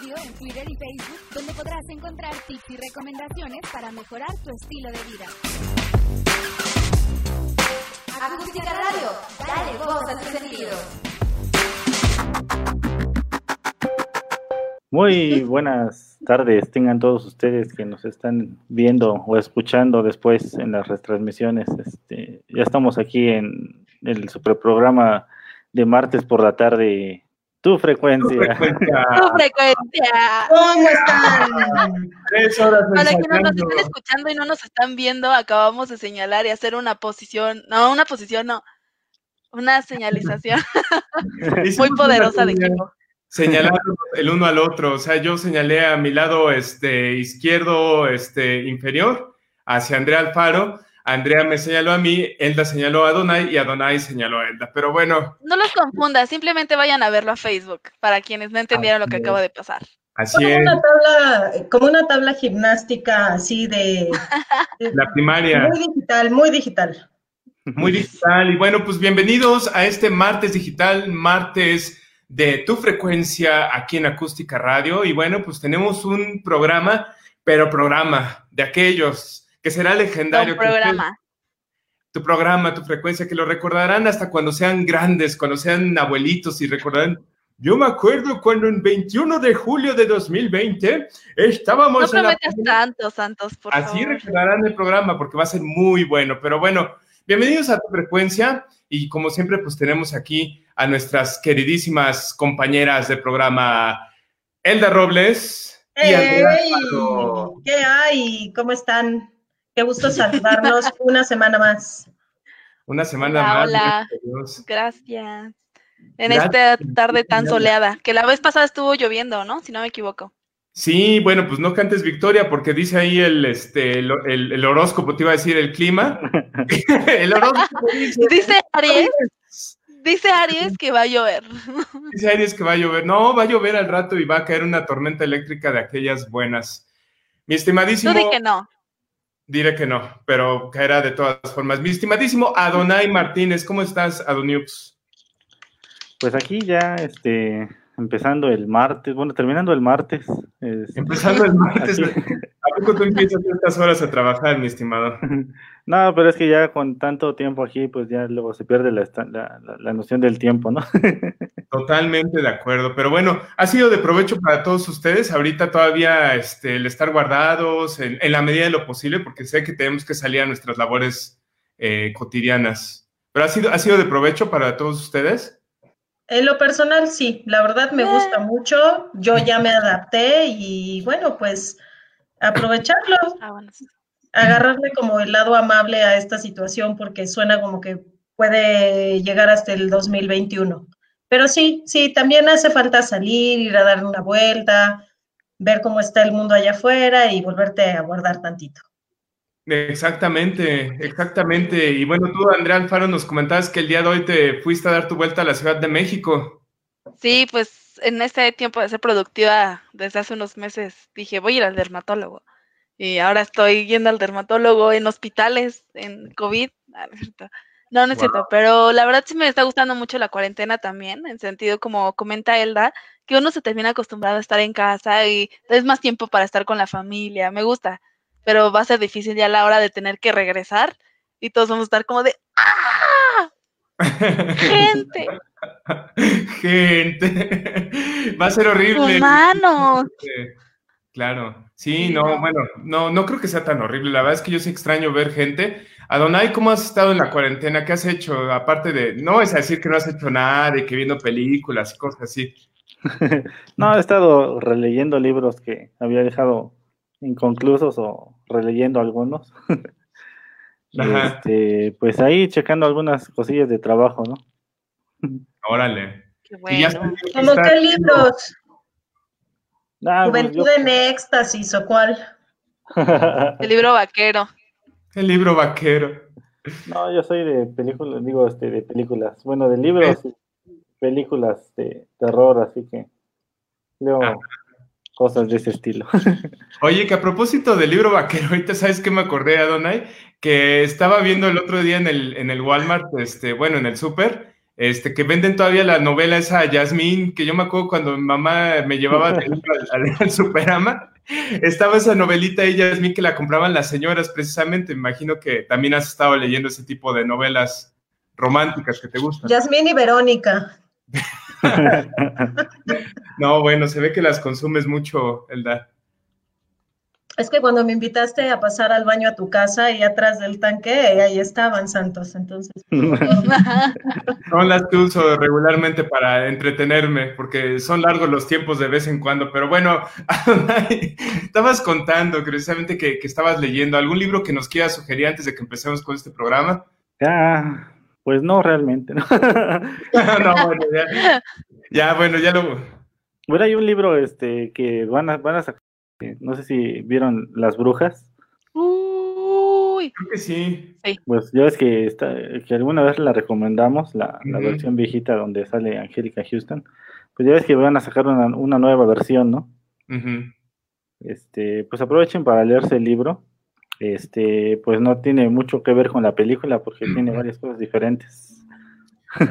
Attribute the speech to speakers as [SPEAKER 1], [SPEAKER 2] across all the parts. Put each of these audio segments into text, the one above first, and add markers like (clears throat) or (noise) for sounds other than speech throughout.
[SPEAKER 1] Radio en Twitter y Facebook, donde podrás encontrar tips y recomendaciones para mejorar tu estilo de vida.
[SPEAKER 2] Acústica Radio, dale voz a tu sentido.
[SPEAKER 3] Muy buenas tardes, tengan todos ustedes que nos están viendo o escuchando después en las retransmisiones. Este, ya estamos aquí en el superprograma de martes por la tarde. Tu frecuencia. Tu frecuencia.
[SPEAKER 4] tu frecuencia.
[SPEAKER 2] ¿Cómo están?
[SPEAKER 4] Tres horas Para que no nos estén escuchando y no nos están viendo, acabamos de señalar y hacer una posición, no, una posición, no, una señalización (laughs) muy poderosa de equipo.
[SPEAKER 5] Señalando el uno al otro, o sea, yo señalé a mi lado este, izquierdo este, inferior hacia Andrea Alfaro Andrea me señaló a mí, Elda señaló a Donai y Adonai señaló a Elda. Pero bueno.
[SPEAKER 4] No los confunda, simplemente vayan a verlo a Facebook, para quienes no entendieron lo que acaba de pasar.
[SPEAKER 2] Así como Una tabla, como una tabla gimnástica así de,
[SPEAKER 5] La primaria.
[SPEAKER 2] Muy digital, muy digital.
[SPEAKER 5] Muy digital. Y bueno, pues bienvenidos a este martes digital, martes de tu frecuencia aquí en Acústica Radio. Y bueno, pues tenemos un programa, pero programa de aquellos que será legendario.
[SPEAKER 4] Tu programa.
[SPEAKER 5] tu programa, tu frecuencia, que lo recordarán hasta cuando sean grandes, cuando sean abuelitos y recordarán. Yo me acuerdo cuando en 21 de julio de 2020 estábamos
[SPEAKER 4] no en tanto, Santos, por
[SPEAKER 5] Así recordarán el programa porque va a ser muy bueno. Pero bueno, bienvenidos a tu frecuencia y como siempre pues tenemos aquí a nuestras queridísimas compañeras de programa Elda Robles
[SPEAKER 2] y Andrea ¿Qué hay? ¿Cómo están? Qué gusto saludarnos una semana más.
[SPEAKER 5] Una semana más.
[SPEAKER 4] Hola, gracias. En esta tarde tan soleada, que la vez pasada estuvo lloviendo, ¿no? Si no me equivoco.
[SPEAKER 5] Sí, bueno, pues no cantes victoria porque dice ahí el, este, el, horóscopo, te iba a decir el clima. (laughs)
[SPEAKER 4] el horóscopo dice, (laughs) dice Aries. (laughs) Dice Aries que va a llover.
[SPEAKER 5] Dice Aries que va a llover. No, va a llover al rato y va a caer una tormenta eléctrica de aquellas buenas. Mi estimadísimo.
[SPEAKER 4] Tú di que no.
[SPEAKER 5] Diré que no, pero caerá de todas formas. Mi estimadísimo Adonai Martínez, ¿cómo estás, Adoniux?
[SPEAKER 3] Pues aquí ya, este, empezando el martes, bueno, terminando el martes.
[SPEAKER 5] empezando el (laughs) martes. ¿A (laughs) poco tú empiezas estas horas a trabajar, mi estimado? (laughs)
[SPEAKER 3] No, pero es que ya con tanto tiempo aquí, pues ya luego se pierde la, noción del tiempo, ¿no? (laughs)
[SPEAKER 5] Totalmente de acuerdo. Pero bueno, ha sido de provecho para todos ustedes. Ahorita todavía este, el estar guardados en, la medida de lo posible, porque sé que tenemos que salir a nuestras labores eh, cotidianas. Pero ha sido, ha sido de provecho para todos ustedes.
[SPEAKER 2] En lo personal, sí, la verdad me gusta eh. mucho. Yo ya me adapté y bueno, pues aprovecharlo. Ah, Agarrarle como el lado amable a esta situación porque suena como que puede llegar hasta el 2021. Pero sí, sí, también hace falta salir, ir a dar una vuelta, ver cómo está el mundo allá afuera y volverte a guardar tantito.
[SPEAKER 5] Exactamente, exactamente. Y bueno, tú, Andrea Alfaro, nos comentabas que el día de hoy te fuiste a dar tu vuelta a la Ciudad de México.
[SPEAKER 4] Sí, pues en este tiempo de ser productiva, desde hace unos meses, dije, voy a ir al dermatólogo. Y ahora estoy yendo al dermatólogo en hospitales, en COVID. (laughs) Ah, no, no es cierto, pero la verdad sí me está gustando mucho la cuarentena también, en sentido como comenta Elda, que uno se termina acostumbrado a estar en casa y es más tiempo para estar con la familia, me gusta pero va a ser difícil ya a la hora de tener que regresar y todos vamos a estar como de ¡Ah! ¡Gente! (laughs)
[SPEAKER 5] Gente. Va a ser horrible.
[SPEAKER 4] Humanos.
[SPEAKER 5] Claro. Sí, no, bueno, no, no creo que sea tan horrible. La verdad es que yo sí extraño ver gente. Adonai, ¿cómo has estado en la cuarentena? ¿Qué has hecho? Aparte de, no es decir que no has hecho nada, de que viendo películas y cosas así. (laughs)
[SPEAKER 3] no, he estado releyendo libros que había dejado inconclusos o releyendo algunos. (laughs) este, pues ahí checando algunas cosillas de trabajo, ¿no?
[SPEAKER 5] Órale.
[SPEAKER 2] Qué bueno. ¿Cómo qué libros? Ah, pues Juventud en éxtasis o cuál?
[SPEAKER 4] El libro vaquero.
[SPEAKER 5] El libro vaquero.
[SPEAKER 3] No, yo soy de películas, digo, este, de películas. Bueno, de libros, películas de terror, así que leo, cosas de ese estilo. (laughs)
[SPEAKER 5] Oye, que a propósito del libro vaquero, ahorita sabes que me acordé, Adonai, que estaba viendo el otro día en el, en el Walmart, este, bueno, en el súper, este, que venden todavía la novela esa Yasmín, que yo me acuerdo cuando mi mamá me llevaba al, (laughs) al, Superama, estaba esa novelita de Yasmín que la compraban las señoras precisamente, me imagino que también has estado leyendo ese tipo de novelas románticas que te gustan.
[SPEAKER 2] Yasmín y Verónica. (laughs)
[SPEAKER 5] no, bueno, se ve que las consumes mucho, Elda.
[SPEAKER 2] Es que cuando me invitaste a pasar al baño a tu casa y atrás del tanque, ahí estaban santos, entonces. (laughs)
[SPEAKER 5] son las que uso regularmente para entretenerme, porque son largos los tiempos de vez en cuando. Pero bueno, (laughs) estabas contando precisamente que, que, estabas leyendo algún libro que nos quieras sugerir antes de que empecemos con este programa.
[SPEAKER 3] Ya, pues no realmente, ¿no? (laughs)
[SPEAKER 5] no, bueno, ya, ya, bueno, ya lo.
[SPEAKER 3] Bueno, hay un libro este que van a, van a sacar no sé si vieron Las Brujas.
[SPEAKER 4] Uy.
[SPEAKER 5] Creo que sí.
[SPEAKER 3] Pues ya ves que, está, que alguna vez la recomendamos, la, versión viejita donde sale Angélica Houston. Pues ya ves que van a sacar una, nueva versión, ¿no? Este, pues aprovechen para leerse el libro. Este, pues no tiene mucho que ver con la película porque tiene varias cosas diferentes.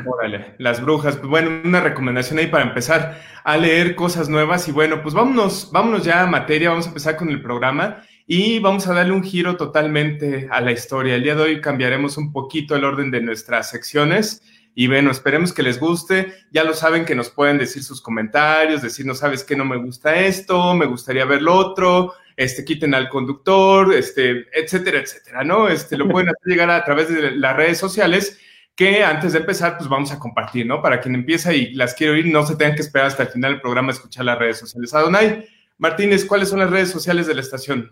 [SPEAKER 5] Órale, las brujas. Pues bueno, una recomendación ahí para empezar a leer cosas nuevas. Y bueno, pues vámonos, vámonos ya a materia, vamos a empezar con el programa y vamos a darle un giro totalmente a la historia. El día de hoy cambiaremos un poquito el orden de nuestras secciones. Y bueno, esperemos que les guste. Ya lo saben que nos pueden decir sus comentarios, decir, no sabes qué, no me gusta esto, me gustaría ver lo otro, este, quiten al conductor, este, etcétera, etcétera, ¿no? Este, lo pueden hacer llegar a través de las redes sociales que antes de empezar, pues vamos a compartir, ¿no? Para quien empieza y las quiere oír, no se tengan que esperar hasta el final del programa a escuchar las redes sociales. Adonai, Martínez, ¿cuáles son las redes sociales de la estación?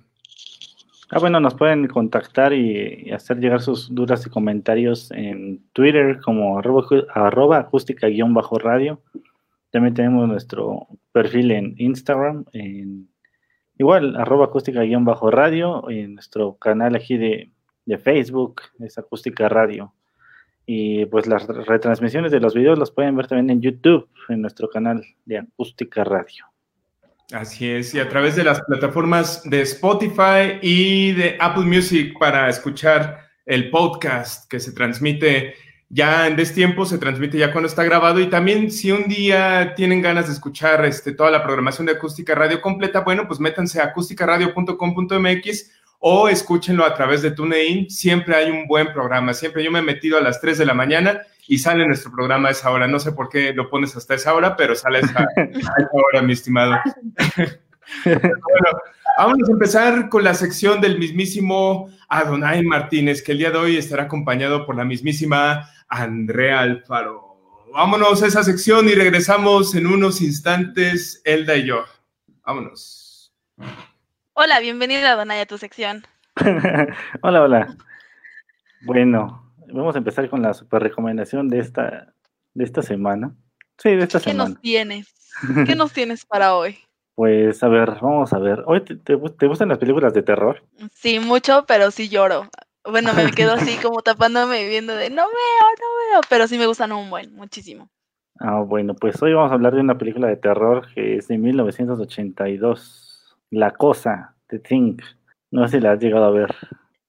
[SPEAKER 3] Ah, bueno, nos pueden contactar y, hacer llegar sus dudas y comentarios en Twitter como arroba, acústica-radio. También tenemos nuestro perfil en Instagram, en igual, arroba acústica-radio, y nuestro canal aquí de, de Facebook es Acústica Radio. Y pues las retransmisiones de los videos los pueden ver también en YouTube, en nuestro canal de Acústica Radio.
[SPEAKER 5] Así es, y a través de las plataformas de Spotify y de Apple Music para escuchar el podcast que se transmite ya en destiempo, se transmite ya cuando está grabado. Y también si un día tienen ganas de escuchar este, toda la programación de Acústica Radio completa, bueno, pues métanse a acústicaradio.com.mx o escúchenlo a través de TuneIn. Siempre hay un buen programa. Siempre yo me he metido a las 3 de la mañana y sale nuestro programa a esa hora. No sé por qué lo pones hasta esa hora, pero sale a esa, (laughs) hora, mi estimado. (laughs) bueno, vamos a empezar con la sección del mismísimo Adonai Martínez, que el día de hoy estará acompañado por la mismísima Andrea Alfaro. Vámonos a esa sección y regresamos en unos instantes, Elda y yo. Vámonos.
[SPEAKER 4] Hola, bienvenida, Donaya, a tu sección. (laughs)
[SPEAKER 3] hola, hola. Bueno, vamos a empezar con la super recomendación de esta, de esta semana. Sí, de esta semana.
[SPEAKER 4] ¿Qué nos tienes? (laughs) ¿Qué nos tienes para hoy?
[SPEAKER 3] Pues a ver, vamos a ver. ¿Hoy te, gustan las películas de terror?
[SPEAKER 4] Sí, mucho, pero sí lloro. Bueno, me quedo así (laughs) como tapándome viendo de no veo, no veo, pero sí me gustan un buen, muchísimo.
[SPEAKER 3] Ah, bueno, pues hoy vamos a hablar de una película de terror que es de 1982 la Cosa, The Thing. No sé si la has llegado a ver.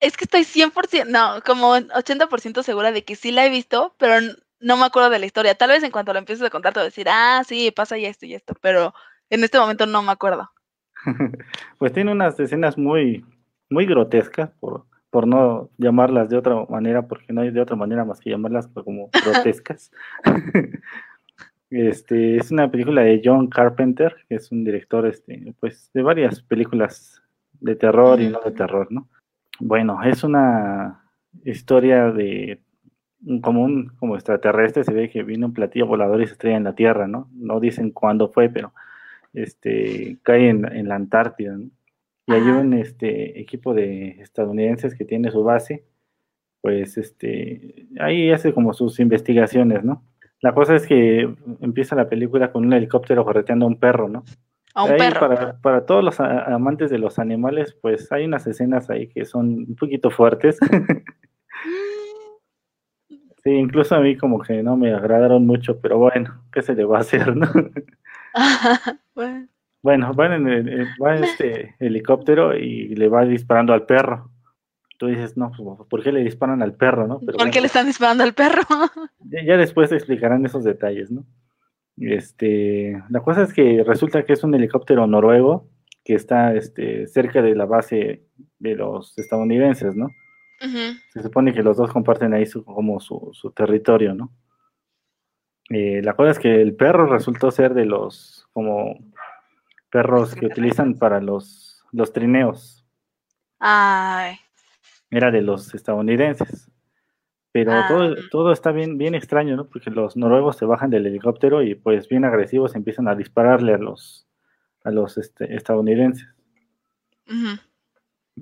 [SPEAKER 4] Es que estoy 100%, no, como 80% segura de que sí la he visto, pero no me acuerdo de la historia. Tal vez en cuanto lo empieces a contar te voy a decir, ah, sí, pasa ya esto y esto, pero en este momento no me acuerdo. (laughs)
[SPEAKER 3] pues tiene unas escenas muy, muy grotescas, por, por no llamarlas de otra manera, porque no hay de otra manera más que llamarlas como (laughs) grotescas. (laughs) Este, es una película de John Carpenter, que es un director este, pues, de varias películas de terror y no de terror, ¿no? Bueno, es una historia de como un como extraterrestre, se ve que viene un platillo volador y se estrella en la Tierra, ¿no? No dicen cuándo fue, pero este cae en, la Antártida, ¿no? Y hay un este equipo de estadounidenses que tiene su base, pues este ahí hace como sus investigaciones, ¿no? La cosa es que empieza la película con un helicóptero correteando a un perro, ¿no?
[SPEAKER 4] A un perro.
[SPEAKER 3] Para, todos los amantes de los animales, pues hay unas escenas ahí que son un poquito fuertes. (laughs) sí, incluso a mí como que no me agradaron mucho, pero bueno, ¿qué se le va a hacer, no? (laughs) bueno. bueno, va en, en este helicóptero y le va disparando al perro tú dices, no, pues, ¿por qué le disparan al perro, no?
[SPEAKER 4] ¿Por qué le están disparando al perro? (laughs)
[SPEAKER 3] ya después explicarán esos detalles, ¿no? Este, la cosa es que resulta que es un helicóptero noruego que está este, cerca de la base de los estadounidenses, ¿no? Se supone que los dos comparten ahí su, como su, su territorio, ¿no? Eh, la cosa es que el perro resultó ser de los como perros que utilizan para los, los trineos.
[SPEAKER 4] Ay.
[SPEAKER 3] Era de los estadounidenses. Pero todo, ah. todo está bien, bien extraño, ¿no? Porque los noruegos se bajan del helicóptero y pues bien agresivos empiezan a dispararle a los, a los este, estadounidenses.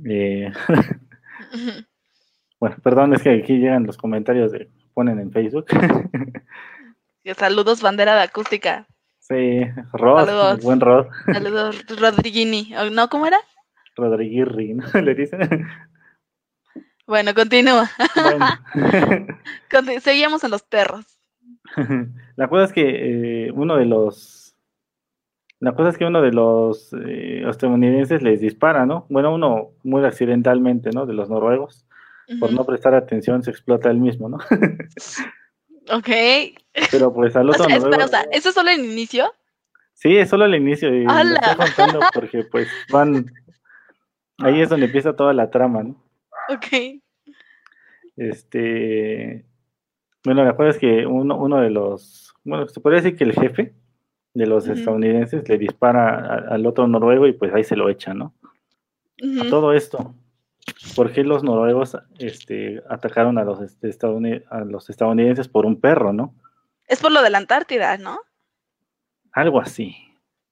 [SPEAKER 3] Eh, (laughs) bueno, perdón, es que aquí llegan los comentarios de ponen en Facebook. (laughs)
[SPEAKER 4] Saludos, bandera de acústica.
[SPEAKER 3] Sí, Rod, buen Rod.
[SPEAKER 4] Saludos, Rodriguini. ¿No, cómo era?
[SPEAKER 3] Rodriguirri, ¿no? (laughs) Le dicen.
[SPEAKER 4] Bueno, continúa. (laughs) Seguíamos en los perros. (laughs)
[SPEAKER 3] La cosa es que eh, uno de los. La cosa es que uno de los eh, estadounidenses les dispara, ¿no? Bueno, uno muy accidentalmente, ¿no? De los noruegos. Por no prestar atención, se explota él mismo, ¿no? (laughs)
[SPEAKER 4] ok.
[SPEAKER 3] Pero pues al otro
[SPEAKER 4] noruego. ¿eso es solo el inicio?
[SPEAKER 3] Sí, es solo el inicio. Y estoy contando porque pues van. Ahí es donde empieza toda la trama, ¿no?
[SPEAKER 4] Ok.
[SPEAKER 3] Este. Bueno, la cosa es que uno, uno de los. Bueno, se podría decir que el jefe de los estadounidenses le dispara al otro noruego y pues ahí se lo echa, ¿no? A todo esto, ¿por qué los noruegos este, atacaron a los, este, a los estadounidenses por un perro, no?
[SPEAKER 4] Es por lo de la Antártida, ¿no?
[SPEAKER 3] Algo así.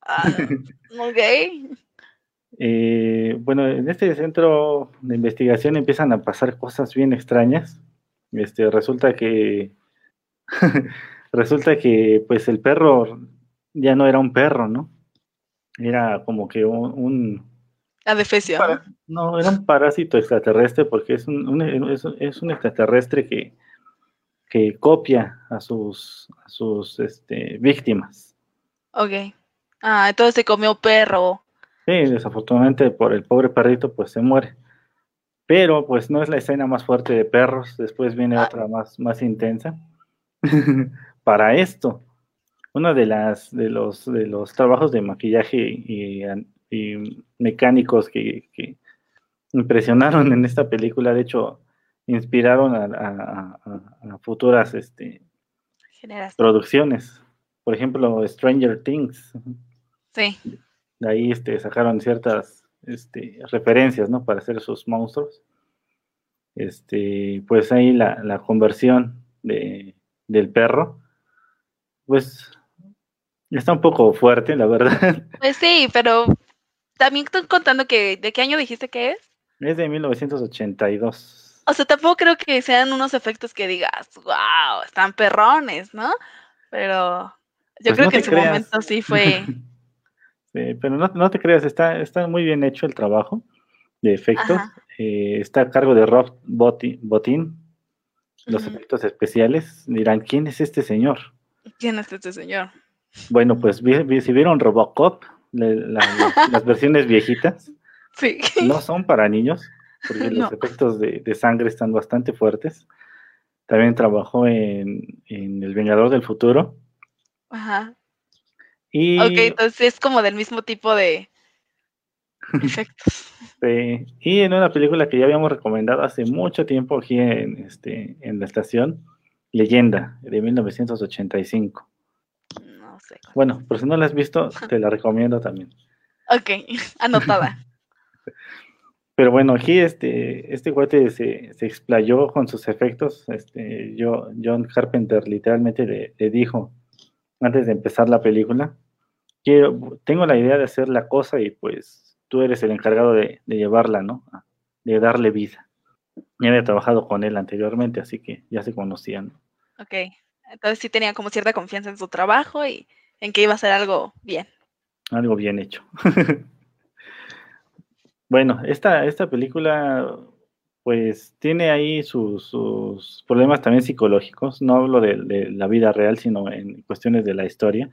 [SPEAKER 4] Ah, (laughs) ok.
[SPEAKER 3] Eh, bueno, en este centro de investigación empiezan a pasar cosas bien extrañas. Este, resulta que (laughs) resulta que pues el perro ya no era un perro, ¿no? Era como que un, un
[SPEAKER 4] no,
[SPEAKER 3] era un parásito extraterrestre porque es un, es, un extraterrestre que, que copia a sus, a sus este, víctimas.
[SPEAKER 4] Ok. Ah, entonces se comió perro.
[SPEAKER 3] Sí, desafortunadamente por el pobre perrito pues se muere. Pero pues no es la escena más fuerte de perros, después viene ah. otra más, más intensa. (laughs) Para esto, uno de las de los de los trabajos de maquillaje y, mecánicos que, impresionaron en esta película, de hecho, inspiraron a, futuras este, producciones. Por ejemplo, Stranger Things.
[SPEAKER 4] Sí
[SPEAKER 3] de ahí este, sacaron ciertas este, referencias, ¿no? Para hacer esos monstruos. Este, pues ahí la, conversión de, del perro, pues está un poco fuerte, la verdad. (laughs)
[SPEAKER 4] Pues sí, pero también estoy contando que, ¿de qué año dijiste que es?
[SPEAKER 3] Es de 1982.
[SPEAKER 4] O sea, tampoco creo que sean unos efectos que digas, wow, están perrones, ¿no? Pero yo pues creo que en su momento sí fue (laughs)
[SPEAKER 3] Este, pero no, te creas, está, está muy bien hecho el trabajo de efectos. Eh, está a cargo de Rob Botin, los efectos especiales. Dirán, ¿quién es este señor?
[SPEAKER 4] ¿Quién es este señor?
[SPEAKER 3] Bueno, pues si vieron Robocop, (laughs) las versiones viejitas,
[SPEAKER 4] sí.
[SPEAKER 3] no son para niños, porque los efectos de, sangre están bastante fuertes. También trabajó en, en El Vengador del Futuro.
[SPEAKER 4] Ajá. Ok, entonces es como del mismo tipo de (laughs) efectos.
[SPEAKER 3] Sí. Y en una película que ya habíamos recomendado hace mucho tiempo aquí en, este, en la estación, Leyenda, de 1985.
[SPEAKER 4] No sé.
[SPEAKER 3] Bueno, por si no la has visto, (laughs) te la recomiendo también.
[SPEAKER 4] Ok, (laughs) anotada.
[SPEAKER 3] Pero bueno, aquí este, este guate se, se explayó con sus efectos. Este, yo, John Carpenter literalmente le, le dijo, antes de empezar la película, quiero, tengo la idea de hacer la cosa y pues tú eres el encargado de, llevarla, ¿no? De darle vida. Ya había trabajado con él anteriormente, así que ya se conocían.
[SPEAKER 4] Ok, entonces sí tenía como cierta confianza en su trabajo y en que iba a ser algo bien.
[SPEAKER 3] Algo bien hecho. (laughs) bueno, esta, esta película pues tiene ahí sus, sus, problemas también psicológicos. No hablo de, de, la vida real, sino en cuestiones de la historia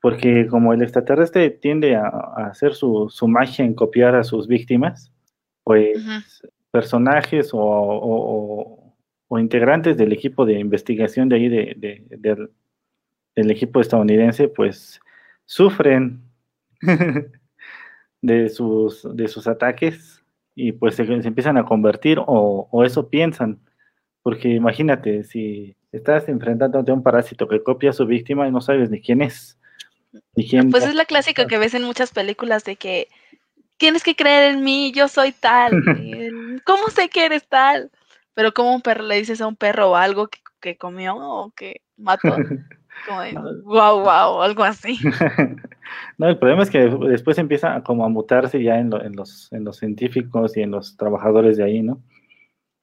[SPEAKER 3] porque como el extraterrestre tiende a, hacer su, magia en copiar a sus víctimas, pues personajes o, o integrantes del equipo de investigación de ahí, de, del equipo estadounidense, pues sufren (laughs) de sus, de sus ataques y pues se, empiezan a convertir o, o, eso piensan. Porque imagínate, si estás enfrentándote a un parásito que copia a su víctima y no sabes ni quién es.
[SPEAKER 4] Pues es la clásica que ves en muchas películas de que tienes que creer en mí, yo soy tal. (laughs) ¿Cómo sé que eres tal? Pero como un perro le dices a un perro o algo que, que comió o que mató. (laughs) Como de, wow, wow, algo así. (laughs)
[SPEAKER 3] no, el problema es que después empieza como a mutarse ya en, en, los, en los científicos y en los trabajadores de ahí, ¿no?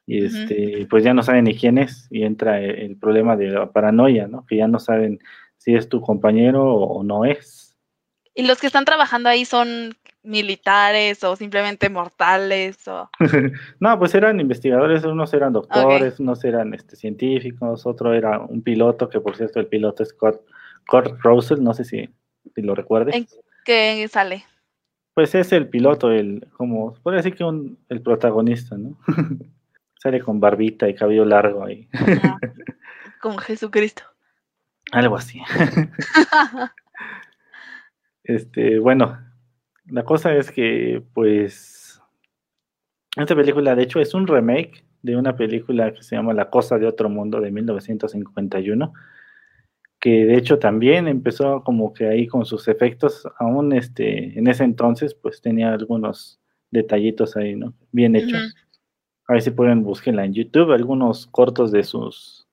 [SPEAKER 3] Y este, pues ya no saben ni quién es y entra el, problema de la paranoia, ¿no? Que ya no saben si es tu compañero o, no es.
[SPEAKER 4] ¿Y los que están trabajando ahí son militares o simplemente mortales? O... (laughs)
[SPEAKER 3] no, pues eran investigadores, unos eran doctores, unos eran este, científicos, otro era un piloto, que por cierto el piloto es Kurt, Russell, no sé si, si lo recuerdes. ¿En
[SPEAKER 4] qué sale?
[SPEAKER 3] Pues es el piloto, el, como, podría decir que un, el protagonista, ¿no? (laughs) Sale con barbita y cabello largo ahí. (laughs)
[SPEAKER 4] como Jesucristo.
[SPEAKER 3] Algo así. este, bueno, la cosa es que, pues, esta película, de hecho, es un remake de una película que se llama La Cosa de Otro Mundo de 1951, que de hecho también empezó como que ahí con sus efectos, aún este, en ese entonces, pues tenía algunos detallitos ahí, ¿no? Bien hechos. A ver si pueden buscarla en YouTube, algunos cortos de sus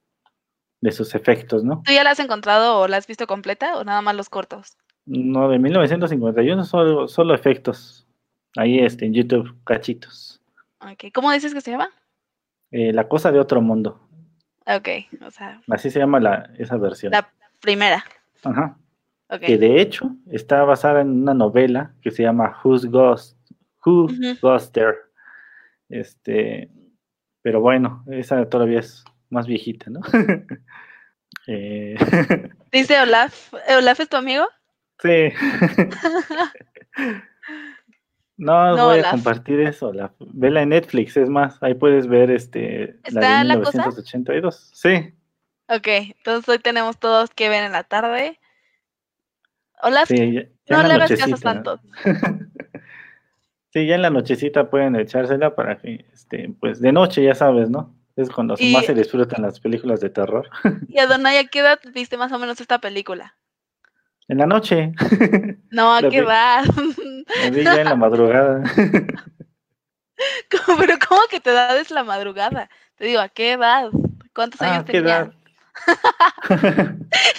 [SPEAKER 3] de sus efectos, ¿no?
[SPEAKER 4] ¿Tú ya la has encontrado o la has visto completa o nada más los cortos?
[SPEAKER 3] No, de 1951 solo, solo efectos. Ahí este, en YouTube, cachitos.
[SPEAKER 4] ¿cómo dices que se llama?
[SPEAKER 3] Eh, la cosa de otro mundo.
[SPEAKER 4] Ok, o sea.
[SPEAKER 3] Así se llama la, esa versión.
[SPEAKER 4] La primera.
[SPEAKER 3] Ajá. Okay. Que de hecho está basada en una novela que se llama Who's Ghost, Who Goes There este, pero bueno, esa todavía es más viejita, ¿no? (laughs)
[SPEAKER 4] eh... (laughs) Dice Olaf, ¿Olaf es tu amigo?
[SPEAKER 3] Sí. (laughs) no, voy a compartir eso, Olaf. Vela en Netflix, es más, ahí puedes ver este
[SPEAKER 4] la de
[SPEAKER 3] 1982. Cosa? Sí.
[SPEAKER 4] Ok, entonces hoy tenemos todos que ver en la tarde. Olaf, no le hagas caso tanto.
[SPEAKER 3] Sí, ya en la nochecita pueden echársela para que, este, pues de noche ya sabes, ¿no? Es cuando más se disfrutan las películas de terror. (laughs)
[SPEAKER 4] ¿Y a ¿a qué edad viste más o menos esta película?
[SPEAKER 3] En la noche. (laughs)
[SPEAKER 4] No, ¿a qué edad?
[SPEAKER 3] La vi (laughs) ya en la madrugada.
[SPEAKER 4] Pero ¿cómo que te edad es la madrugada? Te digo, ¿a qué edad? ¿Cuántos ah, años ¿a qué Edad?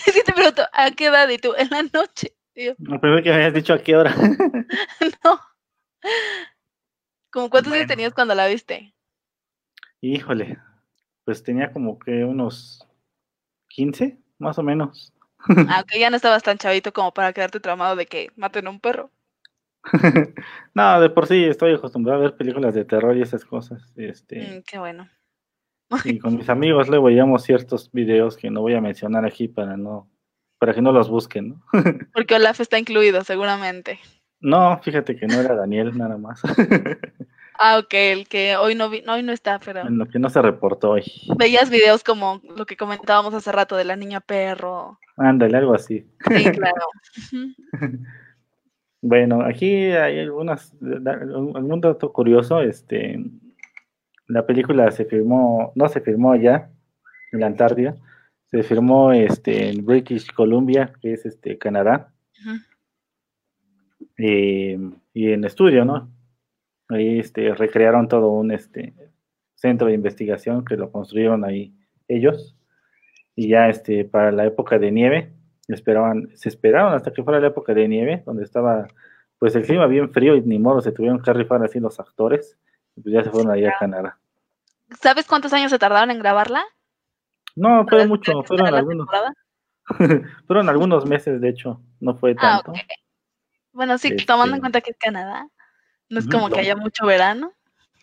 [SPEAKER 4] sí, te pregunto, ¿a qué edad? Y tú, en la noche.
[SPEAKER 3] Lo primero que me habías dicho, ¿a qué hora?
[SPEAKER 4] no. ¿Cómo cuántos años tenías cuando la viste?
[SPEAKER 3] Híjole, pues tenía como que unos 15, más o menos.
[SPEAKER 4] Aunque ya no estabas tan chavito como para quedarte traumado de que maten a un perro. (laughs)
[SPEAKER 3] no, de por sí estoy acostumbrado a ver películas de terror y esas cosas. Este,
[SPEAKER 4] mm, qué bueno.
[SPEAKER 3] y con (laughs) mis amigos le veíamos ciertos videos que no voy a mencionar aquí para no, para que no los busquen, ¿no? (laughs)
[SPEAKER 4] Porque Olaf está incluido, seguramente.
[SPEAKER 3] No, fíjate que no era Daniel nada más.
[SPEAKER 4] Ah, ok, el que hoy no, vi, hoy no está, pero...
[SPEAKER 3] En lo que no se reportó hoy.
[SPEAKER 4] Veías videos como lo que comentábamos hace rato de la niña perro.
[SPEAKER 3] Ándale, algo así.
[SPEAKER 4] Sí, claro. (laughs)
[SPEAKER 3] bueno, aquí hay algunas, algún dato curioso, este, la película se firmó, no se firmó allá, en la Antártida, se firmó este, en British Columbia, que es este, Canadá. Eh, y en estudio, ¿no? Ahí este, recrearon todo un este, centro de investigación que lo construyeron ahí ellos. Y ya este, para la época de nieve, esperaban, se esperaron hasta que fuera la época de nieve, donde estaba pues el clima bien frío y ni modo, se tuvieron que rifar así los actores, y pues ya se fueron ahí a Canadá.
[SPEAKER 4] ¿Sabes cuántos años se tardaron en grabarla?
[SPEAKER 3] No, fue mucho, fueron algunos. (laughs) fueron algunos meses, de hecho, no fue ah, tanto.
[SPEAKER 4] Bueno, sí, tomando en este cuenta que es Canadá, no es como que haya mucho verano.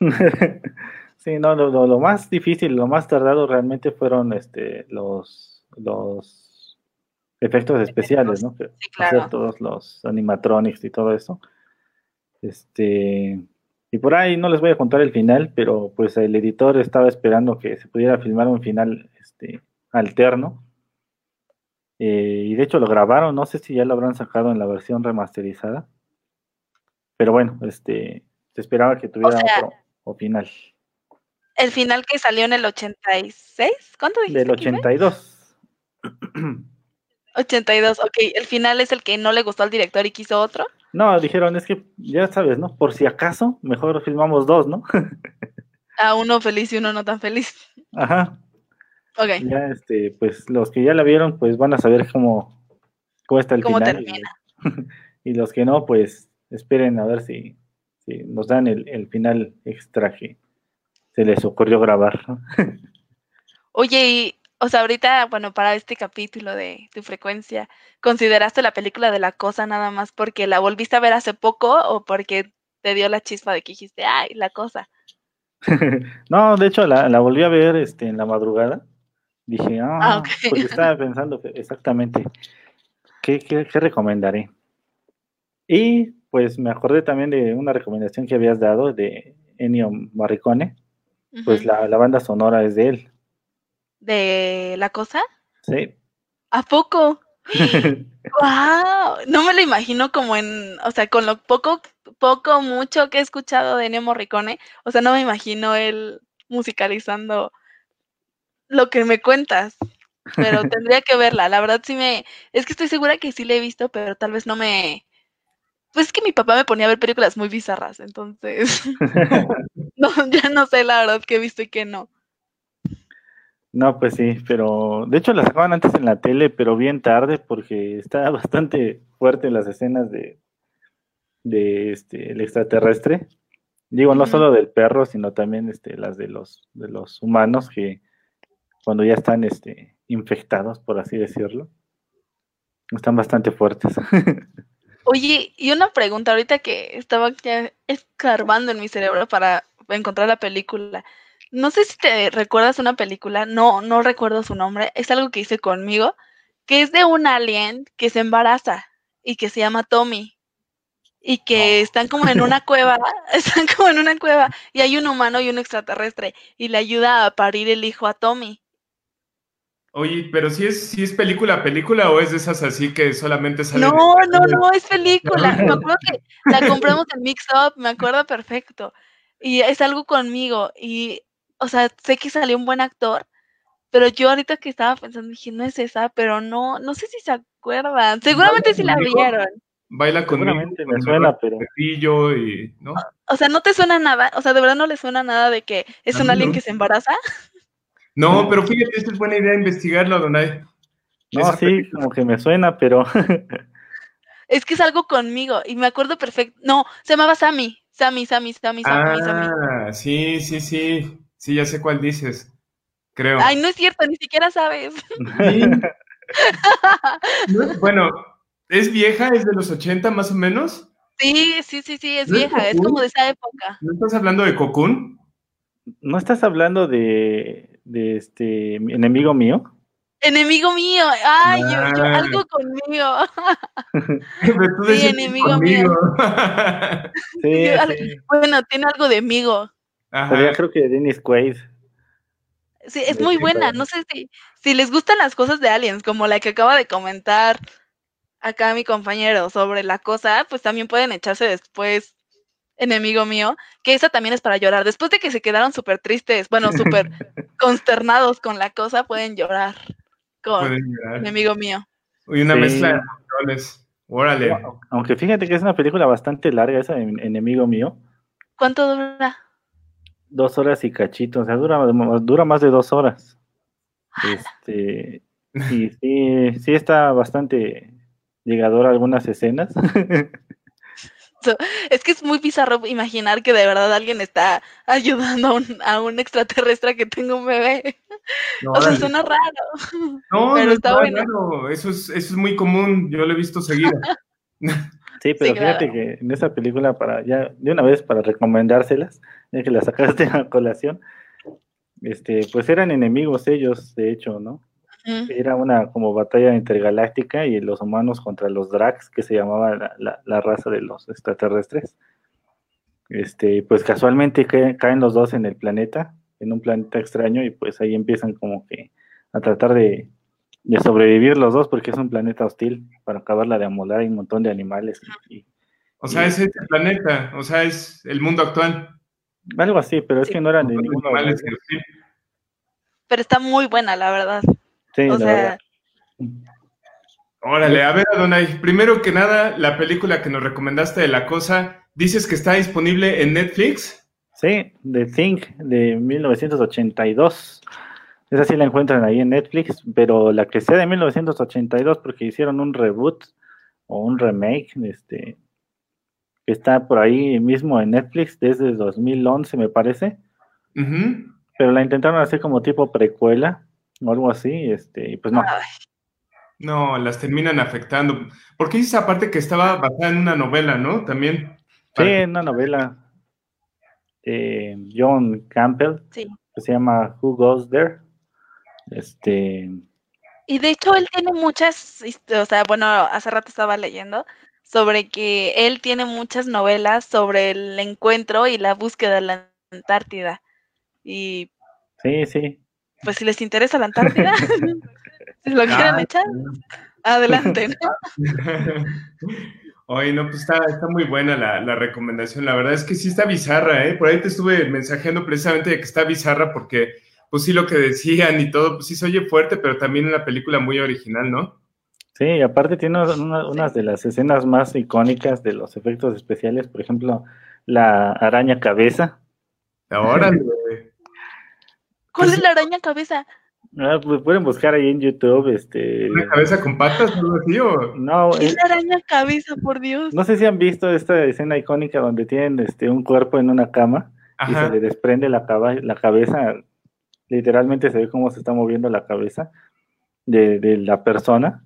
[SPEAKER 4] (laughs)
[SPEAKER 3] sí, no, lo, más difícil, lo más tardado realmente fueron este los los efectos especiales, ¿no?
[SPEAKER 4] Sí, claro.
[SPEAKER 3] todos los animatronics y todo eso. Este, Y por ahí no les voy a contar el final, pero pues el editor estaba esperando que se pudiera filmar un final este, alterno. Eh, y de hecho lo grabaron, no sé si ya lo habrán sacado en la versión remasterizada. Pero bueno, este, se esperaba que tuviera otro final.
[SPEAKER 4] El final que salió en el 86, ¿cuánto dijiste?
[SPEAKER 3] Del 82.
[SPEAKER 4] 82, (clears throat) ok. ¿El final es el que no le gustó al director y quiso otro?
[SPEAKER 3] No, dijeron, es que ya sabes, ¿no? Por si acaso, mejor filmamos dos, ¿no? (laughs)
[SPEAKER 4] A uno feliz y uno no tan feliz.
[SPEAKER 3] Ajá. Ok. Ya, este, pues los que ya la vieron, pues van a saber cómo, cómo está el ¿Cómo termina? (laughs) Y, los que no, pues esperen a ver si, si nos dan el, el final extra que se les ocurrió grabar. (laughs)
[SPEAKER 4] Oye, y o sea, ahorita, bueno, para este capítulo de tu frecuencia, ¿consideraste la película de la cosa nada más porque la volviste a ver hace poco o porque te dio la chispa de que dijiste, ay, la cosa? (laughs)
[SPEAKER 3] no, de hecho la, volví a ver este, en la madrugada. Dije, ah, ah porque estaba pensando exactamente ¿qué, qué, recomendaré. Y pues me acordé también de una recomendación que habías dado de Ennio Morricone. Pues la, la banda sonora es de él
[SPEAKER 4] de la cosa?
[SPEAKER 3] Sí.
[SPEAKER 4] ¿A poco? (laughs) ¡Wow! No me lo imagino como en, o sea, con lo poco, poco, mucho que he escuchado de Nemo Morricone, o sea, no me imagino él musicalizando lo que me cuentas, pero (laughs) tendría que verla, la verdad sí me, es que estoy segura que sí la he visto, pero tal vez no me, pues es que mi papá me ponía a ver películas muy bizarras, entonces, (laughs) (laughs) no, ya no sé la verdad que he visto y que no.
[SPEAKER 3] No, pues sí, pero de hecho la sacaban antes en la tele, pero bien tarde porque está (laughs) bastante fuerte las escenas de, de este el extraterrestre. Digo, no solo del perro, sino también este las de los de los humanos que cuando ya están este infectados, por así decirlo, están bastante fuertes.
[SPEAKER 4] Oye, y una pregunta ahorita que estaba ya escarbando en mi cerebro para encontrar la película. No sé si te recuerdas una película, no, no recuerdo su nombre, es algo que hice conmigo, que es de un alien que se embaraza y que se llama Tommy y que están como en una (laughs) cueva, (laughs) están como en una cueva y hay un humano y un extraterrestre y le ayuda a parir el hijo a Tommy.
[SPEAKER 5] Oye, pero si es, si es película, película o es de esas así que solamente sale.
[SPEAKER 4] No, no, no, es película. (laughs) Me acuerdo que la compramos en Mix Up, me acuerdo perfecto. Y es algo conmigo. Y o sea, sé que salió un buen actor, pero yo ahorita que estaba pensando dije, no es esa, pero no, no sé si se acuerdan. Seguramente sí la vieron.
[SPEAKER 5] Baila con
[SPEAKER 3] me suena, pero.
[SPEAKER 5] Y, ¿no?
[SPEAKER 4] O sea, no te suena nada, o sea, de verdad no le suena nada de que es un alien que se embaraza.
[SPEAKER 5] No, pero fíjate, esta es buena idea investigarlo, Donay.
[SPEAKER 3] No, sí, como que me suena, pero. (laughs)
[SPEAKER 4] es que es algo conmigo y me acuerdo perfecto. No, se llamaba Sammy. Sammy, Sammy, Sammy, Sammy, Sammy.
[SPEAKER 5] Ah, sí, sí, sí. Sí, ya sé cuál dices. Creo.
[SPEAKER 4] Ay, no es cierto, ni siquiera sabes. (laughs)
[SPEAKER 5] bueno, ¿es vieja? ¿Es de los 80 más o menos?
[SPEAKER 4] Sí, sí, sí, sí, es vieja, es, como de esa época.
[SPEAKER 5] ¿No estás hablando de Cocoon?
[SPEAKER 3] ¿No estás hablando de, de este enemigo mío?
[SPEAKER 4] Enemigo mío, ay, yo, ah. algo conmigo. (laughs) sí, enemigo mío. (laughs) sí, Bueno, tiene algo de amigo.
[SPEAKER 3] Ajá. creo que Dennis Quaid.
[SPEAKER 4] Sí, es muy buena. No sé si, si les gustan las cosas de aliens, como la que acaba de comentar acá mi compañero sobre la cosa, pues también pueden echarse después enemigo mío, que esa también es para llorar. Después de que se quedaron súper tristes, bueno, súper (laughs) consternados con la cosa, pueden llorar con enemigo mío.
[SPEAKER 5] Uy, una mezcla de emociones. Órale.
[SPEAKER 3] Aunque fíjate que es una película bastante larga esa, enemigo mío.
[SPEAKER 4] ¿Cuánto dura?
[SPEAKER 3] dos horas y cachito, o sea, dura, dura más de dos horas. Este, y sí, sí está bastante llegador a algunas escenas. (laughs)
[SPEAKER 4] es que es muy bizarro imaginar que de verdad alguien está ayudando a un, a un extraterrestre que tenga un bebé. o sea, suena raro.
[SPEAKER 5] No, (laughs) pero está bueno. Eso es, eso es muy común, yo lo he visto seguido. (laughs) (laughs)
[SPEAKER 3] Sí, pero fíjate que en esa película, para ya de una vez para recomendárselas, ya que la sacaste a colación, este, pues eran enemigos ellos, de hecho, ¿no? Era una como batalla intergaláctica y los humanos contra los Drax, que se llamaba la, raza de los extraterrestres. este, pues casualmente caen los dos en el planeta, en un planeta extraño, y pues ahí empiezan como que a tratar de, sobrevivir los dos, porque es un planeta hostil, para acabarla de amolar, hay un montón de animales.
[SPEAKER 5] o sea, es este planeta, o sea, es el mundo actual.
[SPEAKER 3] Algo así, pero es que no eran de ningún
[SPEAKER 4] Pero está muy buena, la verdad.
[SPEAKER 3] Sí, o sea...
[SPEAKER 5] Órale, a ver, Adonai, primero que nada, la película que nos recomendaste de La Cosa, dices que está disponible en Netflix.
[SPEAKER 3] Sí, The Thing de 1982. Esa sí la encuentran ahí en Netflix, pero la que sea de 1982 porque hicieron un reboot o un remake, este, que está por ahí mismo en Netflix desde 2011 me parece. Pero la intentaron hacer como tipo precuela o algo así, este, y pues no.
[SPEAKER 5] No, las terminan afectando. Porque dices aparte que estaba basada en una novela, ¿no? También.
[SPEAKER 3] Sí, en una novela. Eh, John Campbell, que se llama Who Goes There. Este.
[SPEAKER 4] Y de hecho él tiene muchas, o sea, bueno, hace rato estaba leyendo sobre que él tiene muchas novelas sobre el encuentro y la búsqueda de la Antártida. Y
[SPEAKER 3] sí, sí.
[SPEAKER 4] Pues si les interesa la Antártida, (laughs) si lo quieren ah, echar, adelante, ¿no? (laughs)
[SPEAKER 5] Oye, no, pues está, está muy buena la, la, recomendación. La verdad es que sí está bizarra, ¿eh? Por ahí te estuve mensajeando precisamente de que está bizarra porque, pues sí, lo que decían y todo, pues sí se oye fuerte, pero también una película muy original, ¿no?
[SPEAKER 3] Sí, aparte tiene una, unas de las escenas más icónicas de los efectos especiales, por ejemplo, la araña cabeza.
[SPEAKER 5] Ahora,
[SPEAKER 4] ¿Cuál es la araña cabeza?
[SPEAKER 3] Ah, pues pueden buscar ahí en YouTube, este...
[SPEAKER 5] ¿Una cabeza con patas o
[SPEAKER 3] algo No,
[SPEAKER 4] es la araña cabeza, por Dios?
[SPEAKER 3] No sé si han visto esta escena icónica donde tienen este un cuerpo en una cama y se le desprende la, la cabeza, literalmente se ve cómo se está moviendo la cabeza de, de la persona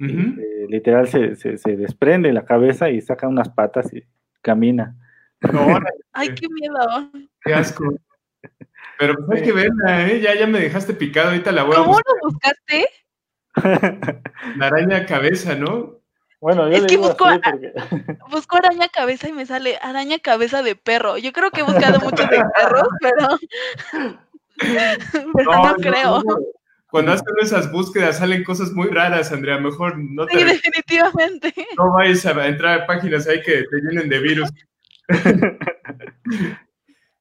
[SPEAKER 3] eh, literal se, se, desprende la cabeza y saca unas patas y camina. (laughs)
[SPEAKER 4] Ay, qué miedo.
[SPEAKER 5] Qué asco. Pero pues hay que verla, ¿eh? Ya, ya me dejaste picado, ahorita la voy a
[SPEAKER 4] buscar. ¿Cómo lo buscaste?
[SPEAKER 5] La araña cabeza, ¿no?
[SPEAKER 3] Bueno, yo es que busco, (laughs)
[SPEAKER 4] busco araña cabeza y me sale araña cabeza de perro. Yo creo que he buscado mucho de perros, (laughs) pero, (laughs) pero no, creo
[SPEAKER 5] cuando hacen esas búsquedas salen cosas muy raras, Andrea. Mejor no
[SPEAKER 4] te. Sí, definitivamente.
[SPEAKER 5] No vayas a entrar a páginas ahí que te llenen de virus.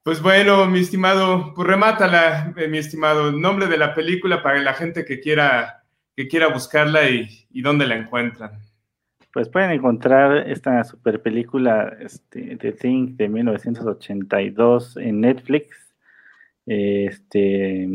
[SPEAKER 5] Pues bueno, mi estimado, pues remátala, eh, mi estimado. Nombre de la película para la gente que quiera, que quiera buscarla y, y dónde la encuentran.
[SPEAKER 3] Pues pueden encontrar esta super película este, The Thing de 1982 en Netflix. Este,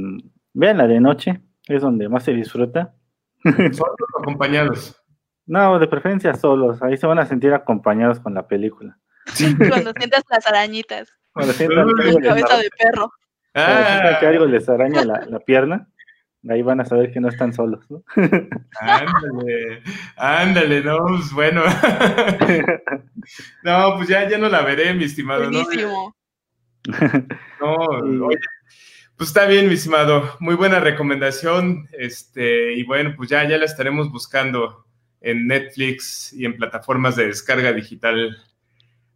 [SPEAKER 3] véanla de noche, es donde más se disfruta. (laughs)
[SPEAKER 5] ¿Solos o acompañados?
[SPEAKER 3] No, de preferencia solos. Ahí se van a sentir acompañados con la película. (laughs)
[SPEAKER 4] Cuando sientas las arañitas. Cuando (laughs) sientan la cabeza de perro.
[SPEAKER 3] Ah. que algo les araña la, pierna, ahí van a saber que no están solos, ¿no?
[SPEAKER 5] Ándale, ándale, no, pues bueno. (laughs) No, pues ya, ya no la veré, mi estimado.
[SPEAKER 4] Buenísimo.
[SPEAKER 5] No, no oye, pues está bien, mi estimado. Muy buena recomendación. Este, y bueno, pues ya, ya la estaremos buscando en Netflix y en plataformas de descarga digital.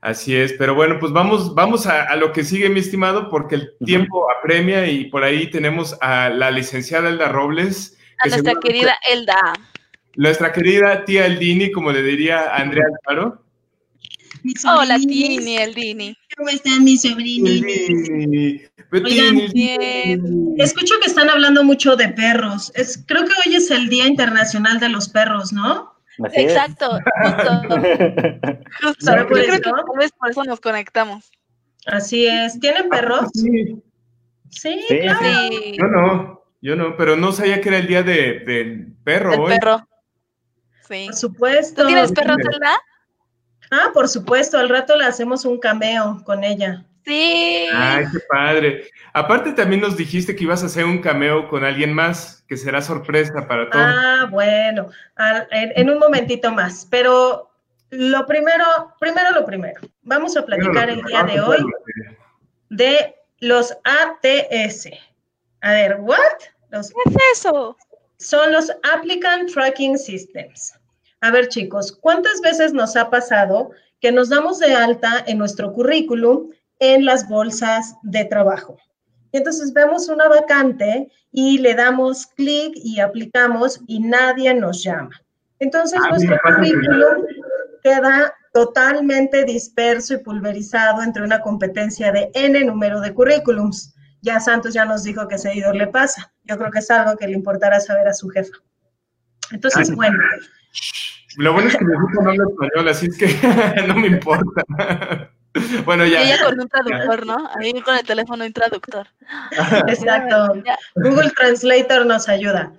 [SPEAKER 5] Así es, pero bueno, pues vamos, vamos a, lo que sigue, mi estimado, porque el tiempo apremia y por ahí tenemos a la licenciada Elda Robles.
[SPEAKER 4] A nuestra querida Elda.
[SPEAKER 5] Nuestra querida tía Eldini, como le diría Andrea Alfaro.
[SPEAKER 4] Hola, Tini, Eldini.
[SPEAKER 6] ¿Cómo están mis sobrinos? escucho que están hablando mucho de perros. Es, creo que hoy es el Día Internacional de los Perros, ¿no?
[SPEAKER 4] Exacto, justo. (laughs) justo. Yo creo que por eso nos conectamos.
[SPEAKER 6] Así es. ¿Tienen perros?
[SPEAKER 5] Sí.
[SPEAKER 6] Sí, claro.
[SPEAKER 5] Yo no, yo no, pero no sabía que era el día de, del perro.
[SPEAKER 4] El perro.
[SPEAKER 6] Sí. Por supuesto.
[SPEAKER 4] ¿Tú tienes perros, verdad?
[SPEAKER 6] Ah, por supuesto, al rato le hacemos un cameo con ella.
[SPEAKER 4] Sí.
[SPEAKER 5] Ay, qué padre. Aparte también nos dijiste que ibas a hacer un cameo con alguien más, que será sorpresa para todos.
[SPEAKER 6] Ah, bueno, en, un momentito más. Pero lo primero, primero lo primero. Vamos a platicar el día de hoy de los ATS. A ver, ¿what?
[SPEAKER 4] Los, ¿Qué es eso?
[SPEAKER 6] Son los Applicant Tracking Systems. A ver, chicos, ¿cuántas veces nos ha pasado que nos damos de alta en nuestro currículum en las bolsas de trabajo. entonces vemos una vacante y le damos clic y aplicamos y nadie nos llama. Entonces ah, nuestro currículum queda totalmente disperso y pulverizado entre una competencia de N número de currículums. Ya Santos ya nos dijo que ese seguidor le pasa. Yo creo que es algo que le importará saber a su jefa. Entonces, bueno.
[SPEAKER 5] Lo bueno es que mi jefa no habla español, así es que (laughs) no me importa. (laughs) Bueno, ya.
[SPEAKER 4] ella con un traductor, ¿no? A mí con el teléfono un traductor. (laughs)
[SPEAKER 6] Exacto. Google Translator nos ayuda.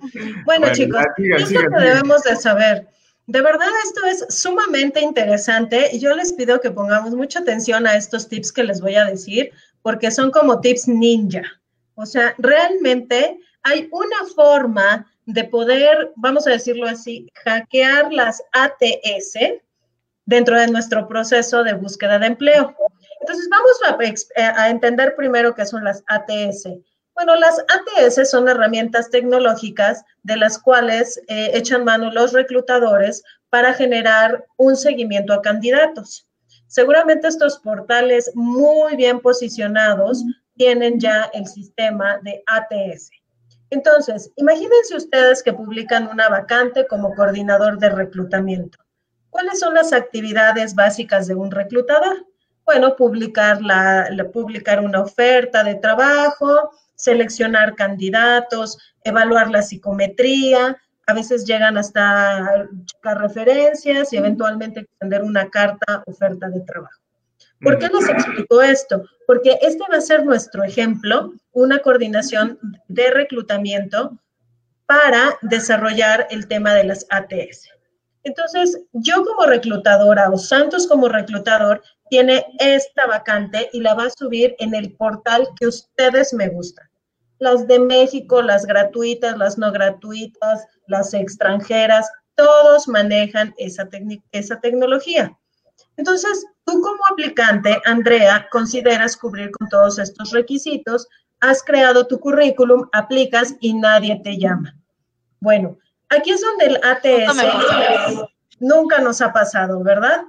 [SPEAKER 6] Bueno, chicos, esto que debemos de saber. De verdad, esto es sumamente interesante y yo les pido que pongamos mucha atención a estos tips que les voy a decir, porque son como tips ninja. O sea, realmente hay una forma de poder, vamos a decirlo así, hackear las ATS dentro de nuestro proceso de búsqueda de empleo. Entonces, vamos a, entender primero qué son las ATS. Bueno, las ATS son herramientas tecnológicas de las cuales eh, echan mano los reclutadores para generar un seguimiento a candidatos. Seguramente estos portales muy bien posicionados tienen ya el sistema de ATS. Entonces, imagínense ustedes que publican una vacante como coordinador de reclutamiento. ¿Cuáles son las actividades básicas de un reclutador? Bueno, publicar, la, publicar una oferta de trabajo, seleccionar candidatos, evaluar la psicometría, a veces llegan hasta checar referencias y eventualmente extender una carta oferta de trabajo. ¿Por qué les explico esto? Porque este va a ser nuestro ejemplo, una coordinación de reclutamiento para desarrollar el tema de las ATS. Entonces, yo como reclutadora o Santos como reclutador tiene esta vacante y la va a subir en el portal que ustedes me gustan. Las de México, las gratuitas, las no gratuitas, las extranjeras, todos manejan esa, esa tecnología. Entonces, tú como aplicante, Andrea, consideras cubrir con todos estos requisitos, has creado tu currículum, aplicas y nadie te llama. Bueno, Aquí es donde el ATS nunca nos ha pasado, ¿verdad?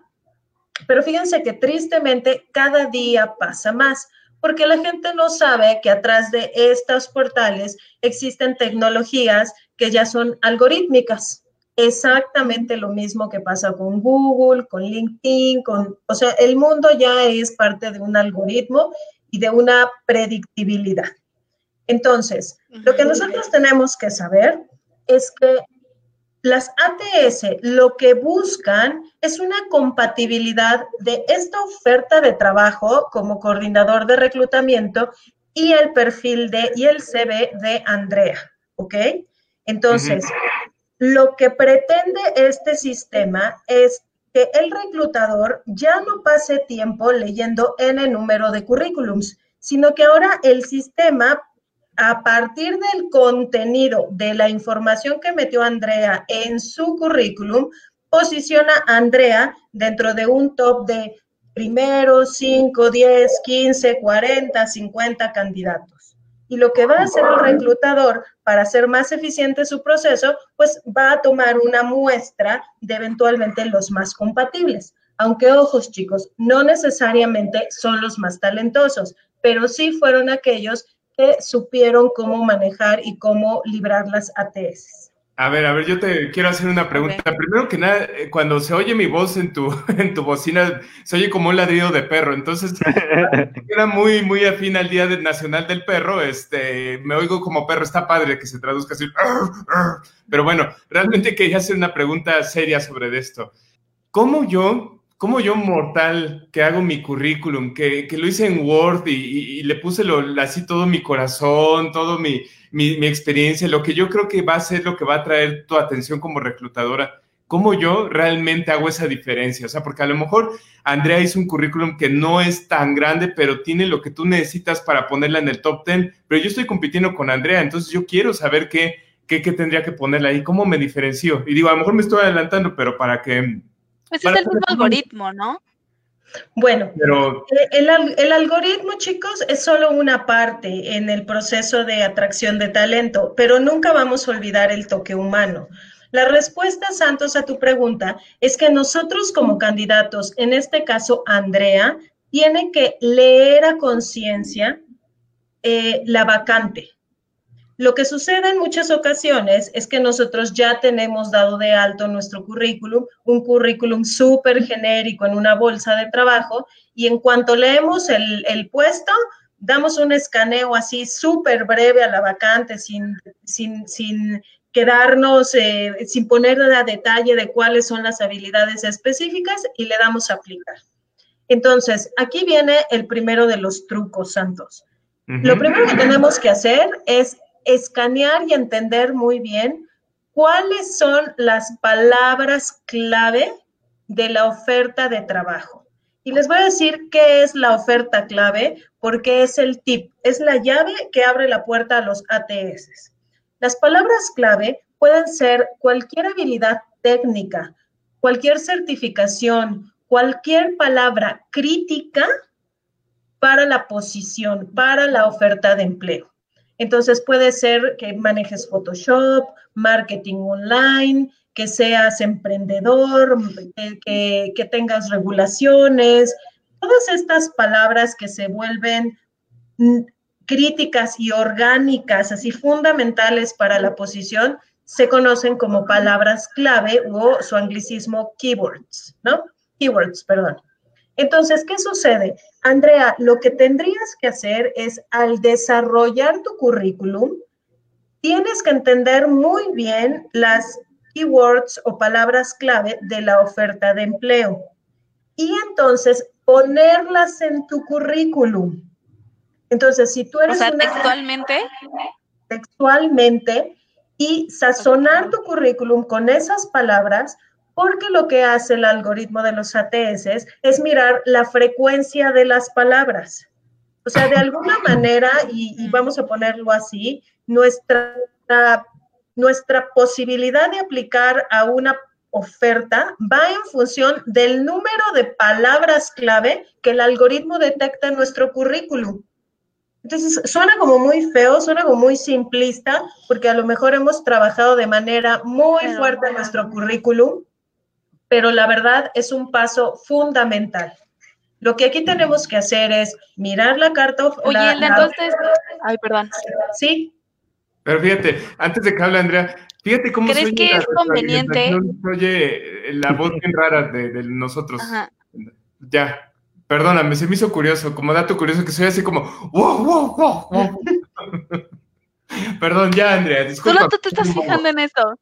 [SPEAKER 6] Pero fíjense que tristemente cada día pasa más, porque la gente no sabe que atrás de estos portales existen tecnologías que ya son algorítmicas. Exactamente lo mismo que pasa con Google, con LinkedIn, con, o sea, el mundo ya es parte de un algoritmo y de una predictibilidad. Entonces, lo que nosotros tenemos que saber es que las ATS lo que buscan es una compatibilidad de esta oferta de trabajo como coordinador de reclutamiento y el perfil de y el CV de Andrea, ¿ok? Entonces, lo que pretende este sistema es que el reclutador ya no pase tiempo leyendo n número de currículums, sino que ahora el sistema a partir del contenido de la información que metió Andrea en su currículum, posiciona a Andrea dentro de un top de primero, 5, 10, 15, 40, 50 candidatos. Y lo que va a hacer el reclutador para hacer más eficiente su proceso, pues va a tomar una muestra de eventualmente los más compatibles. Aunque ojos chicos, no necesariamente son los más talentosos, pero sí fueron aquellos supieron cómo manejar y cómo librar las ATS.
[SPEAKER 5] A ver, a ver, yo te quiero hacer una pregunta. Primero que nada, eh, cuando se oye mi voz en tu, (laughs) en tu bocina, se oye como un ladrido de perro. Entonces, (laughs) era muy, muy afín al Día Nacional del Perro. Este, me oigo como perro, está padre que se traduzca así. Pero bueno, realmente quería hacer una pregunta seria sobre esto. ¿Cómo yo ¿Cómo yo, mortal, que hago mi currículum, que, lo hice en Word y, le puse lo, así todo mi corazón, todo mi, mi, experiencia, lo que yo creo que va a ser lo que va a traer tu atención como reclutadora? ¿Cómo yo realmente hago esa diferencia? O sea, porque a lo mejor Andrea hizo un currículum que no es tan grande, pero tiene lo que tú necesitas para ponerla en el top 10, pero yo estoy compitiendo con Andrea, entonces yo quiero saber qué, qué, qué tendría que ponerla ahí, cómo me diferencio. Y digo, a lo mejor me estoy adelantando, pero para que
[SPEAKER 4] pues es el mismo algoritmo, ¿no?
[SPEAKER 6] Bueno, eh, el, algoritmo, chicos, es solo una parte en el proceso de atracción de talento, pero nunca vamos a olvidar el toque humano. La respuesta, Santos, a tu pregunta es que nosotros como candidatos, en este caso Andrea, tiene que leer a conciencia eh, la vacante. Lo que sucede en muchas ocasiones es que nosotros ya tenemos dado de alto nuestro currículum, un currículum súper genérico en una bolsa de trabajo, y en cuanto leemos el, puesto, damos un escaneo así súper breve a la vacante sin, sin, sin quedarnos, eh, sin poner a detalle de cuáles son las habilidades específicas y le damos a aplicar. Entonces, aquí viene el primero de los trucos, Santos. Lo primero que tenemos que hacer es escanear y entender muy bien cuáles son las palabras clave de la oferta de trabajo. Y les voy a decir qué es la oferta clave, porque es el tip, es la llave que abre la puerta a los ATS. Las palabras clave pueden ser cualquier habilidad técnica, cualquier certificación, cualquier palabra crítica para la posición, para la oferta de empleo. Entonces puede ser que manejes Photoshop, marketing online, que seas emprendedor, que, que, tengas regulaciones, todas estas palabras que se vuelven críticas y orgánicas, así fundamentales para la posición, se conocen como palabras clave o su anglicismo keywords, ¿no? Keywords, perdón. Entonces, ¿qué sucede? Andrea, lo que tendrías que hacer es al desarrollar tu currículum, tienes que entender muy bien las keywords o palabras clave de la oferta de empleo y entonces ponerlas en tu currículum. Entonces, si tú eres...
[SPEAKER 4] O sea, textualmente.
[SPEAKER 6] Textualmente y sazonar tu currículum con esas palabras porque lo que hace el algoritmo de los ATS es mirar la frecuencia de las palabras. O sea, de alguna manera, y, vamos a ponerlo así, nuestra, nuestra posibilidad de aplicar a una oferta va en función del número de palabras clave que el algoritmo detecta en nuestro currículum. Entonces, suena como muy feo, suena como muy simplista, porque a lo mejor hemos trabajado de manera muy fuerte en nuestro currículum, pero la verdad es un paso fundamental. Lo que aquí tenemos que hacer es mirar la carta.
[SPEAKER 4] Oye, entonces. Ay, perdón.
[SPEAKER 6] Sí.
[SPEAKER 5] Pero fíjate, antes de que hable Andrea, fíjate cómo
[SPEAKER 4] ¿Crees que es conveniente?
[SPEAKER 5] Oye, la voz bien rara de, nosotros. Ajá. Ya, perdóname, se me hizo curioso, como dato curioso que soy así como, wow, wow, wow, wow. (laughs) Perdón, ya, Andrea, disculpa.
[SPEAKER 4] Solo tú te estás fijando en eso.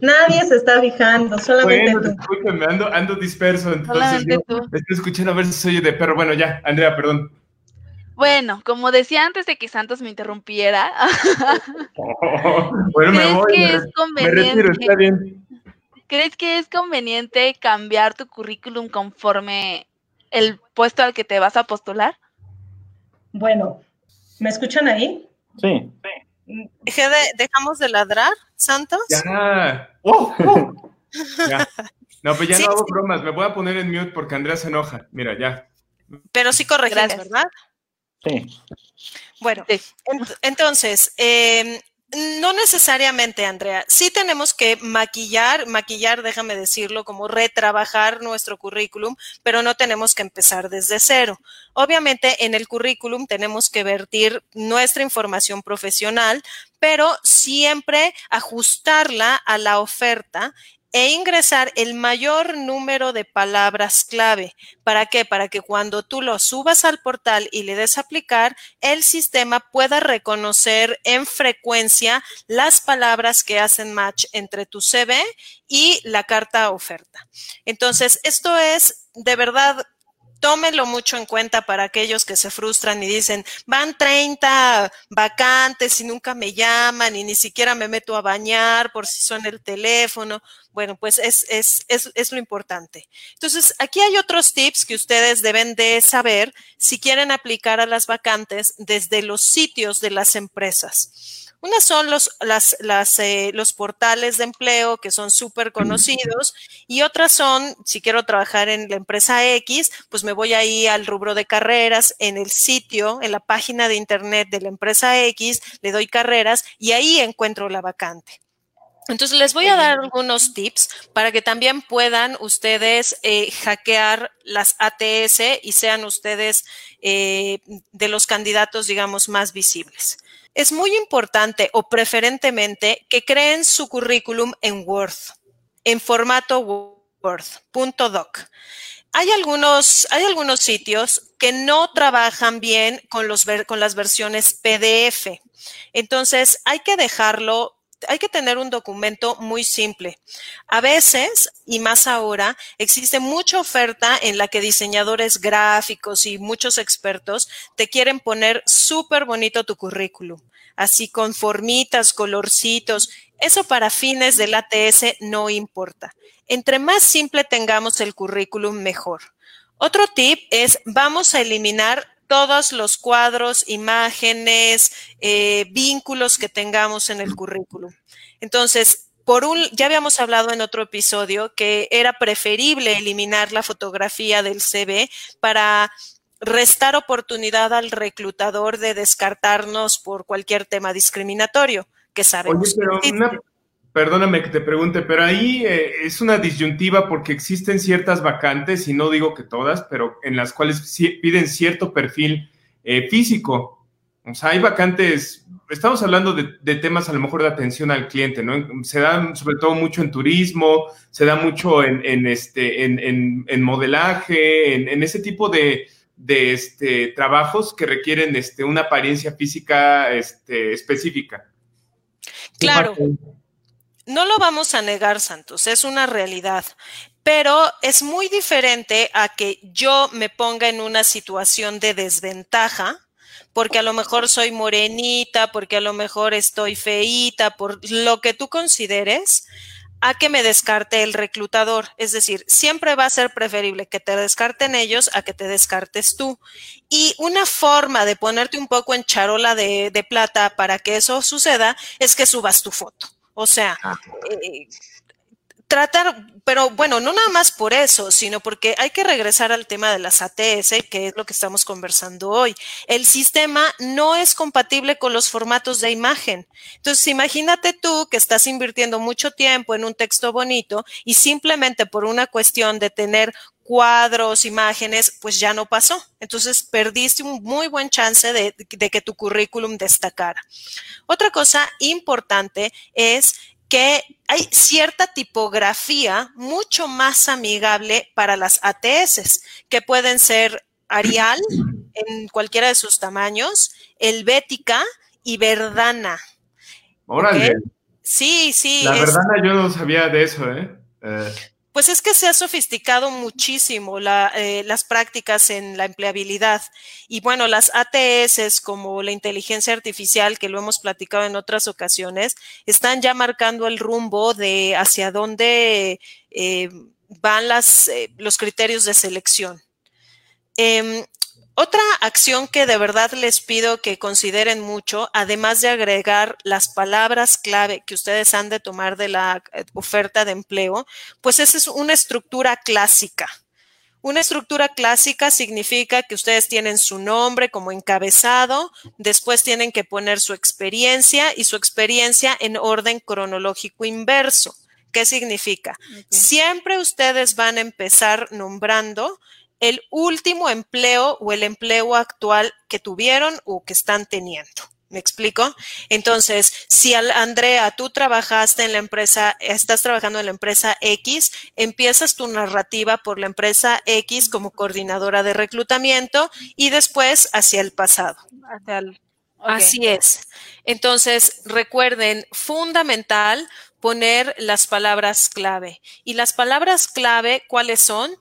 [SPEAKER 6] Nadie se está fijando, solamente
[SPEAKER 5] bueno, tú. ando, ando disperso, entonces yo estoy escuchando a ver si soy de perro. Bueno, ya, Andrea, perdón.
[SPEAKER 4] Bueno, como decía antes de que Santos me interrumpiera, (laughs)
[SPEAKER 5] bueno, ¿crees me voy,
[SPEAKER 4] que es conveniente, ¿Crees que es conveniente cambiar tu currículum conforme el puesto al que te vas a postular?
[SPEAKER 6] Bueno, ¿me escuchan ahí?
[SPEAKER 3] Sí.
[SPEAKER 7] ¿Dejamos de ladrar, Santos?
[SPEAKER 5] Ya. Oh, oh. ya. No, pues ya no hago bromas. Me voy a poner en mute porque Andrea se enoja. Mira, ya.
[SPEAKER 7] Pero sí corregimos, ¿verdad?
[SPEAKER 3] Sí.
[SPEAKER 7] Bueno, entonces, eh, no necesariamente, Andrea. Sí tenemos que maquillar, maquillar, déjame decirlo, como retrabajar nuestro currículum, pero no tenemos que empezar desde cero. Obviamente, en el currículum tenemos que vertir nuestra información profesional, pero siempre ajustarla a la oferta e ingresar el mayor número de palabras clave. ¿Para qué? Para que cuando tú lo subas al portal y le des aplicar, el sistema pueda reconocer en frecuencia las palabras que hacen match entre tu CV y la carta oferta. Entonces, esto es de verdad tómenlo mucho en cuenta para aquellos que se frustran y dicen, van 30 vacantes y nunca me llaman y ni siquiera me meto a bañar por si suena el teléfono. Bueno, pues es, es, es, lo importante. Entonces, aquí hay otros tips que ustedes deben de saber si quieren aplicar a las vacantes desde los sitios de las empresas. Una son los, las, las, eh, los portales de empleo que son súper conocidos y otras son, si quiero trabajar en la empresa X, pues me voy ahí al rubro de carreras, en el sitio, en la página de internet de la empresa X, le doy carreras y ahí encuentro la vacante. Entonces les voy a dar algunos tips para que también puedan ustedes eh, hackear las ATS y sean ustedes eh, de los candidatos, digamos, más visibles. Es muy importante o preferentemente que creen su currículum en Word, en formato Word, .doc. Hay algunos, hay algunos sitios que no trabajan bien con, los, con las versiones PDF. Entonces, hay que dejarlo hay que tener un documento muy simple. A veces, y más ahora, existe mucha oferta en la que diseñadores gráficos y muchos expertos te quieren poner súper bonito tu currículum, así con formitas, colorcitos. Eso para fines del ATS no importa. Entre más simple tengamos el currículum, mejor. Otro tip es, vamos a eliminar todos los cuadros, imágenes, eh, vínculos que tengamos en el currículum. Entonces, por un, ya habíamos hablado en otro episodio que era preferible eliminar la fotografía del CV para restar oportunidad al reclutador de descartarnos por cualquier tema discriminatorio que sabemos.
[SPEAKER 5] Perdóname que te pregunte, pero ahí eh, es una disyuntiva porque existen ciertas vacantes, y no digo que todas, pero en las cuales piden cierto perfil eh, físico. O sea, hay vacantes, estamos hablando de, temas a lo mejor de atención al cliente, ¿no? Se dan sobre todo mucho en turismo, se da mucho en, este, en, modelaje, en, ese tipo de, este, trabajos que requieren este, una apariencia física este, específica.
[SPEAKER 7] Claro. No lo vamos a negar, Santos, es una realidad, pero es muy diferente a que yo me ponga en una situación de desventaja porque a lo mejor soy morenita, porque a lo mejor estoy feíta, por lo que tú consideres, a que me descarte el reclutador. Es decir, siempre va a ser preferible que te descarten ellos a que te descartes tú. Y una forma de ponerte un poco en charola de, plata para que eso suceda es que subas tu foto. O sea, eh, tratar, pero bueno, no nada más por eso, sino porque hay que regresar al tema de las ATS, que es lo que estamos conversando hoy. El sistema no es compatible con los formatos de imagen. Entonces, imagínate tú que estás invirtiendo mucho tiempo en un texto bonito y simplemente por una cuestión de tener cuadros, imágenes, pues ya no pasó. Entonces perdiste un muy buen chance de, de, que tu currículum destacara. Otra cosa importante es que hay cierta tipografía mucho más amigable para las ATS, que pueden ser Arial en cualquiera de sus tamaños, Helvética y Verdana.
[SPEAKER 5] Órale.
[SPEAKER 7] Sí, sí.
[SPEAKER 5] La Verdana yo no sabía de eso, ¿eh? eh
[SPEAKER 7] pues es que se ha sofisticado muchísimo eh, las prácticas en la empleabilidad. Y bueno, las ATS como la inteligencia artificial, que lo hemos platicado en otras ocasiones, están ya marcando el rumbo de hacia dónde eh, van las, eh, los criterios de selección. Otra acción que de verdad les pido que consideren mucho, además de agregar las palabras clave que ustedes han de tomar de la eh, oferta de empleo, pues esa es una estructura clásica. Una estructura clásica significa que ustedes tienen su nombre como encabezado, después tienen que poner su experiencia y su experiencia en orden cronológico inverso. ¿Qué significa? Siempre ustedes van a empezar nombrando el último empleo o el empleo actual que tuvieron o que están teniendo. ¿Me explico? Entonces, si Andrea, tú trabajaste en la empresa, estás trabajando en la empresa X, empiezas tu narrativa por la empresa X como coordinadora de reclutamiento y después hacia el pasado. Así es. Entonces, recuerden, fundamental poner las palabras clave. Y las palabras clave, ¿cuáles son?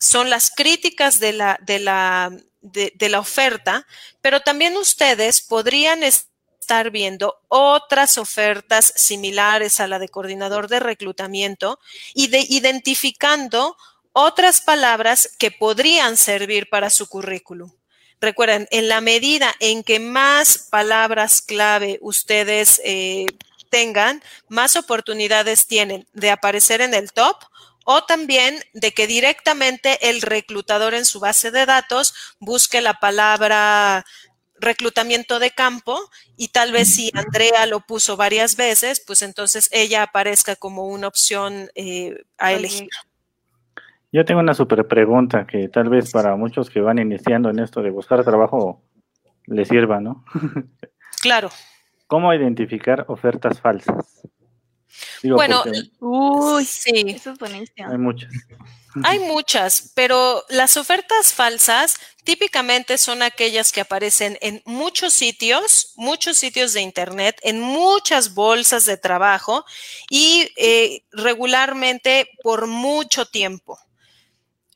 [SPEAKER 7] Son las críticas de la, de la, de, la oferta, pero también ustedes podrían estar viendo otras ofertas similares a la de coordinador de reclutamiento y de identificando otras palabras que podrían servir para su currículum. Recuerden, en la medida en que más palabras clave ustedes eh, tengan, más oportunidades tienen de aparecer en el top o también de que directamente el reclutador en su base de datos busque la palabra reclutamiento de campo y tal vez si Andrea lo puso varias veces, pues entonces ella aparezca como una opción eh, a elegir.
[SPEAKER 3] Yo tengo una super pregunta que tal vez para muchos que van iniciando en esto de buscar trabajo les sirva, ¿no? (laughs)
[SPEAKER 7] Claro.
[SPEAKER 3] ¿Cómo identificar ofertas falsas?
[SPEAKER 7] Bueno, uy, sí.
[SPEAKER 4] Eso es buenísimo.
[SPEAKER 3] Hay muchas.
[SPEAKER 7] Hay muchas, pero las ofertas falsas típicamente son aquellas que aparecen en muchos sitios, muchos sitios de Internet, en muchas bolsas de trabajo y eh, regularmente por mucho tiempo.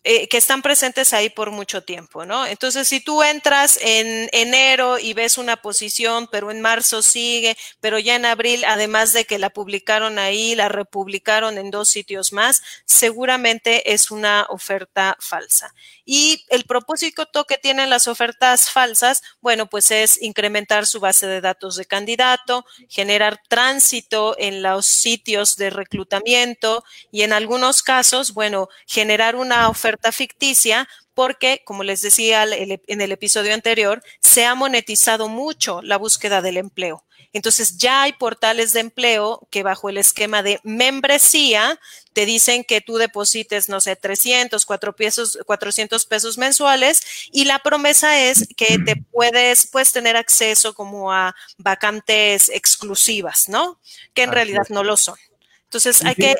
[SPEAKER 7] Eh, que están presentes ahí por mucho tiempo, ¿no? Entonces, si tú entras en enero y ves una posición, pero en marzo sigue, pero ya en abril, además de que la publicaron ahí, la republicaron en dos sitios más, seguramente es una oferta falsa. Y el propósito que tienen las ofertas falsas, bueno, pues es incrementar su base de datos de candidato, generar tránsito en los sitios de reclutamiento y en algunos casos, bueno, generar una oferta ficticia porque, como les decía en el episodio anterior, se ha monetizado mucho la búsqueda del empleo. Entonces ya hay portales de empleo que bajo el esquema de membresía te dicen que tú deposites, no sé, 300, 400 pesos mensuales y la promesa es que te puedes, puedes tener acceso como a vacantes exclusivas, ¿no? Que en realidad no lo son. Entonces hay que,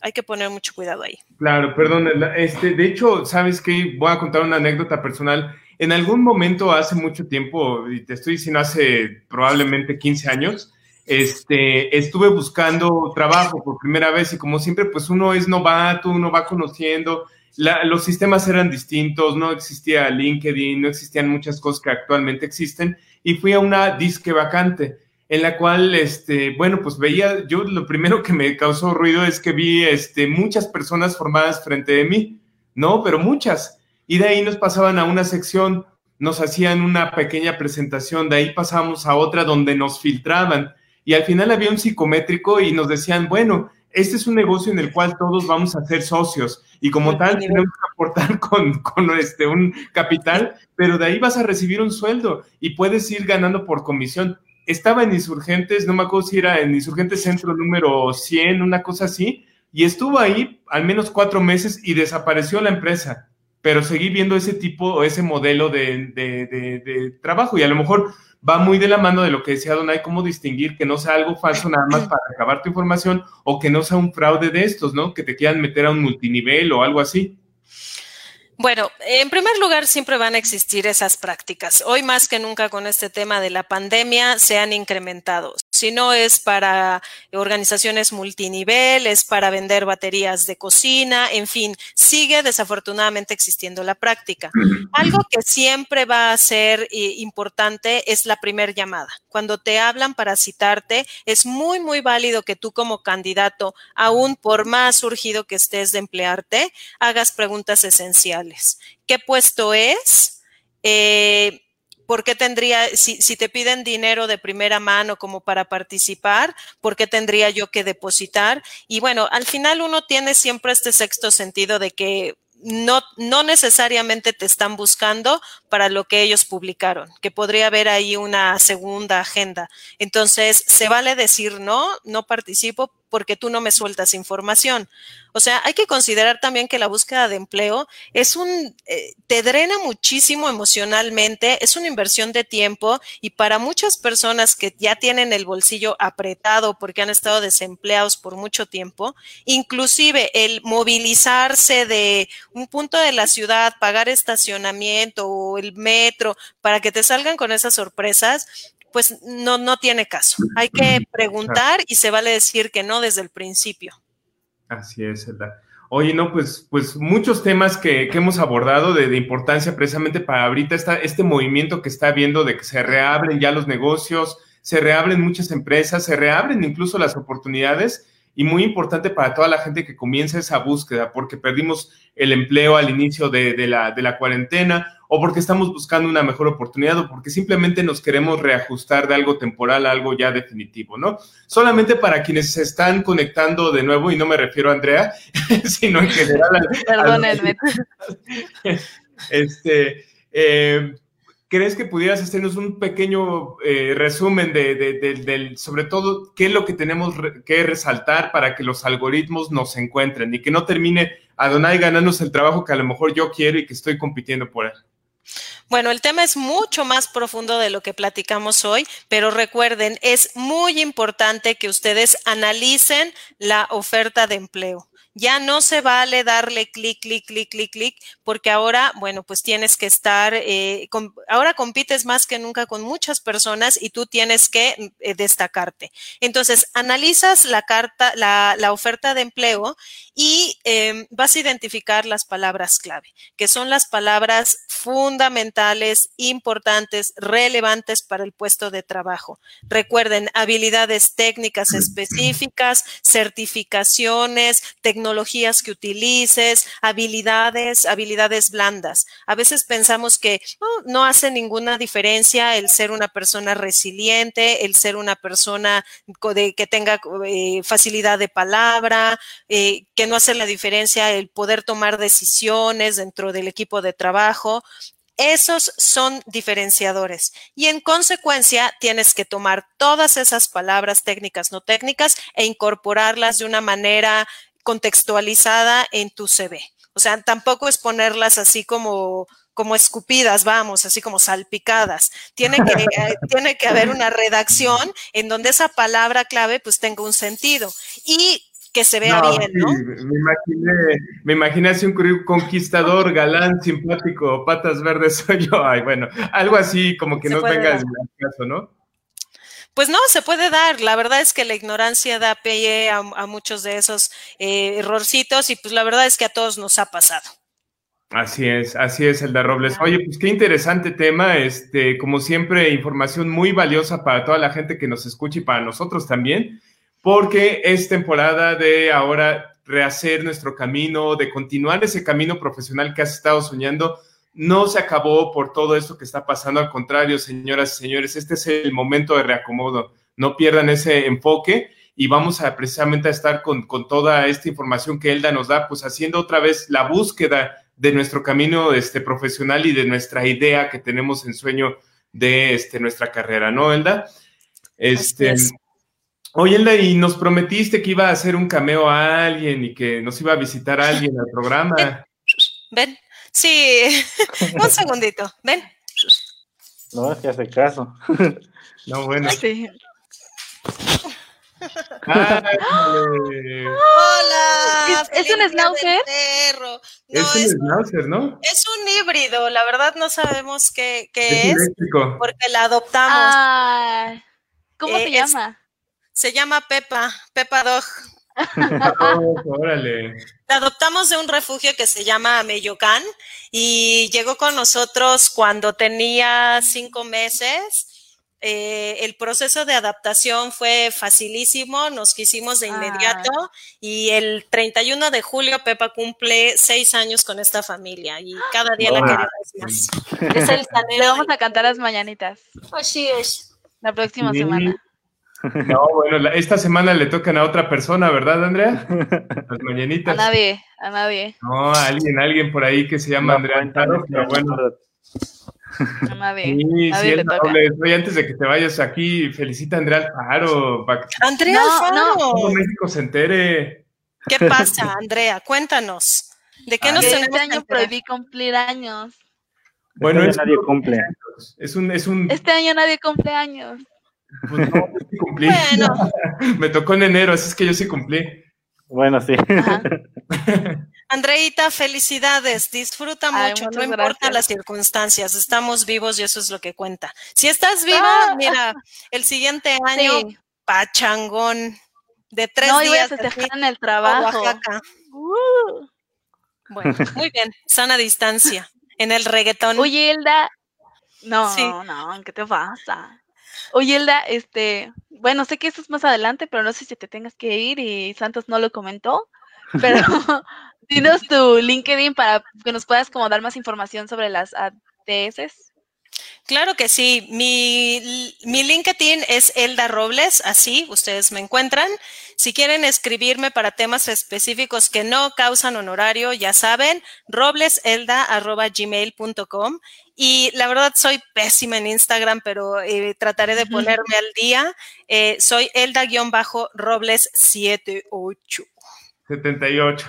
[SPEAKER 7] hay, que poner mucho cuidado ahí.
[SPEAKER 5] Claro, perdón, este, de hecho, ¿sabes qué? Voy a contar una anécdota personal. En algún momento hace mucho tiempo, y te estoy diciendo hace probablemente 15 años, este, estuve buscando trabajo por primera vez y como siempre, pues uno es novato, uno va conociendo, los sistemas eran distintos, no existía LinkedIn, no existían muchas cosas que actualmente existen. Y fui a una disque vacante en la cual, este, bueno, pues veía, yo lo primero que me causó ruido es que vi, este, muchas personas formadas frente de mí, ¿no? Pero muchas y de ahí nos pasaban a una sección, nos hacían una pequeña presentación, de ahí pasamos a otra donde nos filtraban y al final había un psicométrico y nos decían, bueno, este es un negocio en el cual todos vamos a ser socios y como tal tenemos que aportar (laughs) con, con este, un capital, pero de ahí vas a recibir un sueldo y puedes ir ganando por comisión. Estaba en Insurgentes, no me acuerdo si era en Insurgentes Centro número 100, una cosa así, y estuvo ahí al menos cuatro meses y desapareció la empresa pero seguí viendo ese tipo o ese modelo de, trabajo y a lo mejor va muy de la mano de lo que decía Donay, cómo distinguir que no sea algo falso nada más para acabar tu información o que no sea un fraude de estos, ¿no? Que te quieran meter a un multinivel o algo así.
[SPEAKER 7] Bueno, en primer lugar, siempre van a existir esas prácticas. Hoy más que nunca con este tema de la pandemia se han incrementado. Si no es para organizaciones multinivel, es para vender baterías de cocina, en fin, sigue desafortunadamente existiendo la práctica. Algo que siempre va a ser eh, importante es la primer llamada. Cuando te hablan para citarte, es muy, muy válido que tú como candidato, aún por más surgido que estés de emplearte, hagas preguntas esenciales. ¿Qué puesto es? Eh, ¿Por qué tendría, si, si, te piden dinero de primera mano como para participar, por qué tendría yo que depositar? Y bueno, al final uno tiene siempre este sexto sentido de que no, no necesariamente te están buscando para lo que ellos publicaron, que podría haber ahí una segunda agenda. Entonces, se vale decir no, no participo porque tú no me sueltas información. O sea, hay que considerar también que la búsqueda de empleo es un, eh, te drena muchísimo emocionalmente, es una inversión de tiempo y para muchas personas que ya tienen el bolsillo apretado porque han estado desempleados por mucho tiempo, inclusive el movilizarse de un punto de la ciudad, pagar estacionamiento o el metro para que te salgan con esas sorpresas, pues no, no tiene caso. Hay que preguntar y se vale decir que no desde el principio.
[SPEAKER 5] Así es, ¿verdad? Oye, no, pues, pues muchos temas que, hemos abordado de, importancia precisamente para ahorita este movimiento que está viendo de que se reabren ya los negocios, se reabren muchas empresas, se reabren incluso las oportunidades y muy importante para toda la gente que comienza esa búsqueda, porque perdimos el empleo al inicio de, la, de la cuarentena o porque estamos buscando una mejor oportunidad o porque simplemente nos queremos reajustar de algo temporal a algo ya definitivo, ¿no? Solamente para quienes se están conectando de nuevo, y no me refiero a Andrea, (laughs) sino en general.
[SPEAKER 4] Perdónenme. (laughs)
[SPEAKER 5] Este, eh, ¿crees que pudieras hacernos un pequeño eh, resumen de, de, sobre todo, qué es lo que tenemos que resaltar para que los algoritmos nos encuentren y que no termine Adonai ganándose el trabajo que a lo mejor yo quiero y que estoy compitiendo por él?
[SPEAKER 7] Bueno, el tema es mucho más profundo de lo que platicamos hoy, pero recuerden, es muy importante que ustedes analicen la oferta de empleo. Ya no se vale darle clic, clic, clic, clic, clic, porque ahora, bueno, pues tienes que estar, eh, ahora compites más que nunca con muchas personas y tú tienes que eh, destacarte. Entonces, analizas la carta, la, la oferta de empleo y em, vas a identificar las palabras clave, que son las palabras fundamentales, importantes, relevantes para el puesto de trabajo. Recuerden, habilidades técnicas específicas, certificaciones, tecnologías que utilices, habilidades, habilidades blandas. A veces pensamos que oh, no hace ninguna diferencia el ser una persona resiliente, el ser una persona que tenga eh, facilidad de palabra, eh, que no hace la diferencia el poder tomar decisiones dentro del equipo de trabajo. Esos son diferenciadores y en consecuencia tienes que tomar todas esas palabras técnicas, no técnicas, e incorporarlas de una manera contextualizada en tu CV. O sea, tampoco es ponerlas así como como escupidas, vamos, así como salpicadas. Tiene que, (laughs) eh, tiene que haber una redacción en donde esa palabra clave pues tenga un sentido. Y que se vea bien, ¿no?
[SPEAKER 5] Me imaginé, me imaginé así un conquistador, galán, simpático, patas verdes (laughs) soy yo. Ay, bueno, algo así como que no venga el caso, ¿no?
[SPEAKER 7] Pues no, se puede dar. La verdad es que la ignorancia da pie a, muchos de esos eh, errorcitos y pues la verdad es que a todos nos ha pasado.
[SPEAKER 5] Así es, así es, el de Robles. Oye, pues qué interesante tema. Este, como siempre, información muy valiosa para toda la gente que nos escucha y para nosotros también porque es temporada de ahora rehacer nuestro camino, de continuar ese camino profesional que has estado soñando. No se acabó por todo esto que está pasando, al contrario, señoras y señores, este es el momento de reacomodo. No pierdan ese enfoque y vamos a precisamente a estar con, toda esta información que Elda nos da, pues haciendo otra vez la búsqueda de nuestro camino este, profesional y de nuestra idea que tenemos en sueño de este, nuestra carrera, ¿no, Elda? Este, Oye, Elda, y nos prometiste que iba a hacer un cameo a alguien y que nos iba a visitar a alguien al programa. (laughs)
[SPEAKER 7] Ven, sí, (laughs) un segundito, ven.
[SPEAKER 3] No, es que hace caso. (laughs)
[SPEAKER 5] No, bueno. Sí.
[SPEAKER 7] Hola.
[SPEAKER 4] ¿Es, un schnauzer?
[SPEAKER 5] es un schnauzer, ¿no?
[SPEAKER 7] Es un híbrido, la verdad no sabemos qué, qué es, porque la adoptamos.
[SPEAKER 4] ¿Cómo se eh, llama?
[SPEAKER 7] Se llama Pepa, Pepa Dog. (laughs)
[SPEAKER 5] órale.
[SPEAKER 7] La adoptamos de un refugio que se llama Meyocán y llegó con nosotros cuando tenía cinco meses. Eh, el proceso de adaptación fue facilísimo, nos quisimos de inmediato y el 31 de julio Pepa cumple seis años con esta familia y cada día la queremos más.
[SPEAKER 4] Es el Le vamos a cantar las mañanitas.
[SPEAKER 7] Así es.
[SPEAKER 4] La próxima semana.
[SPEAKER 5] No, bueno, esta semana le tocan a otra persona, ¿verdad, Andrea? (laughs) Las mañanitas.
[SPEAKER 4] A nadie, a nadie.
[SPEAKER 5] No, a alguien, alguien por ahí que se llama Andrea Antaro, pero bueno.
[SPEAKER 4] A nadie. Sí, nadie le toca.
[SPEAKER 5] Oye, antes de que te vayas aquí, felicita a Andrea Alfaro.
[SPEAKER 7] Andrea Alfaro.
[SPEAKER 5] Todo México se entere.
[SPEAKER 7] ¿Qué pasa, Andrea? Cuéntanos. ¿De qué nos
[SPEAKER 4] este
[SPEAKER 7] tenemos
[SPEAKER 4] Este año prohibí cumplir años.
[SPEAKER 3] Bueno, este nadie cumple.
[SPEAKER 5] Es un, es un...
[SPEAKER 4] Este año nadie cumple años.
[SPEAKER 5] Pues no, sí cumplí. (laughs) Me tocó en enero, así es que yo sí cumplí.
[SPEAKER 3] Bueno, sí. (laughs)
[SPEAKER 7] Andreita, felicidades, disfruta mucho, no importa las circunstancias, estamos vivos y eso es lo que cuenta. Si estás viva, ah. mira, el siguiente año, pachangón, de tres no, días.
[SPEAKER 4] No, en el trabajo. Uh.
[SPEAKER 7] Bueno, (laughs) muy bien, sana distancia, en el reggaetón.
[SPEAKER 4] Oye, Hilda, no, no, ¿qué te pasa? Oye, Elda, este, bueno, sé que eso es más adelante, pero no sé si te tengas que ir y Santos no lo comentó, pero (laughs) (laughs) dinos tu LinkedIn para que nos puedas como dar más información sobre las ATS.
[SPEAKER 7] Claro que sí. Mi, mi, LinkedIn es Elda Robles, así ustedes me encuentran. Si quieren escribirme para temas específicos que no causan honorario, ya saben, robleselda.gmail.com. Y la verdad soy pésima en Instagram, pero eh, trataré de ponerme al día. Eh, soy Elda-Robles78.
[SPEAKER 5] 78.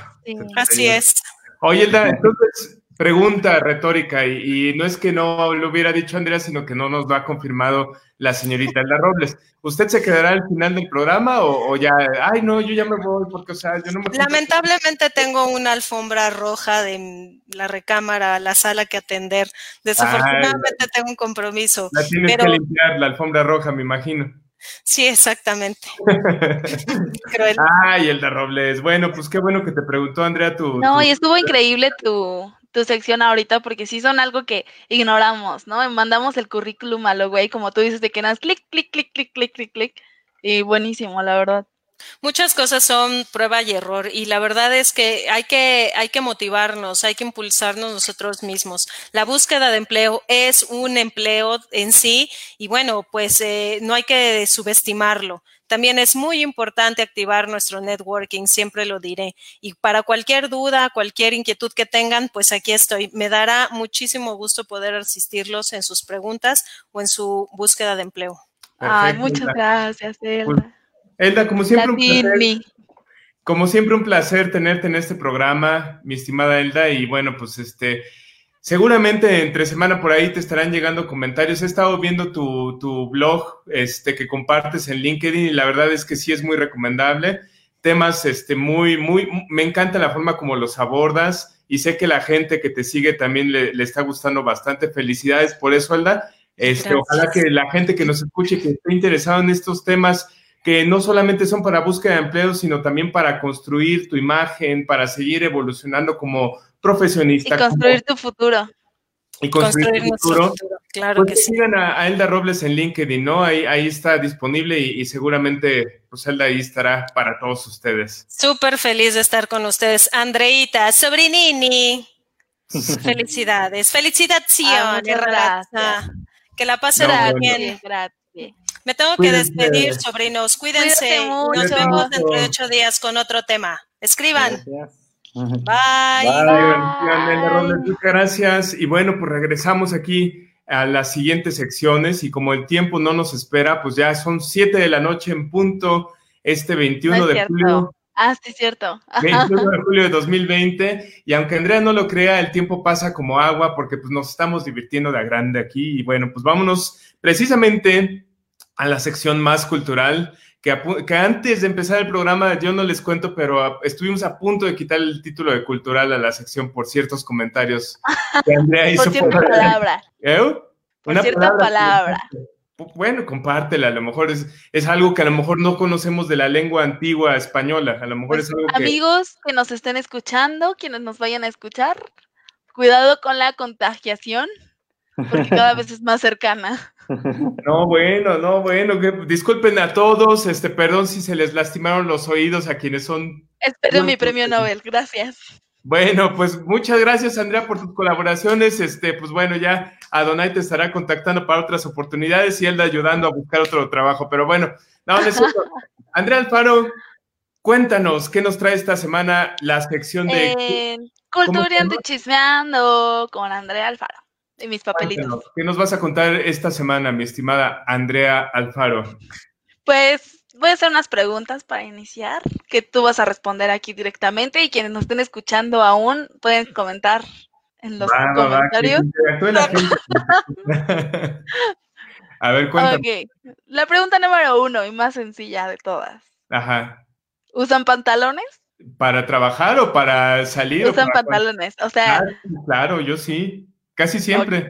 [SPEAKER 7] Así es.
[SPEAKER 5] Oye, Elda, entonces pregunta retórica y, no es que no lo hubiera dicho Andrea, sino que no nos lo ha confirmado la señorita Elda Robles. ¿Usted se quedará al final del programa o, ya, ay no, yo ya me voy porque, o sea, yo no me...
[SPEAKER 7] Lamentablemente tengo una alfombra roja de la recámara, la sala que atender. Desafortunadamente tengo un compromiso.
[SPEAKER 5] La tienes que limpiar, la alfombra roja, me imagino.
[SPEAKER 7] Sí, exactamente. (laughs)
[SPEAKER 5] Ay, Elda Robles. Bueno, pues qué bueno que te preguntó Andrea tu...
[SPEAKER 4] No, y estuvo increíble tu, tu sección ahorita porque sí son algo que ignoramos, ¿no? Mandamos el currículum a lo güey, como tú dices, de que nada, clic, clic, clic, clic, clic, clic, clic. Y buenísimo, la verdad.
[SPEAKER 7] Muchas cosas son prueba y error y la verdad es que hay que, hay que motivarnos, hay que impulsarnos nosotros mismos. La búsqueda de empleo es un empleo en sí y bueno, pues eh, no hay que subestimarlo. También es muy importante activar nuestro networking, siempre lo diré. Y para cualquier duda, cualquier inquietud que tengan, pues aquí estoy. Me dará muchísimo gusto poder asistirlos en sus preguntas o en su búsqueda de empleo.
[SPEAKER 4] Ay, muchas gracias, Elda.
[SPEAKER 5] Elda, como siempre, un placer, como siempre un placer tenerte en este programa, mi estimada Elda, y bueno, pues este, Seguramente entre semana por ahí te estarán llegando comentarios. He estado viendo tu, tu, blog este, que compartes en LinkedIn y la verdad es que sí es muy recomendable. Temas este, muy, muy, me encanta la forma como los abordas y sé que la gente que te sigue también le, le está gustando bastante. Felicidades por eso, Alda. Este, ojalá que la gente que nos escuche, que esté interesado en estos temas, que no solamente son para búsqueda de empleo, sino también para construir tu imagen, para seguir evolucionando como profesionista.
[SPEAKER 4] Y construir tu futuro.
[SPEAKER 5] Y construir, tu futuro. Claro pues que sigan a, Elda Robles en LinkedIn, ¿no? Ahí, ahí está disponible y, seguramente pues Elda ahí estará para todos ustedes.
[SPEAKER 7] Súper feliz de estar con ustedes. Andreita, sobrinini. (laughs) Felicidades. Felicitaciones, Que la pasen bien. Me tengo que despedir, sobrinos. Cuídense. Nos vemos dentro de ocho días con otro tema. Escriban. Bye.
[SPEAKER 5] Bye. Gracias. Y bueno, pues regresamos aquí a las siguientes secciones y como el tiempo no nos espera, pues ya son siete de la noche en punto este 21 de julio.
[SPEAKER 4] Ah, sí, cierto.
[SPEAKER 5] 21 de julio de 2020 y aunque Andrea no lo crea, el tiempo pasa como agua porque pues nos estamos divirtiendo de grande aquí y bueno, pues vámonos precisamente a la sección más cultural que, antes de empezar el programa, yo no les cuento, pero estuvimos a punto de quitar el título de cultural a la sección por ciertos comentarios (laughs)
[SPEAKER 4] que Andrea hizo. por cierta palabra.
[SPEAKER 5] ¿Eh?
[SPEAKER 4] Por cierta palabra.
[SPEAKER 5] Bueno, compártela, a lo mejor es, es algo que a lo mejor no conocemos de la lengua antigua española, a lo mejor pues, es algo
[SPEAKER 4] que... Amigos que nos estén escuchando, quienes nos vayan a escuchar, cuidado con la contagiación, porque cada vez es más cercana. (laughs)
[SPEAKER 5] No, bueno, no, bueno, disculpen a todos, este, perdón si se les lastimaron los oídos a quienes son.
[SPEAKER 4] Espero mi premio Nobel, gracias.
[SPEAKER 5] Bueno, pues muchas gracias, Andrea, por tus colaboraciones. Este, pues bueno, ya Adonai te estará contactando para otras oportunidades y él ayudando a buscar otro trabajo. Pero bueno, no, no (laughs) Andrea Alfaro, cuéntanos, ¿qué nos trae esta semana la sección de
[SPEAKER 4] eh, Cultura de Chismeando con Andrea Alfaro? Y mis papelitos.
[SPEAKER 5] ¿Qué nos vas a contar esta semana, mi estimada Andrea Alfaro?
[SPEAKER 4] Pues voy a hacer unas preguntas para iniciar, que tú vas a responder aquí directamente y quienes nos estén escuchando aún pueden comentar en los comentarios. (laughs) (laughs)
[SPEAKER 5] a ver, cuéntame.
[SPEAKER 4] La pregunta número uno y más sencilla de todas.
[SPEAKER 5] Ajá.
[SPEAKER 4] ¿Usan pantalones?
[SPEAKER 5] ¿Para trabajar o para salir?
[SPEAKER 4] Usan pantalones, o sea.
[SPEAKER 5] claro, yo sí. Casi siempre.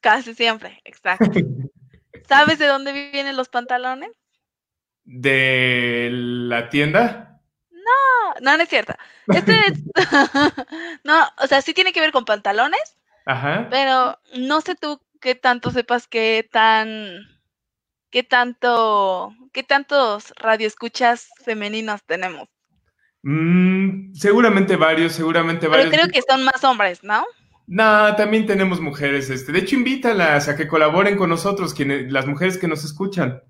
[SPEAKER 4] Casi siempre, exacto. (laughs) ¿Sabes de dónde vienen los pantalones?
[SPEAKER 5] ¿De la tienda?
[SPEAKER 4] No, no, no es cierto. Este es... (laughs) no, o sea, sí tiene que ver con pantalones.
[SPEAKER 5] Ajá.
[SPEAKER 4] Pero no sé tú qué tanto sepas qué tan. qué tanto. qué tantos radioescuchas femeninos tenemos.
[SPEAKER 5] Mm, seguramente varios, seguramente varios.
[SPEAKER 4] Pero creo que son más hombres, ¿no?
[SPEAKER 5] No, también tenemos mujeres. Este. De hecho, invítalas a que colaboren con nosotros, quienes, las mujeres que nos escuchan.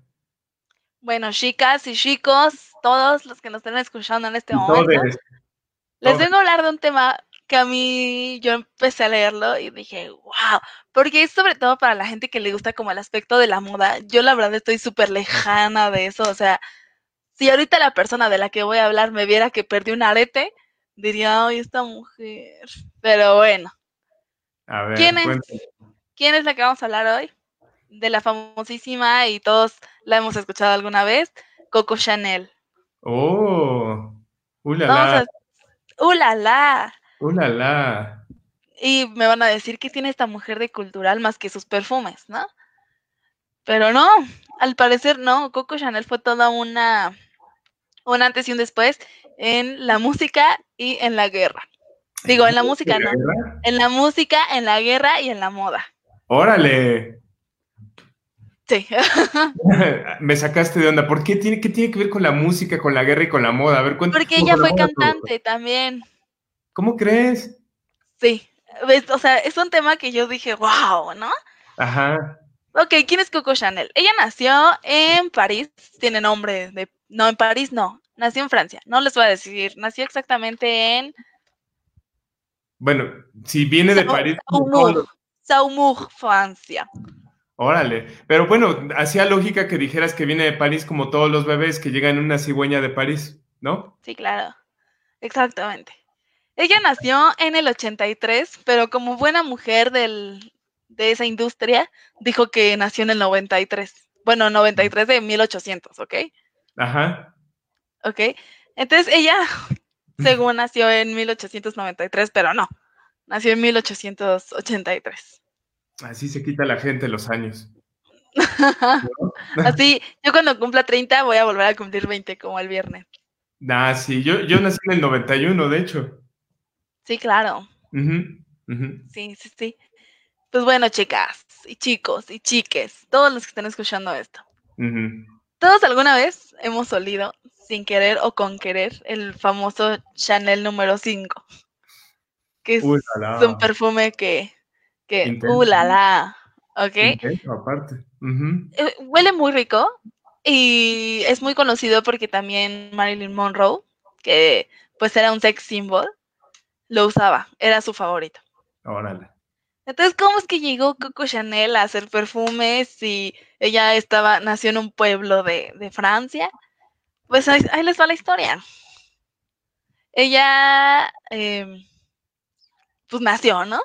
[SPEAKER 4] Bueno, chicas y chicos, todos los que nos estén escuchando en este momento, les vengo a hablar de un tema que a mí yo empecé a leerlo y dije, wow, porque es sobre todo para la gente que le gusta como el aspecto de la moda. Yo la verdad estoy súper lejana de eso, o sea, si ahorita la persona de la que voy a hablar me viera que perdí un arete, diría, ay, esta mujer. Pero bueno.
[SPEAKER 5] A ver,
[SPEAKER 4] ¿Quién es, ¿Quién es la que vamos a hablar hoy? De la famosísima y todos la hemos escuchado alguna vez, Coco Chanel.
[SPEAKER 5] Oh, ulala.
[SPEAKER 4] Ulala.
[SPEAKER 5] Ulala.
[SPEAKER 4] Y me van a decir que tiene esta mujer de cultural más que sus perfumes, ¿no? Pero no, al parecer no. Coco Chanel fue toda una, un antes y un después en la música y en la guerra. Digo, en la música no. En la música, en la guerra y en la moda.
[SPEAKER 5] Órale.
[SPEAKER 4] Sí. (laughs) (laughs)
[SPEAKER 5] Me sacaste de onda. ¿Por qué tiene, qué tiene que ver con la música, con la guerra y con la moda? A ver,
[SPEAKER 4] Porque ella fue cantante también.
[SPEAKER 5] ¿Cómo crees?
[SPEAKER 4] Sí. O sea, es un tema que yo dije, wow, ¿no?
[SPEAKER 5] Ajá.
[SPEAKER 4] Ok, ¿quién es Coco Chanel? Ella nació en París, tiene nombre de... No, en París no, nació en Francia, no les voy a decir, nació exactamente en...
[SPEAKER 5] Bueno, si viene de París...
[SPEAKER 4] Saumur, Francia.
[SPEAKER 5] Órale, pero bueno, hacía lógica que dijeras que viene de París como todos los bebés que llegan en una cigüeña de París, ¿no?
[SPEAKER 4] Sí, claro, exactamente. Ella nació en el 83, pero como buena mujer del, de esa industria, dijo que nació en el 93. Bueno, 93 de 1800, ¿ok?
[SPEAKER 5] Ajá.
[SPEAKER 4] Ok. Entonces ella, según nació en 1893, pero no, nació en 1883.
[SPEAKER 5] Así se quita la gente los años. (laughs)
[SPEAKER 4] Así, yo cuando cumpla 30 voy a volver a cumplir 20 como el viernes.
[SPEAKER 5] Ah, sí, yo, yo nací en el 91, de hecho.
[SPEAKER 4] Sí, claro. Sí, sí, sí. Pues bueno, chicas y chicos y chiques, todos los que están escuchando esto. Todos alguna vez hemos olido, sin querer o con querer, el famoso Chanel número 5. Que es un perfume que, que uh, la, la, ¿ok?
[SPEAKER 5] aparte.
[SPEAKER 4] Eh, huele muy rico y es muy conocido porque también Marilyn Monroe, que pues era un sex symbol, lo usaba, era su favorito.
[SPEAKER 5] Órale.
[SPEAKER 4] Entonces, ¿cómo es que llegó Coco Chanel a hacer perfumes si ella estaba, nació en un pueblo de, Francia? Pues ahí, les va la historia. Ella, em, pues nació, ¿no?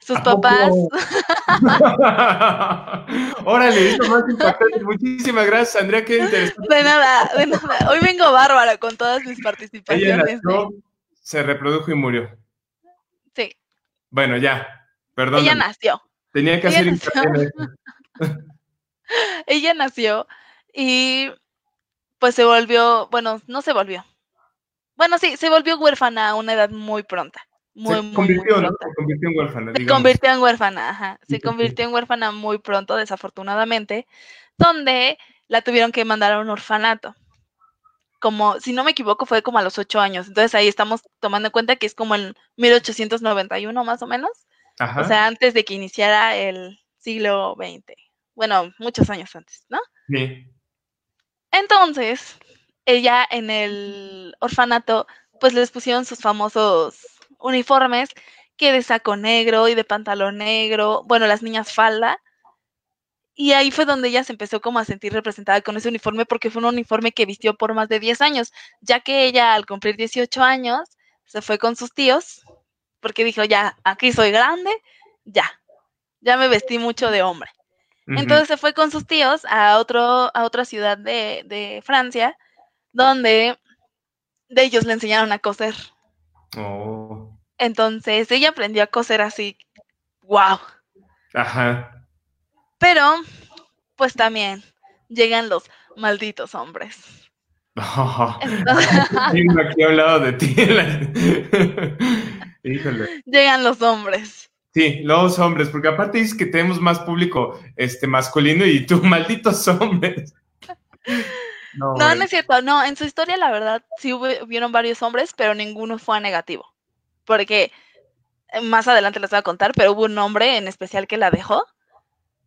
[SPEAKER 4] Sus papás. (laughs)
[SPEAKER 5] Órale, esto más importante. Muchísimas gracias, Andrea, qué interesante.
[SPEAKER 4] De nada, de nada. Hoy vengo bárbara con todas mis participaciones.
[SPEAKER 5] Ella nació, se reprodujo y murió.
[SPEAKER 4] Sí.
[SPEAKER 5] Bueno, ya, Perdón.
[SPEAKER 4] Ella nació.
[SPEAKER 5] Tenía que hacer (laughs)
[SPEAKER 4] Ella nació y pues se volvió, bueno, no se volvió. Bueno, sí, se volvió huérfana a una edad muy pronta. Muy, se convirtió,
[SPEAKER 5] muy, Se convirtió en huérfana.
[SPEAKER 4] Se convirtió en huérfana, ajá. Se convirtió en huérfana muy pronto, desafortunadamente, donde la tuvieron que mandar a un orfanato. Como, si no me equivoco, fue como a los ocho años. Entonces ahí estamos tomando en cuenta que es como en 1891 más o menos. O sea, antes de que iniciara el siglo XX. Bueno, muchos años antes, ¿no?
[SPEAKER 5] Sí.
[SPEAKER 4] Entonces, ella en el orfanato, pues les pusieron sus famosos uniformes, que de saco negro y de pantalón negro, bueno, las niñas falda. Y ahí fue donde ella se empezó como a sentir representada con ese uniforme porque fue un uniforme que vistió por más de 10 años, ya que ella al cumplir 18 años se fue con sus tíos porque dijo, ya, aquí soy grande, ya, ya me vestí mucho de hombre. Entonces se fue con sus tíos a, otro, a otra ciudad de, de, Francia, donde de ellos le enseñaron a coser.
[SPEAKER 5] Oh.
[SPEAKER 4] Entonces ella aprendió a coser así, wow.
[SPEAKER 5] Ajá.
[SPEAKER 4] Pero, pues también llegan los malditos hombres. (laughs)
[SPEAKER 5] aquí hablado de ti. (laughs)
[SPEAKER 4] Llegan los hombres.
[SPEAKER 5] Sí, los hombres, porque aparte dices que tenemos más público este masculino y tú, (laughs) malditos hombres.
[SPEAKER 4] No, no, es cierto. No, en su historia, la verdad, sí hubieron varios hombres, pero ninguno fue negativo. Porque más adelante les voy a contar, pero hubo un hombre en especial que la dejó.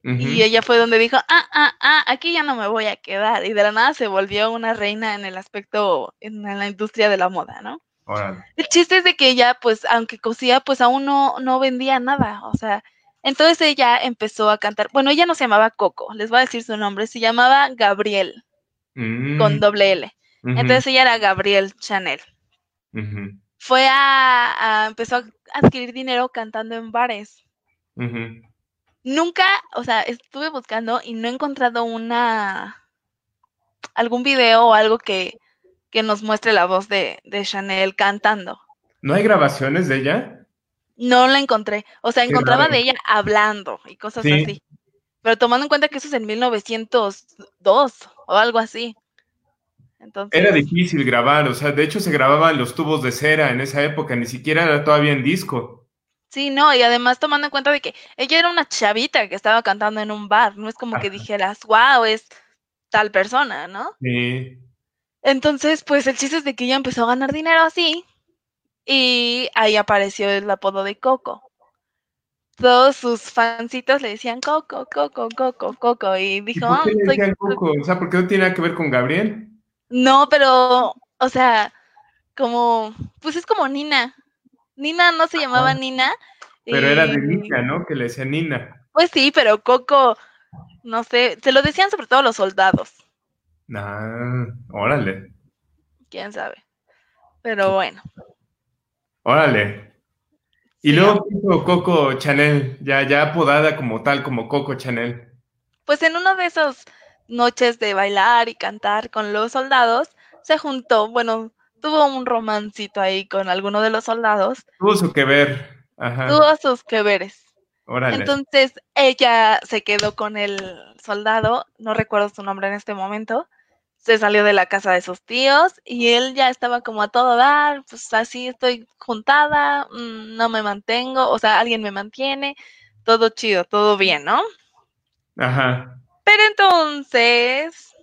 [SPEAKER 4] Y ella fue donde dijo, ah, ah, ah, aquí ya no me voy a quedar. Y de la nada se volvió una reina en el aspecto, en, la industria de la moda, ¿no? El chiste es de que ella, pues, aunque cosía, pues aún no, no vendía nada. O sea, entonces ella empezó a cantar. Bueno, ella no se llamaba Coco, les voy a decir su nombre, se llamaba Gabriel, con mm. doble L. Entonces ella era Gabriel Chanel. Fue a, empezó a adquirir dinero cantando en bares. Nunca, o sea, estuve buscando y no he encontrado una algún video o algo que, nos muestre la voz de, Chanel cantando.
[SPEAKER 5] ¿No hay grabaciones de ella?
[SPEAKER 4] No la encontré. O sea, encontraba de ella hablando y cosas así. Pero tomando en cuenta que eso es en 1902 o algo así.
[SPEAKER 5] Era difícil grabar, o sea, de hecho se grababan los tubos de cera en esa época, ni siquiera era todavía en disco.
[SPEAKER 4] Sí, no, y además tomando en cuenta de que ella era una chavita que estaba cantando en un bar, no es como que dijeras, wow, es tal persona, ¿no? Sí. Entonces, pues el chiste es de que ella empezó a ganar dinero así, y ahí apareció el apodo de Coco. Todos sus fancitos le decían Coco, Coco, Coco, Coco, y dijo,
[SPEAKER 5] por qué le decían Coco? O sea, ¿por qué no tiene nada que ver con Gabriel?
[SPEAKER 4] No, pero, o sea, como, pues es como Nina. Nina no se llamaba Nina.
[SPEAKER 5] Pero era de Nina, ¿no? Que le decía Nina.
[SPEAKER 4] Pues sí, pero Coco, no sé, se lo decían sobre todo los soldados.
[SPEAKER 5] Ah, órale.
[SPEAKER 4] Quién sabe. Pero bueno.
[SPEAKER 5] Órale. Y luego Coco Chanel, ya, ya apodada como tal, como Coco Chanel.
[SPEAKER 4] Pues en uno de esos noches de bailar y cantar con los soldados, se juntó, bueno, tuvo un romancito ahí con alguno de los soldados.
[SPEAKER 5] Tuvo su que ver. Ajá.
[SPEAKER 4] Tuvo sus que veres. Entonces ella se quedó con el soldado, no recuerdo su nombre en este momento, se salió de la casa de sus tíos y él ya estaba como a todo dar, pues así estoy juntada, mm, no me mantengo, o sea, alguien me mantiene, todo chido, todo bien, ¿no?
[SPEAKER 5] Ajá.
[SPEAKER 4] Pero entonces,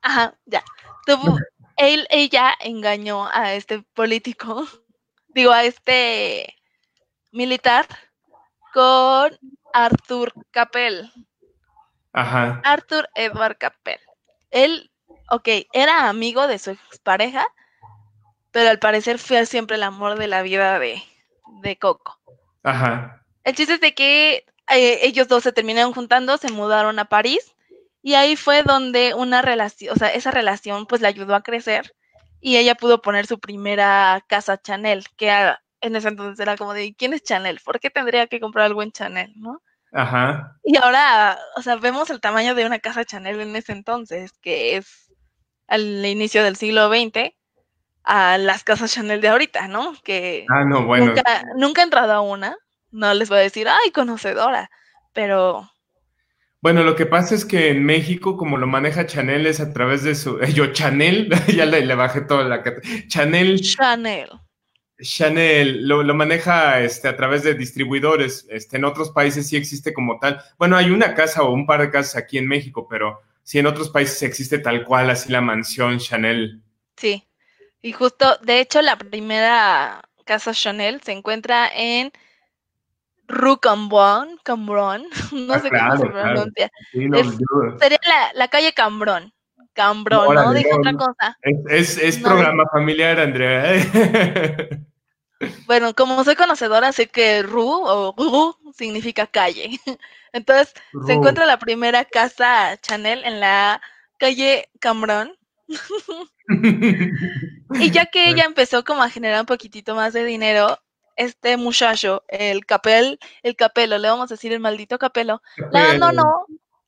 [SPEAKER 4] ajá, ya, tuvo, él, ella engañó a este político, (laughs) digo, a este militar con Arthur Capel.
[SPEAKER 5] Ajá.
[SPEAKER 4] Arthur Edward Capel. Él, ok, era amigo de su expareja, pero al parecer fue siempre el amor de la vida de, de Coco.
[SPEAKER 5] Ajá.
[SPEAKER 4] El chiste es de que eh, ellos dos se terminaron juntando, se mudaron a París y ahí fue donde una relación, o sea, esa relación pues le ayudó a crecer y ella pudo poner su primera casa Chanel, que en ese entonces era como de, ¿quién es Chanel? ¿Por qué tendría que comprar algo en Chanel, no?
[SPEAKER 5] Ajá.
[SPEAKER 4] Y ahora, o sea, vemos el tamaño de una casa Chanel en ese entonces, que es al inicio del siglo XX, a las casas Chanel de ahorita, ¿no? Que
[SPEAKER 5] ah, no, bueno.
[SPEAKER 4] nunca, nunca he entrado a una, no les voy a decir, ay, conocedora, pero...
[SPEAKER 5] Bueno, lo que pasa es que en México, como lo maneja Chanel, es a través de su... (laughs) Yo, Chanel, (laughs) ya le, bajé toda la... Chanel...
[SPEAKER 4] Chanel.
[SPEAKER 5] Chanel lo, maneja este, a través de distribuidores. Este, en otros países sí existe como tal. Bueno, hay una casa o un par de casas aquí en México, pero sí en otros países existe tal cual, así la mansión Chanel.
[SPEAKER 4] Sí, y justo, de hecho, la primera casa Chanel se encuentra en Rue Cambron, Cambron, (laughs) no ah, sé cómo se pronuncia. sería la, calle Cambron. Cambron, ¿no? Dije otra cosa.
[SPEAKER 5] Es, programa familiar, Andrea. ¿eh? (laughs)
[SPEAKER 4] Bueno, como soy conocedora, sé que Ru o Ru significa calle. (laughs) Entonces, se encuentra la primera casa Chanel en la calle Cambron. (laughs) y ya que ella empezó como a generar un poquitito más de dinero, este muchacho, el capel, el capelo, le vamos a decir el maldito capelo, la abandonó,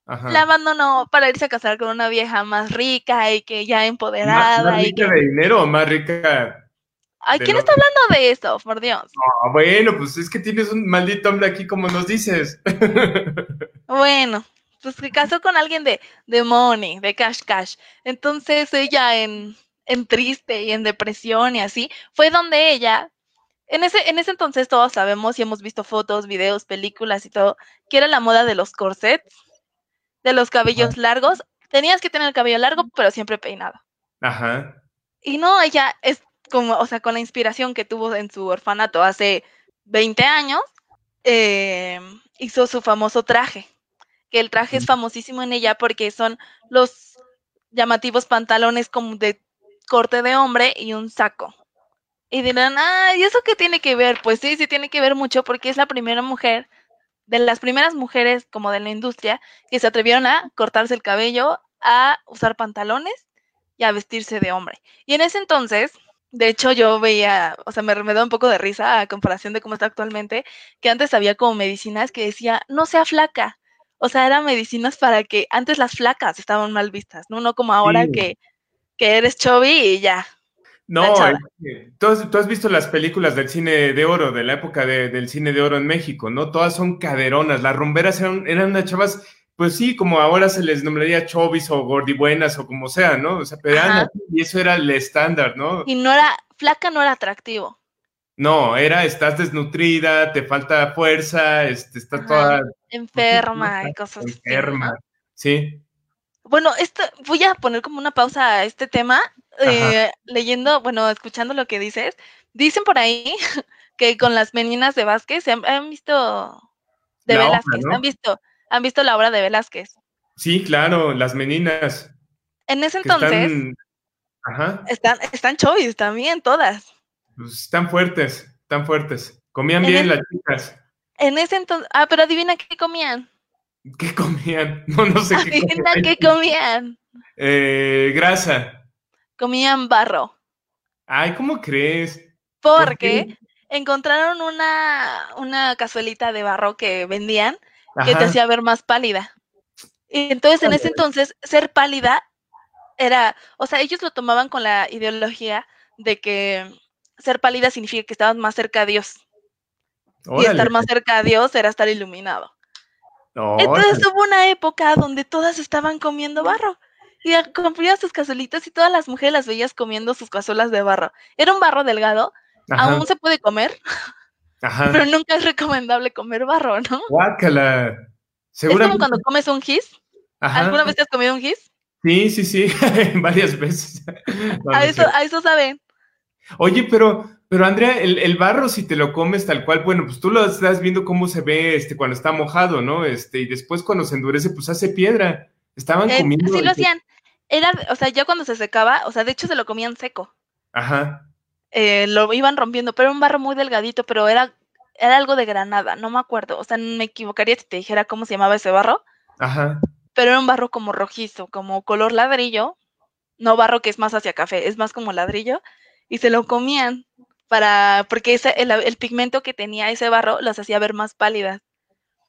[SPEAKER 4] la abandonó para irse a casar con una vieja más rica y que ya empoderada.
[SPEAKER 5] ¿Más, rica de dinero o más rica?
[SPEAKER 4] Ay, ¿quién está hablando de eso, por Dios?
[SPEAKER 5] Ah, bueno, pues es que tienes un maldito hombre aquí como nos dices. (laughs)
[SPEAKER 4] bueno, pues se casó con alguien de, de money, de cash cash. Entonces ella en, en triste y en depresión y así, fue donde ella en ese, en ese entonces todos sabemos y hemos visto fotos, videos, películas y todo, que era la moda de los corsets, de los cabellos largos. Tenías que tener el cabello largo, pero siempre peinado.
[SPEAKER 5] Ajá.
[SPEAKER 4] Y no, ella es, como, o sea, con la inspiración que tuvo en su orfanato hace 20 años, eh, hizo su famoso traje, que el traje es famosísimo en ella porque son los llamativos pantalones como de corte de hombre y un saco. Y dirán, ah, ¿y eso qué tiene que ver? Pues sí, sí tiene que ver mucho porque es la primera mujer, de las primeras mujeres como de la industria, que se atrevieron a cortarse el cabello, a usar pantalones y a vestirse de hombre. Y en ese entonces, de hecho, yo veía, o sea, me, me da un poco de risa a comparación de cómo está actualmente, que antes había como medicinas que decía, no sea flaca. O sea, eran medicinas para que antes las flacas estaban mal vistas, ¿no? No como ahora que, que eres chubby y ya,
[SPEAKER 5] no, ¿tú has, tú has, visto las películas del cine de oro, de la época del cine de oro en México, ¿no? Todas son caderonas, las rumberas eran, eran unas chavas, pues sí, como ahora se les nombraría chovis o gordibuenas o como sea, ¿no? O sea, pero y eso era el estándar, ¿no?
[SPEAKER 4] Y no era, flaca no era atractivo.
[SPEAKER 5] No, era, estás desnutrida, te falta fuerza, este, está toda...
[SPEAKER 4] Enferma y (laughs) cosas
[SPEAKER 5] enferma. así. Enferma, sí.
[SPEAKER 4] Bueno, esto, voy a poner como una pausa a este tema eh, leyendo, bueno, escuchando lo que dices, dicen por ahí (laughs) que con las meninas de Vázquez, ¿han, visto de Velázquez? ¿Han visto? ¿Han visto la obra de Velázquez?
[SPEAKER 5] Sí, claro, las meninas.
[SPEAKER 4] En ese entonces están, Ajá. están, están chovis también, todas.
[SPEAKER 5] Pues están fuertes, están fuertes. Comían bien las chicas.
[SPEAKER 4] En ese entonces, ah, pero adivina qué comían.
[SPEAKER 5] ¿Qué comían? (laughs) No, no sé
[SPEAKER 4] qué Adivina qué comían.
[SPEAKER 5] Eh, grasa
[SPEAKER 4] comían barro.
[SPEAKER 5] Ay, ¿cómo crees?
[SPEAKER 4] Porque encontraron una, una cazuelita de barro que vendían que te hacía ver más pálida. Y entonces en ese entonces ser pálida era, o sea, ellos lo tomaban con la ideología de que ser pálida significa que estabas más cerca a Dios. Y estar más cerca a Dios era estar iluminado. Entonces hubo una época donde todas estaban comiendo barro y comprabas sus cazuelitas y todas las mujeres las veías comiendo sus cazuelas de barro. Era un barro delgado, aún se puede comer, pero nunca es recomendable comer barro, ¿no?
[SPEAKER 5] Guácala.
[SPEAKER 4] Es como cuando comes un gis. ¿Alguna vez te has comido un gis?
[SPEAKER 5] Sí, sí, sí, (laughs) varias veces.
[SPEAKER 4] a, eso, a eso saben.
[SPEAKER 5] Oye, pero, pero Andrea, el, el, barro, si te lo comes tal cual, bueno, pues tú lo estás viendo cómo se ve este, cuando está mojado, ¿no? Este, y después cuando se endurece, pues hace piedra. Estaban eh, comiendo.
[SPEAKER 4] Sí, lo hacían. Era, o sea, ya cuando se secaba, o sea, de hecho se lo comían seco.
[SPEAKER 5] Ajá.
[SPEAKER 4] Eh, lo iban rompiendo, pero era un barro muy delgadito, pero era, era algo de granada, no me acuerdo. O sea, me equivocaría si te dijera cómo se llamaba ese barro.
[SPEAKER 5] Ajá.
[SPEAKER 4] Pero era un barro como rojizo, como color ladrillo. No barro que es más hacia café, es más como ladrillo. Y se lo comían para, porque ese, el, el pigmento que tenía ese barro los hacía ver más pálidas.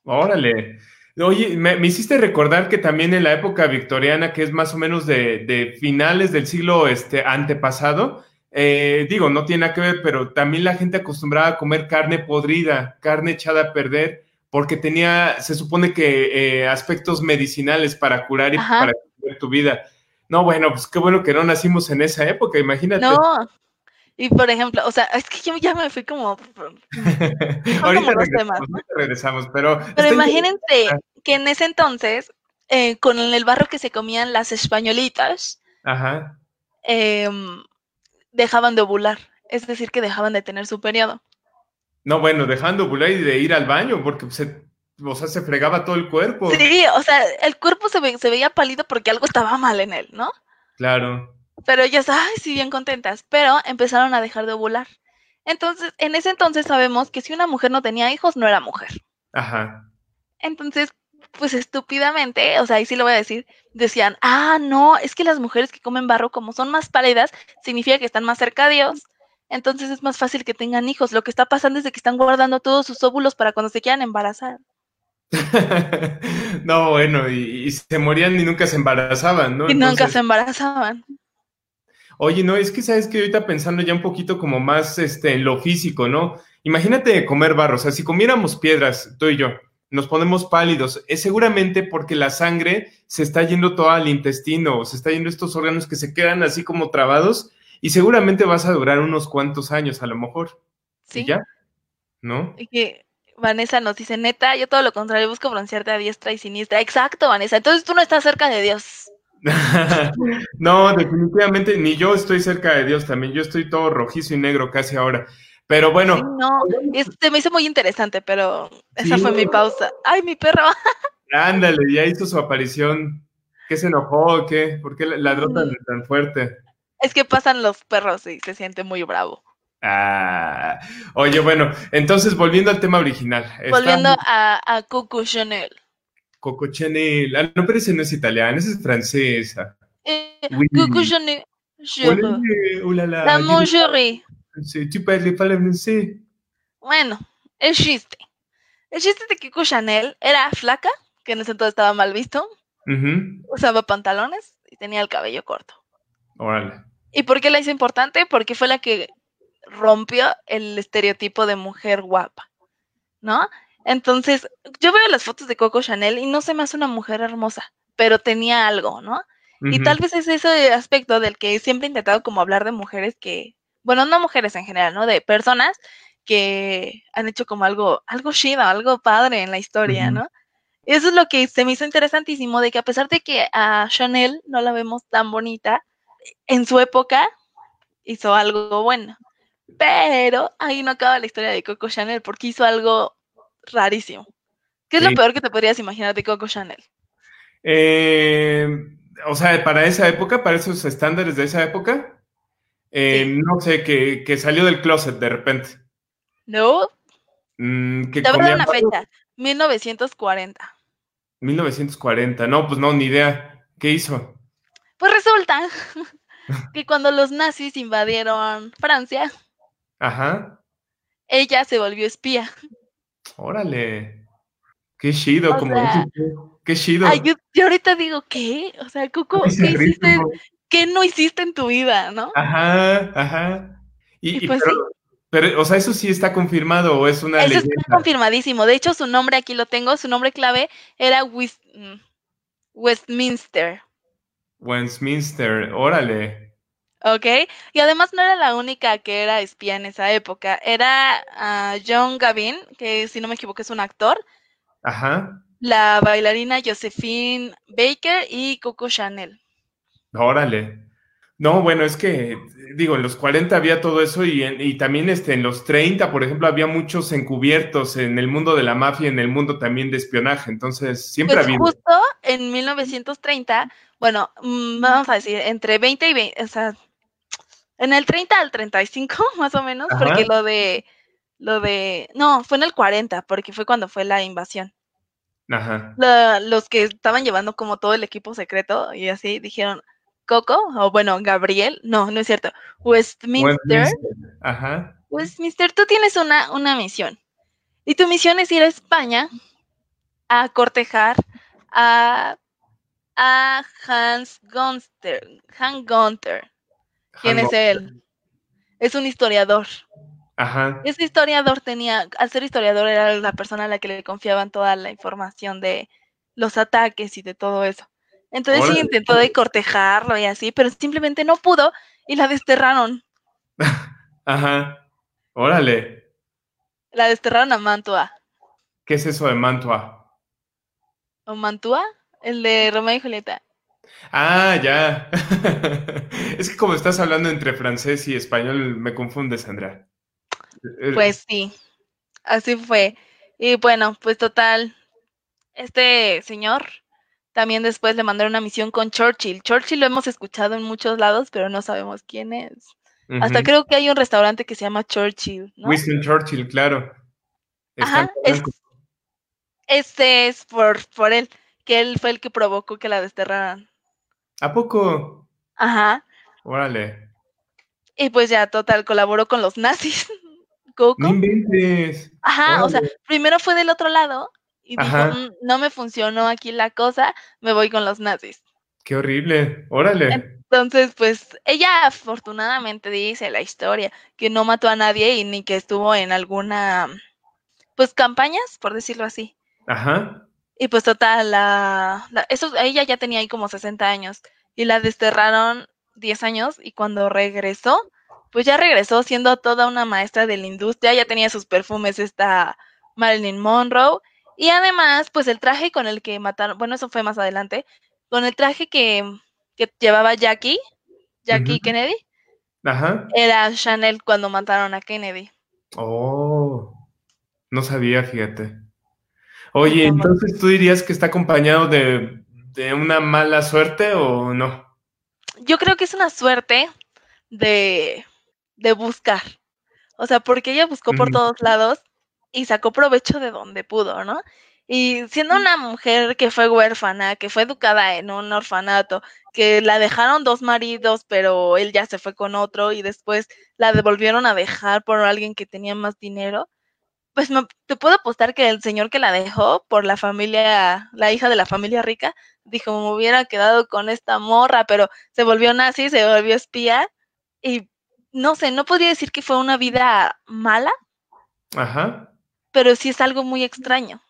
[SPEAKER 5] Órale. Oye, me, hiciste recordar que también en la época victoriana, que es más o menos de, finales del siglo este, antepasado, eh, digo, no tiene nada que ver, pero también la gente acostumbraba a comer carne podrida, carne echada a perder, porque tenía, se supone que eh, aspectos medicinales para curar y para curar tu vida. No, bueno, pues qué bueno que no nacimos en esa época, imagínate.
[SPEAKER 4] No, y por ejemplo, o sea, es que yo ya me fui como. (laughs)
[SPEAKER 5] ahorita, regresamos, regresamos, pero.
[SPEAKER 4] Pero imagínense que en ese entonces, eh, con el barro que se comían las españolitas, em, dejaban de ovular. Es decir, que dejaban de tener su periodo.
[SPEAKER 5] No, bueno, dejando de ovular y de ir al baño, porque se, o sea, se fregaba todo el cuerpo.
[SPEAKER 4] Sí, o sea, el cuerpo se, se veía pálido porque algo estaba mal en él, ¿no?
[SPEAKER 5] Claro.
[SPEAKER 4] Pero ellas, ay, sí, bien contentas, pero empezaron a dejar de ovular. Entonces, en ese entonces sabemos que si una mujer no tenía hijos, no era mujer.
[SPEAKER 5] Ajá.
[SPEAKER 4] Entonces, pues estúpidamente, o sea, ahí sí lo voy a decir, decían, ah, no, es que las mujeres que comen barro, como son más pálidas, significa que están más cerca de Dios, entonces es más fácil que tengan hijos. Lo que está pasando es que están guardando todos sus óvulos para cuando se quieran embarazar. (laughs)
[SPEAKER 5] no, bueno, y, y, se morían y nunca se embarazaban, ¿no?
[SPEAKER 4] Y nunca se embarazaban.
[SPEAKER 5] Oye, no, es que sabes que ahorita pensando ya un poquito como más este, en lo físico, ¿no? Imagínate comer barro, o sea, si comiéramos piedras, tú y yo, nos ponemos pálidos, es seguramente porque la sangre se está yendo todo al intestino, se está yendo estos órganos que se quedan así como trabados y seguramente vas a durar unos cuantos años a lo mejor.
[SPEAKER 4] Sí.
[SPEAKER 5] ya? ¿No?
[SPEAKER 4] Y que Vanessa nos dice, neta, yo todo lo contrario, busco broncearte a diestra y siniestra. Exacto, Vanessa. Entonces tú no estás cerca de Dios. (laughs)
[SPEAKER 5] no, definitivamente, ni yo estoy cerca de Dios también. Yo estoy todo rojizo y negro casi ahora. Pero bueno.
[SPEAKER 4] no, este me hizo muy interesante, pero esa fue mi pausa. ¡Ay, mi perro! (laughs)
[SPEAKER 5] Ándale, ya hizo su aparición. ¿Qué se enojó o qué? ¿Por qué ladró tan, tan fuerte?
[SPEAKER 4] Es que pasan los perros y se siente muy bravo.
[SPEAKER 5] Ah, oye, bueno, entonces volviendo al tema original.
[SPEAKER 4] Volviendo a, a Coco Chanel.
[SPEAKER 5] Coco Chanel. Ah, no, pero ese no es italiano, ese es francesa.
[SPEAKER 4] Eh, Coco Chanel. La.
[SPEAKER 5] Sí, tu parles francés.
[SPEAKER 4] Bueno, el chiste. El chiste de que Coco Chanel era flaca, que en ese entonces estaba mal visto. Usaba pantalones y tenía el cabello corto.
[SPEAKER 5] Órale.
[SPEAKER 4] ¿Y por qué la hizo importante? Porque fue la que rompió el estereotipo de mujer guapa, ¿no? Entonces, yo veo las fotos de Coco Chanel y no se me hace una mujer hermosa, pero tenía algo, ¿no? Y tal vez es ese aspecto del que siempre he intentado como hablar de mujeres que, bueno, no mujeres en general, ¿no? De personas que han hecho como algo, algo chido, algo padre en la historia, ¿no? Eso es lo que se me hizo interesantísimo, de que a pesar de que a Chanel no la vemos tan bonita, en su época hizo algo bueno. Pero ahí no acaba la historia de Coco Chanel porque hizo algo rarísimo. ¿Qué es lo peor que te podrías imaginar de Coco Chanel?
[SPEAKER 5] Eh, o sea, para esa época, para esos estándares de esa época, eh, no sé, que, salió del closet de repente.
[SPEAKER 4] No. Mm, te voy a dar una fecha, 1940.
[SPEAKER 5] 1940, no, pues no, ni idea. ¿Qué hizo?
[SPEAKER 4] Pues resulta (laughs) que cuando los nazis invadieron Francia,
[SPEAKER 5] Ajá.
[SPEAKER 4] ella se volvió espía.
[SPEAKER 5] Órale. Qué chido, como qué chido.
[SPEAKER 4] yo, ahorita digo, ¿qué? O sea, Coco, ¿qué hiciste? ¿Qué no hiciste en tu vida, no?
[SPEAKER 5] Ajá, ajá. Y, pues pero, o sea, eso sí está confirmado o es una
[SPEAKER 4] Eso está confirmadísimo. De hecho, su nombre aquí lo tengo, su nombre clave era mm, Westminster.
[SPEAKER 5] Westminster, órale.
[SPEAKER 4] Ok, y además no era la única que era espía en esa época, era ah, John Gavin, que si no me equivoco es un actor.
[SPEAKER 5] Ajá.
[SPEAKER 4] La bailarina Josephine Baker y Coco Chanel.
[SPEAKER 5] Órale. No, bueno, es que, digo, en los 40 había todo eso y, y también este, en los 30, por ejemplo, había muchos encubiertos en el mundo de la mafia, en el mundo también de espionaje, entonces siempre
[SPEAKER 4] pues
[SPEAKER 5] había...
[SPEAKER 4] Justo en 1930, bueno, mm, vamos a decir, entre 20 y 20, o sea, en el 30 al 35, (laughs) más o menos, porque lo de, lo de, no, fue en el 40, porque fue cuando fue la invasión.
[SPEAKER 5] Ajá.
[SPEAKER 4] los que estaban llevando como todo el equipo secreto y así dijeron, Coco, o bueno, Gabriel, no, no es cierto, Westminster.
[SPEAKER 5] Ajá.
[SPEAKER 4] Westminster, tú tienes una, una misión. Y tu misión es ir a España a cortejar a, a Hans Gunter. Hans Gunther. ¿Quién es él? Es un historiador.
[SPEAKER 5] Ajá.
[SPEAKER 4] Ese historiador tenía, al ser historiador era la persona a la que le confiaban toda la información de los ataques y de todo eso. Entonces sí intentó de cortejarlo y así, pero simplemente no pudo y la desterraron. (laughs)
[SPEAKER 5] Ajá. Órale.
[SPEAKER 4] La desterraron a Mantua.
[SPEAKER 5] ¿Qué es eso de Mantua?
[SPEAKER 4] ¿O Mantua? El de Romeo y Julieta.
[SPEAKER 5] Ah, ya. (laughs) es que como estás hablando entre francés y español, me confundes, Andrea.
[SPEAKER 4] Eh, pues sí, así fue. Y bueno, pues total, este señor también después le mandaron una misión con Churchill. Churchill lo hemos escuchado en muchos lados, pero no sabemos quién es. Hasta creo que hay un restaurante que se llama Churchill. ¿no?
[SPEAKER 5] Winston Churchill, claro.
[SPEAKER 4] Ajá, este es por, por él, que él fue el que provocó que la desterraran.
[SPEAKER 5] ¿A poco?
[SPEAKER 4] Ajá.
[SPEAKER 5] Órale.
[SPEAKER 4] Y pues ya, total, colaboró con los nazis. (laughs) Coco.
[SPEAKER 5] No inventes.
[SPEAKER 4] Ajá, o sea, primero fue del otro lado y dijo, mm, no me funcionó aquí la cosa, me voy con los nazis.
[SPEAKER 5] Qué horrible, órale.
[SPEAKER 4] Entonces, pues ella afortunadamente dice la historia que no mató a nadie y ni que estuvo en alguna, pues campañas, por decirlo así.
[SPEAKER 5] Ajá.
[SPEAKER 4] Y pues total, la, eso, ella ya tenía ahí como 60 años y la desterraron 10 años y cuando regresó, pues ya regresó siendo toda una maestra de la industria, ya tenía sus perfumes esta Marilyn Monroe y además pues el traje con el que mataron, bueno eso fue más adelante, con el traje que que llevaba Jackie, Jackie Kennedy,
[SPEAKER 5] Ajá.
[SPEAKER 4] era Chanel cuando mataron a Kennedy.
[SPEAKER 5] Oh, no sabía, fíjate. Oye, entonces tú dirías que está acompañado de, de una mala suerte o no?
[SPEAKER 4] Yo creo que es una suerte de, de buscar. O sea, porque ella buscó por todos lados y sacó provecho de donde pudo, ¿no? Y siendo una mujer que fue huérfana, que fue educada en un orfanato, que la dejaron dos maridos, pero él ya se fue con otro y después la devolvieron a dejar por alguien que tenía más dinero, pues te puedo apostar que el señor que la dejó por la familia, la hija de la familia rica, dijo, me hubiera quedado con esta morra, pero se volvió nazi, se volvió espía y no sé, no podría decir que fue una vida mala.
[SPEAKER 5] Ajá.
[SPEAKER 4] Pero sí es algo muy extraño.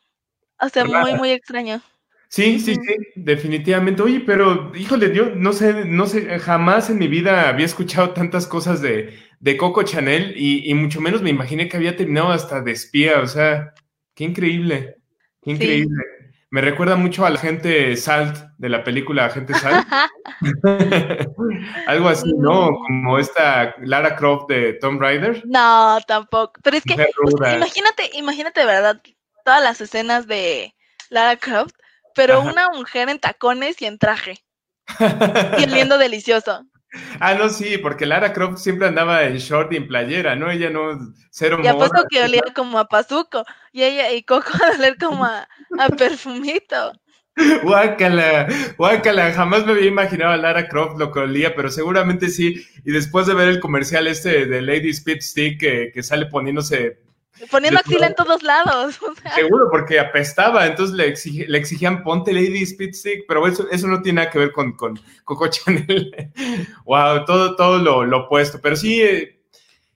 [SPEAKER 4] O sea, muy, muy extraño.
[SPEAKER 5] Sí, sí, sí, definitivamente. Oye, pero híjole, yo no sé, no sé, jamás en mi vida había escuchado tantas cosas de, de Coco Chanel y, mucho menos me imaginé que había terminado hasta de espía. O sea, qué increíble, qué increíble. Me recuerda mucho a la gente Salt de la película Agente Salt. (laughs) (laughs) Algo así, ¿no? Como esta Lara Croft de Tomb Raider.
[SPEAKER 4] No, tampoco. Pero es que, imagínate, imagínate, de verdad, todas las escenas de Lara Croft, pero una mujer en tacones y en traje. (laughs) y oliendo delicioso.
[SPEAKER 5] Ah, no, sí, porque Lara Croft siempre andaba en short y en playera, ¿no? Ella no, cero
[SPEAKER 4] Y apuesto que olía como a pazuco, y ella y Coco (laughs) a oler como a, perfumito.
[SPEAKER 5] Guácala, guácala, jamás me había imaginado a Lara Croft lo que olía, pero seguramente sí. Y después de ver el comercial este de Lady Speed Stick que, que sale poniéndose
[SPEAKER 4] Poniendo axila en todos lados.
[SPEAKER 5] Seguro, porque apestaba, entonces le, le exigían ponte Lady Speed Stick, pero eso, eso no tiene nada que ver con, con Coco (laughs) Chanel. wow, todo, todo lo, lo opuesto. Pero sí, eh,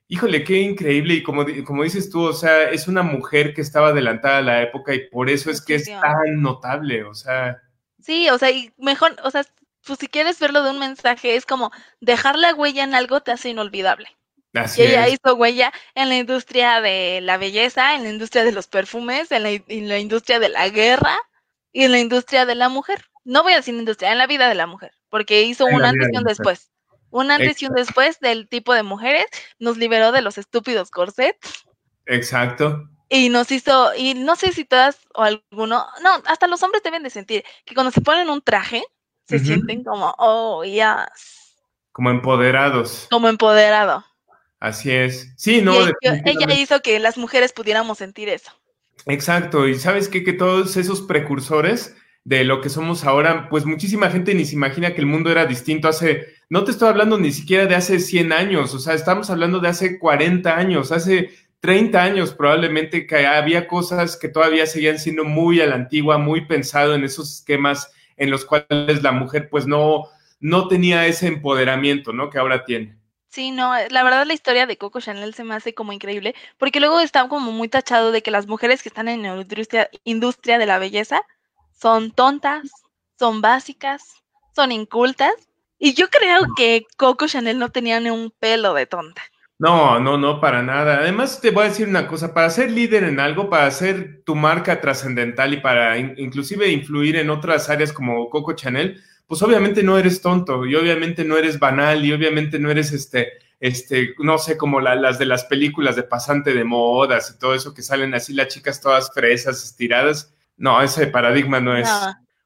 [SPEAKER 5] híjole, qué increíble. Y como, como dices tú, o sea, es una mujer que estaba adelantada a la época y por eso es que es tan notable, o sea.
[SPEAKER 4] Sí, o sea, y mejor, o sea, pues si quieres verlo de un mensaje, es como dejar la huella en algo te hace inolvidable y ella hizo huella en la industria de la belleza, en la industria de los perfumes, en la, industria de la guerra y en la industria de la mujer. No voy a decir industria, en la vida de la mujer, porque hizo un antes y un después. Un antes y un después del tipo de mujeres, nos liberó de los estúpidos corsets.
[SPEAKER 5] Exacto.
[SPEAKER 4] Y nos hizo, y no sé si todas o alguno, no, hasta los hombres deben de sentir que cuando se ponen un traje, se sienten como, oh, yes.
[SPEAKER 5] Como empoderados.
[SPEAKER 4] Como empoderado.
[SPEAKER 5] Así es. Sí, no.
[SPEAKER 4] ella hizo que las mujeres pudiéramos sentir eso.
[SPEAKER 5] Exacto. Y sabes qué? que todos esos precursores de lo que somos ahora, pues muchísima gente ni se imagina que el mundo era distinto hace, no te estoy hablando ni siquiera de hace 100 años, o sea, estamos hablando de hace 40 años, hace 30 años probablemente que había cosas que todavía seguían siendo muy a la antigua, muy pensado en esos esquemas en los cuales la mujer pues no, no tenía ese empoderamiento, ¿no? Que ahora tiene.
[SPEAKER 4] Sí, no, eh, la verdad la historia de Coco Chanel se me hace como increíble, porque luego está como muy tachado de que las mujeres que están en la industria, industria de la belleza son tontas, son básicas, son incultas, y yo creo que Coco Chanel no tenía ni un pelo de tonta.
[SPEAKER 5] No, no, no, para nada. Además, te voy a decir una cosa, para ser líder en algo, para ser tu marca trascendental y para inclusive influir en otras áreas como Coco Chanel, pues obviamente no eres tonto y obviamente no eres banal y obviamente no eres este, este, no sé, como las de las películas de pasante de modas y todo eso que salen así las chicas todas fresas, estiradas. No, ese paradigma no es.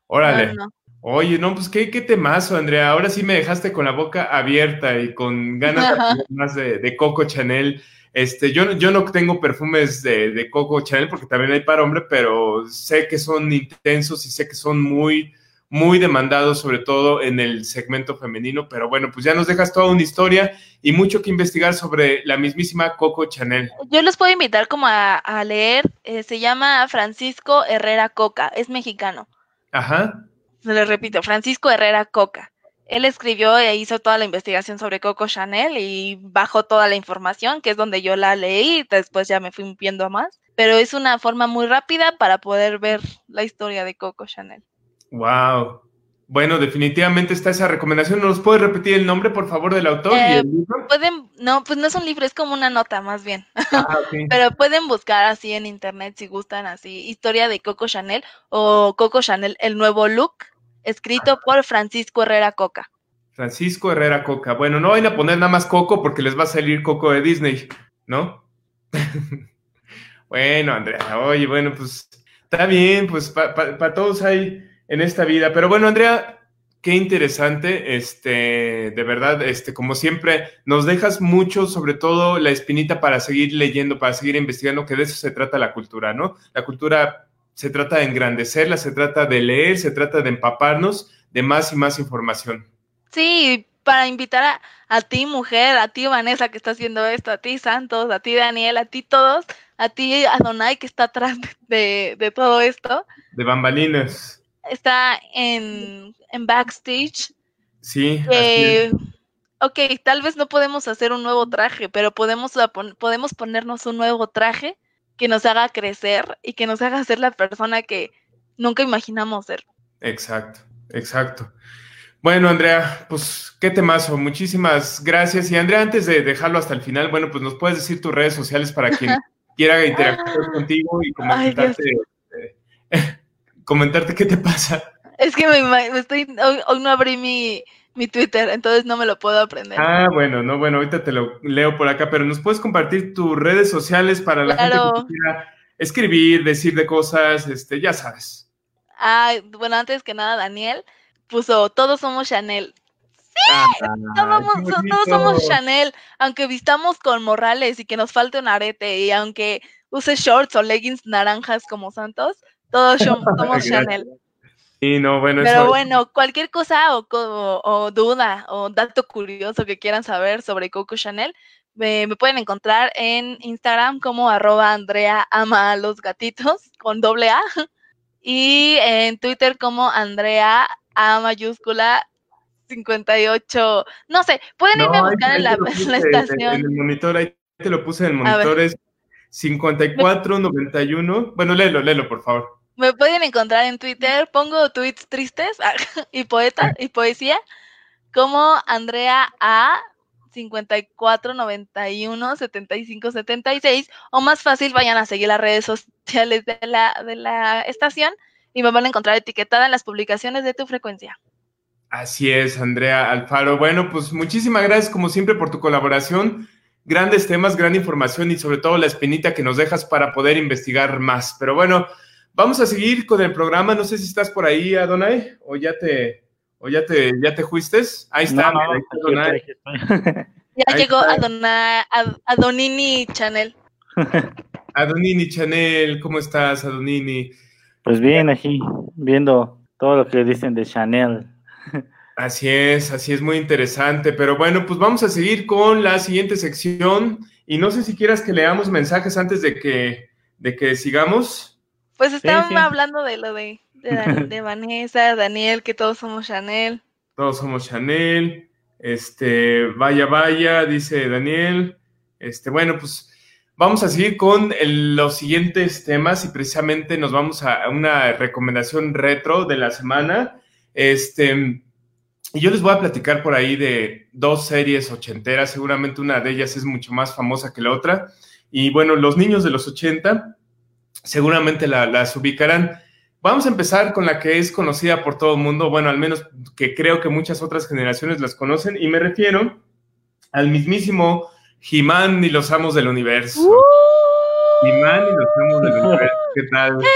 [SPEAKER 5] Órale. Oye, no, pues qué, qué temazo, Andrea. Ahora sí me dejaste con la boca abierta y con ganas (laughs) más de, Coco Chanel. Este, yo, yo no tengo perfumes de, de Coco Chanel porque también hay para hombre, pero sé que son intensos y sé que son muy, muy demandado, sobre todo en el segmento femenino, pero bueno, pues ya nos dejas toda una historia y mucho que investigar sobre la mismísima Coco Chanel.
[SPEAKER 4] Yo les puedo invitar como a, leer, eh, se llama Francisco Herrera Coca, es mexicano.
[SPEAKER 5] Ajá.
[SPEAKER 4] Se le repito, Francisco Herrera Coca. Él escribió e hizo toda la investigación sobre Coco Chanel y bajó toda la información, que es donde yo la leí, y después ya me fui viendo más, pero es una forma muy rápida para poder ver la historia de Coco Chanel.
[SPEAKER 5] Wow. Bueno, definitivamente está esa recomendación. ¿Nos puede repetir el nombre, por favor, del autor y
[SPEAKER 4] el eh, libro? Pueden, no, pues no es un libro, es como una nota más bien. Ah, (laughs) Pero pueden buscar así en internet si gustan así, historia de Coco Chanel o Coco Chanel, el nuevo look, escrito por Francisco Herrera Coca.
[SPEAKER 5] Francisco Herrera Coca. Bueno, no vayan a poner nada más Coco porque les va a salir Coco de Disney, ¿no? (laughs) bueno, Andrea, oye, bueno, pues está bien, pues para todos hay en esta vida. Pero bueno, Andrea, qué interesante, este, de verdad, este, como siempre, nos dejas mucho, sobre todo la espinita para seguir leyendo, para seguir investigando, que de eso se trata la cultura, ¿no? La cultura se trata de engrandecerla, se trata de leer, se trata de empaparnos de más y más información.
[SPEAKER 4] Sí, para invitar a, ti, mujer, a ti, Vanessa, que está haciendo esto, a ti, Santos, a ti, Daniel, a ti, todos, a ti, Adonai, que está atrás de, de todo esto.
[SPEAKER 5] De bambalinas
[SPEAKER 4] está en, en backstage.
[SPEAKER 5] Sí.
[SPEAKER 4] ok, tal vez no podemos hacer un nuevo traje, pero podemos, podemos ponernos un nuevo traje que nos haga crecer y que nos haga ser la persona que nunca imaginamos ser.
[SPEAKER 5] Exacto, exacto. Bueno, Andrea, pues qué temazo, muchísimas gracias. Y Andrea, antes de dejarlo hasta el final, bueno, pues nos puedes decir tus redes sociales para quien (laughs) quiera interactuar contigo y comentarte comentarte qué te pasa.
[SPEAKER 4] Es que me, estoy, hoy, no abrí mi, Twitter, entonces no me lo puedo aprender.
[SPEAKER 5] Ah, bueno, no, bueno, ahorita te lo leo por acá, pero nos puedes compartir tus redes sociales para la gente que quiera escribir, decir de cosas, este, ya sabes.
[SPEAKER 4] Ah, bueno, antes que nada, Daniel puso, todos somos Chanel. Sí, ah, todos, somos Chanel, aunque vistamos con morrales y que nos falte un arete y aunque use shorts o leggings naranjas como Santos, todos (laughs) somos Chanel.
[SPEAKER 5] no, bueno,
[SPEAKER 4] Pero bueno, cualquier cosa o, duda o dato curioso que quieran saber sobre Coco Chanel, me, pueden encontrar en Instagram como arroba Andrea ama a los gatitos con doble A y en Twitter como Andrea A mayúscula 58, no sé, pueden irme a buscar en, la, (laughs) estación.
[SPEAKER 5] En el monitor, ahí te lo puse en el monitor, es 5491. Bueno, léelo, léelo, por favor.
[SPEAKER 4] Me pueden encontrar en Twitter, pongo tweets tristes (laughs) y poeta y poesía como Andrea A 5491 7576 o más fácil vayan a seguir las redes sociales de la, de la estación y me van a encontrar etiquetada en las publicaciones de tu frecuencia.
[SPEAKER 5] Así es, Andrea Alfaro. Bueno, pues muchísimas gracias como siempre por tu colaboración. Grandes temas, gran información y sobre todo la espinita que nos dejas para poder investigar más. Pero bueno, Vamos a seguir con el programa. No sé si estás por ahí, Adonai, o ya te, o ya te, ya te fuiste. Ahí está. Adonai.
[SPEAKER 4] Ya llegó Adonai, Adonini Chanel. (laughs)
[SPEAKER 5] Adonini Chanel, ¿cómo estás, Adonini?
[SPEAKER 3] Pues bien, aquí, viendo todo lo que dicen de Chanel.
[SPEAKER 5] Así es, así es muy interesante. Pero bueno, pues vamos a seguir con la siguiente sección. Y no sé si quieras que leamos mensajes antes de que, de que sigamos.
[SPEAKER 4] Pues estábamos hablando de lo de, (laughs) de, Vanessa, Daniel, que todos somos Chanel.
[SPEAKER 5] Todos somos Chanel. Este, vaya, vaya, dice Daniel. Este, bueno, pues vamos a seguir con los siguientes temas y precisamente nos vamos a una recomendación retro de la semana. Este, y yo les voy a platicar por ahí de dos series ochenteras, seguramente una de ellas es mucho más famosa que la otra. Y bueno, los niños de los ochenta seguramente las ubicarán. Vamos a empezar con la que es conocida por todo el mundo, bueno, al menos que creo que muchas otras generaciones las conocen, y me refiero al mismísimo He-Man y los Amos del Universo. Uh. He-Man y los Amos del Universo, ¿qué tal? (laughs)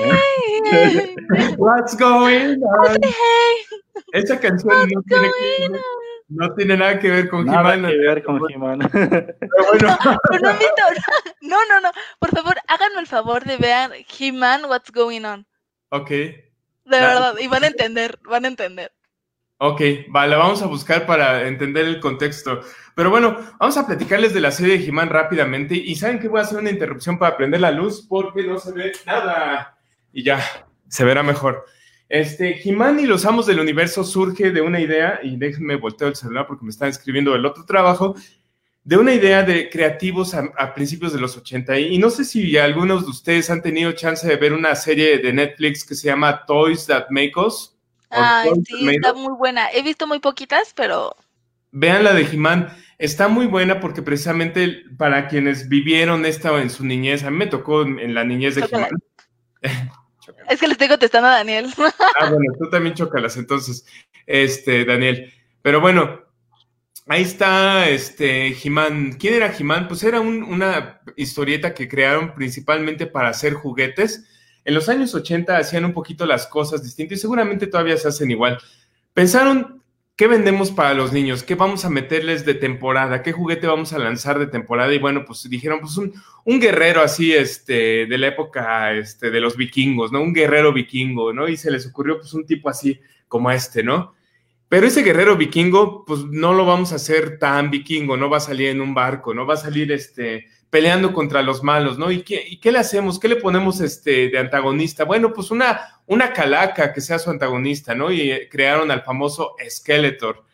[SPEAKER 5] (laughs) What's going on? Esa canción no tiene que no tiene nada que ver con Nada
[SPEAKER 3] que ver con He-Man.
[SPEAKER 4] No, no, no, Por favor, háganme el favor de ver He-Man, What's Going On.
[SPEAKER 5] Ok.
[SPEAKER 4] De verdad, y van a entender, van a entender.
[SPEAKER 5] Ok, vale, vamos a buscar para entender el contexto. Pero bueno, vamos a platicarles de la serie de He-Man rápidamente. Y saben que voy a hacer una interrupción para prender la luz porque no se ve nada. Y ya, se verá mejor. Este, Jimán y los amos del universo surge de una idea, y déjenme volteo el celular porque me están escribiendo el otro trabajo, de una idea de creativos a, principios de los 80. Y, no sé si algunos de ustedes han tenido chance de ver una serie de Netflix que se llama Toys That Make Us.
[SPEAKER 4] Ay, sí, está muy buena. He visto muy poquitas, pero...
[SPEAKER 5] Vean la de Jimán. Está muy buena porque precisamente para quienes vivieron esta en su niñez, a mí me tocó en la niñez de Jimán. (laughs)
[SPEAKER 4] Es que le estoy contestando a Daniel. (laughs)
[SPEAKER 5] Ah, bueno, tú también chócalas, entonces, este, Daniel. Pero bueno, ahí está, este, Jimán. ¿Quién era Jimán? Pues era una historieta que crearon principalmente para hacer juguetes. En los años 80 hacían un poquito las cosas distintas y seguramente todavía se hacen igual. Pensaron ¿Qué vendemos para los niños? ¿Qué vamos a meterles de temporada? ¿Qué juguete vamos a lanzar de temporada? Y bueno, pues dijeron, pues un, un guerrero así, este, de la época, este, de los vikingos, ¿no? Un guerrero vikingo, ¿no? Y se les ocurrió, pues, un tipo así como este, ¿no? Pero ese guerrero vikingo, pues, no lo vamos a hacer tan vikingo, no va a salir en un barco, no va a salir, este, peleando contra los malos, ¿no? ¿Y qué, qué le hacemos? ¿Qué le ponemos este, de antagonista? Bueno, pues una, una calaca que sea su antagonista, ¿no? Y eh, crearon al famoso Skeletor.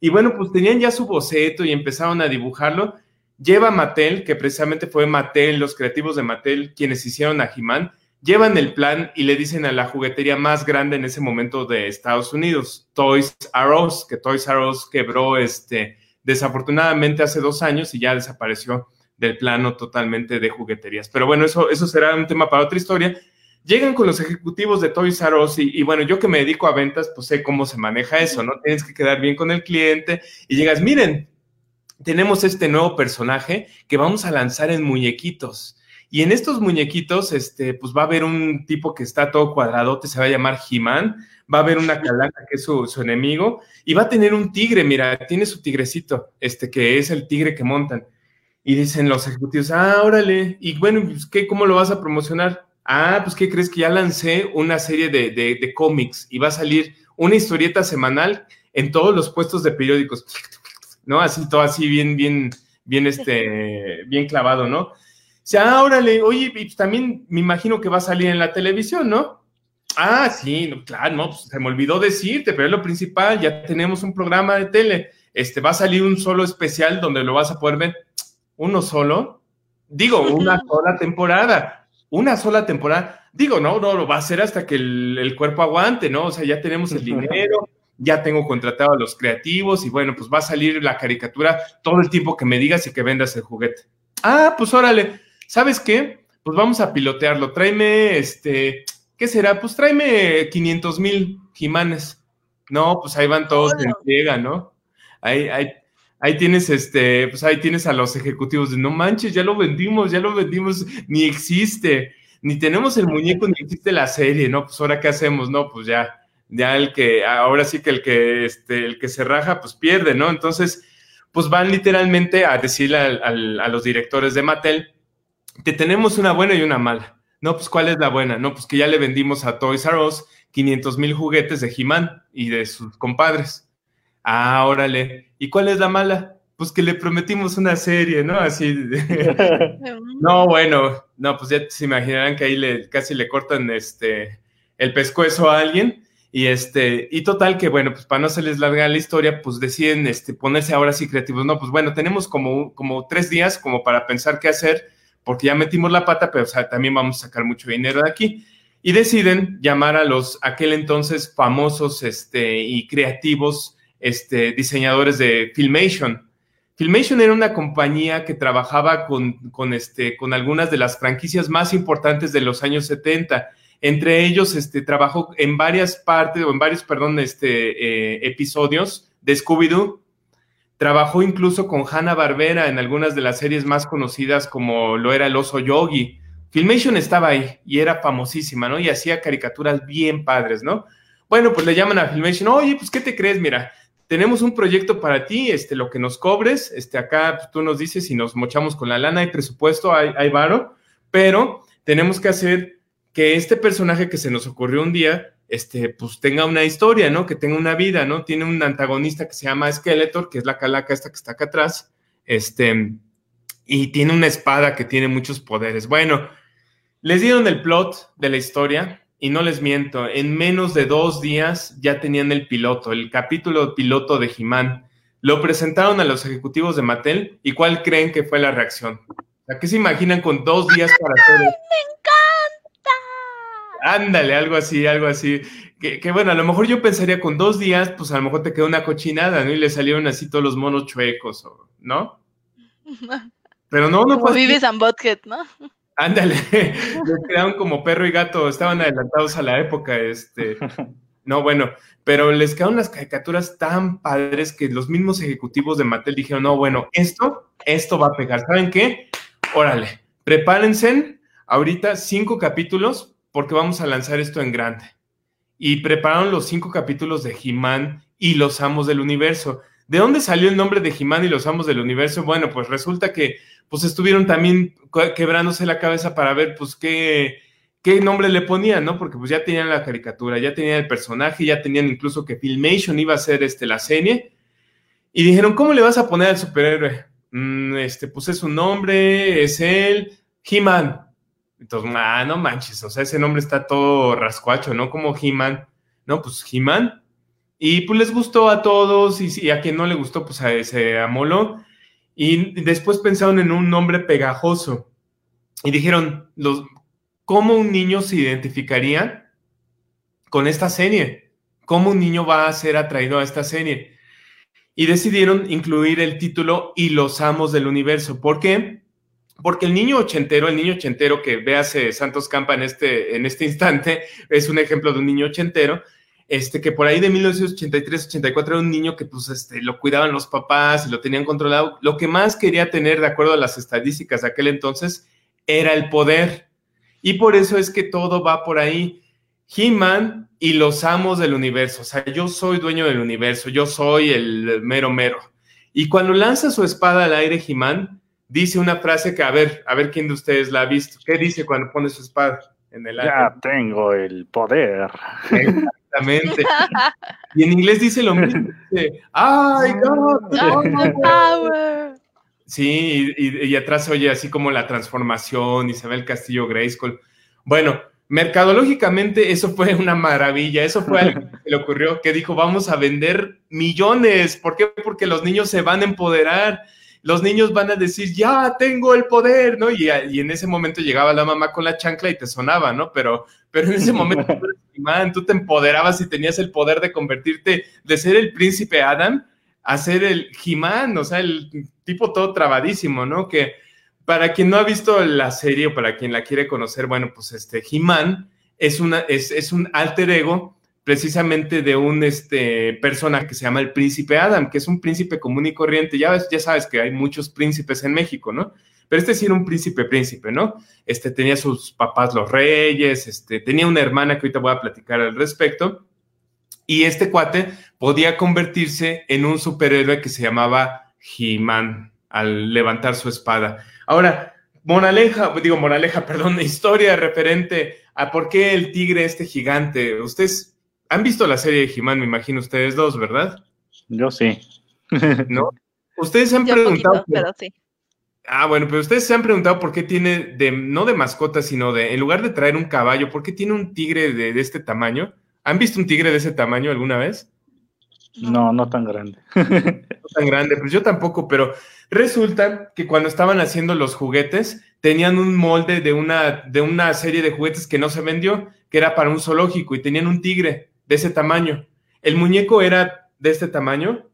[SPEAKER 5] Y bueno, pues tenían ya su boceto y empezaron a dibujarlo. Lleva Mattel, que precisamente fue Mattel, los creativos de Mattel, quienes hicieron a He-Man, llevan el plan y le dicen a la juguetería más grande en ese momento de Estados Unidos, Toys R Us, que Toys R Us quebró este, desafortunadamente hace dos años y ya desapareció del plano totalmente de jugueterías. Pero bueno, eso, eso será un tema para otra historia. Llegan con los ejecutivos de Toys R Us y, bueno, yo que me dedico a ventas, pues sé cómo se maneja eso, ¿no? Tienes que quedar bien con el cliente y llegas, miren, tenemos este nuevo personaje que vamos a lanzar en muñequitos. Y en estos muñequitos, este, pues va a haber un tipo que está todo cuadradote, se va a llamar He-Man, va a haber una calaca que es su, su, enemigo, y va a tener un tigre, mira, tiene su tigrecito, este, que es el tigre que montan. Y dicen los ejecutivos, ah, órale, y bueno, pues, ¿qué, ¿cómo lo vas a promocionar? Ah, pues ¿qué crees que ya lancé una serie de, de, cómics y va a salir una historieta semanal en todos los puestos de periódicos, (laughs) ¿no? Así, todo así bien, bien, bien, este, bien clavado, ¿no? O sea, ah, órale, oye, pues también me imagino que va a salir en la televisión, ¿no? Ah, sí, claro, no, pues se me olvidó decirte, pero es lo principal, ya tenemos un programa de tele, este, va a salir un solo especial donde lo vas a poder ver uno solo. Digo, una sola temporada, una sola temporada. Digo, no, no, lo va a hacer hasta que el, cuerpo aguante, ¿no? O sea, ya tenemos el dinero, ya tengo contratado a los creativos y bueno, pues va a salir la caricatura todo el tiempo que me digas y que vendas el juguete. Ah, pues órale, ¿sabes qué? Pues vamos a pilotearlo. Tráeme, este, ¿qué será? Pues tráeme 500 mil jimanes. No, pues ahí van todos en ciega, ¿no? Ahí, ahí, ahí tienes este, pues ahí tienes a los ejecutivos de no manches, ya lo vendimos, ya lo vendimos, ni existe, ni tenemos el muñeco, ni existe la serie, ¿no? Pues ahora qué hacemos, no, pues ya, ya el que, ahora sí que el que, este, el que se raja, pues pierde, ¿no? Entonces, pues van literalmente a decirle a los directores de Mattel, que tenemos una buena y una mala. No, pues ¿cuál es la buena? No, pues que ya le vendimos a Toys R Us 500 mil juguetes de He-Man y de sus compadres. Ah, órale. ¿Y cuál es la mala? Pues que le prometimos una serie, ¿no? Así. (laughs) no, bueno, no, pues ya se imaginarán que ahí le, casi le cortan este el pescuezo a alguien. Y este, y total que bueno, pues para no se les larga la historia, pues deciden este, ponerse ahora sí creativos. No, pues bueno, tenemos como, como tres días como para pensar qué hacer, porque ya metimos la pata, pero también vamos a sacar mucho dinero de aquí. Y deciden llamar a los aquel entonces famosos este, y creativos este, diseñadores de Filmation. Filmation era una compañía que trabajaba con, este, algunas de las franquicias más importantes de los años 70. Entre ellos, este, trabajó en varias partes, o en varios, perdón, este, eh, episodios de Scooby-Doo. Trabajó incluso con Hanna Barbera en algunas de las series más conocidas, como lo era El Oso Yogi. Filmation estaba ahí y era famosísima, ¿no? Y hacía caricaturas bien padres, ¿no? Bueno, pues le llaman a Filmation, oye, pues, ¿qué te crees? Mira, tenemos un proyecto para ti, este, lo que nos cobres, este, acá pues, tú nos dices si nos mochamos con la lana, hay presupuesto, hay, hay varo, pero tenemos que hacer que este personaje que se nos ocurrió un día, este, pues tenga una historia, ¿no? Que tenga una vida, ¿no? Tiene un antagonista que se llama Skeletor, que es la calaca esta que está acá atrás, este, y tiene una espada que tiene muchos poderes. Bueno, les dieron el plot de la historia, y no les miento, en menos de dos días ya tenían el piloto, el capítulo piloto de Jimán. Lo presentaron a los ejecutivos de Mattel y ¿cuál creen que fue la reacción? ¿A qué se imaginan con dos días para hacer? ¡Me
[SPEAKER 4] encanta!
[SPEAKER 5] Ándale, algo así, algo así. Que, que, bueno, a lo mejor yo pensaría con dos días, pues a lo mejor te quedó una cochinada, ¿no? Y le salieron así todos los monos chuecos, ¿no? (laughs) Pero no, no
[SPEAKER 4] Como Vives and Butthead, ¿no?
[SPEAKER 5] Ándale, (laughs) les quedaron como perro y gato, estaban adelantados a la época, este. (laughs) No, bueno, pero les quedaron unas caricaturas tan padres que los mismos ejecutivos de Mattel dijeron, no, bueno, esto, esto va a pegar. ¿Saben qué? Órale, prepárense ahorita cinco capítulos porque vamos a lanzar esto en grande. Y prepararon los cinco capítulos de He-Man y los Amos del Universo. ¿De dónde salió el nombre de He-Man y los Amos del Universo? Bueno, pues resulta que pues estuvieron también quebrándose la cabeza para ver pues qué, qué nombre le ponían, ¿no? Porque pues ya tenían la caricatura, ya tenían el personaje, ya tenían incluso que Filmation iba a ser este, la serie. Y dijeron, ¿cómo le vas a poner al superhéroe? Mm, este, pues es un nombre, es él, He-Man. Entonces, ah, no manches, o sea, ese nombre está todo rascuacho, ¿no? Como He-Man. No, pues He-Man. Y pues les gustó a todos y, a quien no le gustó, pues a, se amoló. Y después pensaron en un nombre pegajoso. Y dijeron, los, ¿cómo un niño se identificaría con esta serie? ¿Cómo un niño va a ser atraído a esta serie? Y decidieron incluir el título Y los amos del universo. ¿Por qué? Porque el niño ochentero, el niño ochentero que véase Santos Campa en este, en este instante, es un ejemplo de un niño ochentero, este, que por ahí de 1983-84 era un niño que pues este, lo cuidaban los papás y lo tenían controlado. Lo que más quería tener, de acuerdo a las estadísticas de aquel entonces, era el poder. Y por eso es que todo va por ahí. He-Man y los amos del universo. O sea, yo soy dueño del universo, yo soy el mero mero. Y cuando lanza su espada al aire, He-Man dice una frase que, a ver, a ver quién de ustedes la ha visto. ¿Qué dice cuando pone su espada en el aire?
[SPEAKER 3] Ya tengo el poder.
[SPEAKER 5] Exactamente. Y en inglés dice lo mismo. Dice, ¡Ay, power! Sí, y, atrás oye así como la transformación y se ve el castillo Grayskull. Bueno, mercadológicamente eso fue una maravilla. Eso fue algo (laughs) que le ocurrió, que dijo, vamos a vender millones. ¿Por qué? Porque los niños se van a empoderar los niños van a decir, ya tengo el poder, ¿no? Y, en ese momento llegaba la mamá con la chancla y te sonaba, ¿no? Pero, pero en ese momento (laughs) tú, tú te empoderabas y tenías el poder de convertirte, de ser el príncipe Adam a ser el He-Man, o sea, el tipo todo trabadísimo, ¿no? Que para quien no ha visto la serie o para quien la quiere conocer, bueno, pues este He-Man es, una, es, es un alter ego precisamente de un este, persona que se llama el príncipe Adam, que es un príncipe común y corriente. Ya, ves, ya sabes que hay muchos príncipes en México, ¿no? Pero este sí era un príncipe príncipe, ¿no? Este tenía sus papás los reyes, este, tenía una hermana que ahorita voy a platicar al respecto. Y este cuate podía convertirse en un superhéroe que se llamaba He-Man al levantar su espada. Ahora, moraleja, digo moraleja, (laughs) perdón, historia referente a por qué el tigre este gigante. Ustedes han visto la serie de He-Man, me imagino ustedes dos, ¿verdad?
[SPEAKER 3] Yo sí. (laughs)
[SPEAKER 5] ¿No? Ustedes se han preguntado. pero sí. Ah, bueno, pero ustedes se han preguntado por qué tiene, de, no de mascota, sino de, en lugar de traer un caballo, ¿por qué tiene un tigre de, este tamaño? ¿Han visto un tigre de ese tamaño alguna vez?
[SPEAKER 3] No, no tan grande. (laughs)
[SPEAKER 5] no tan grande, pues yo tampoco, pero resulta que cuando estaban haciendo los juguetes, tenían un molde de una, de una serie de juguetes que no se vendió, que era para un zoológico, y tenían un tigre de ese tamaño. El muñeco era de este tamaño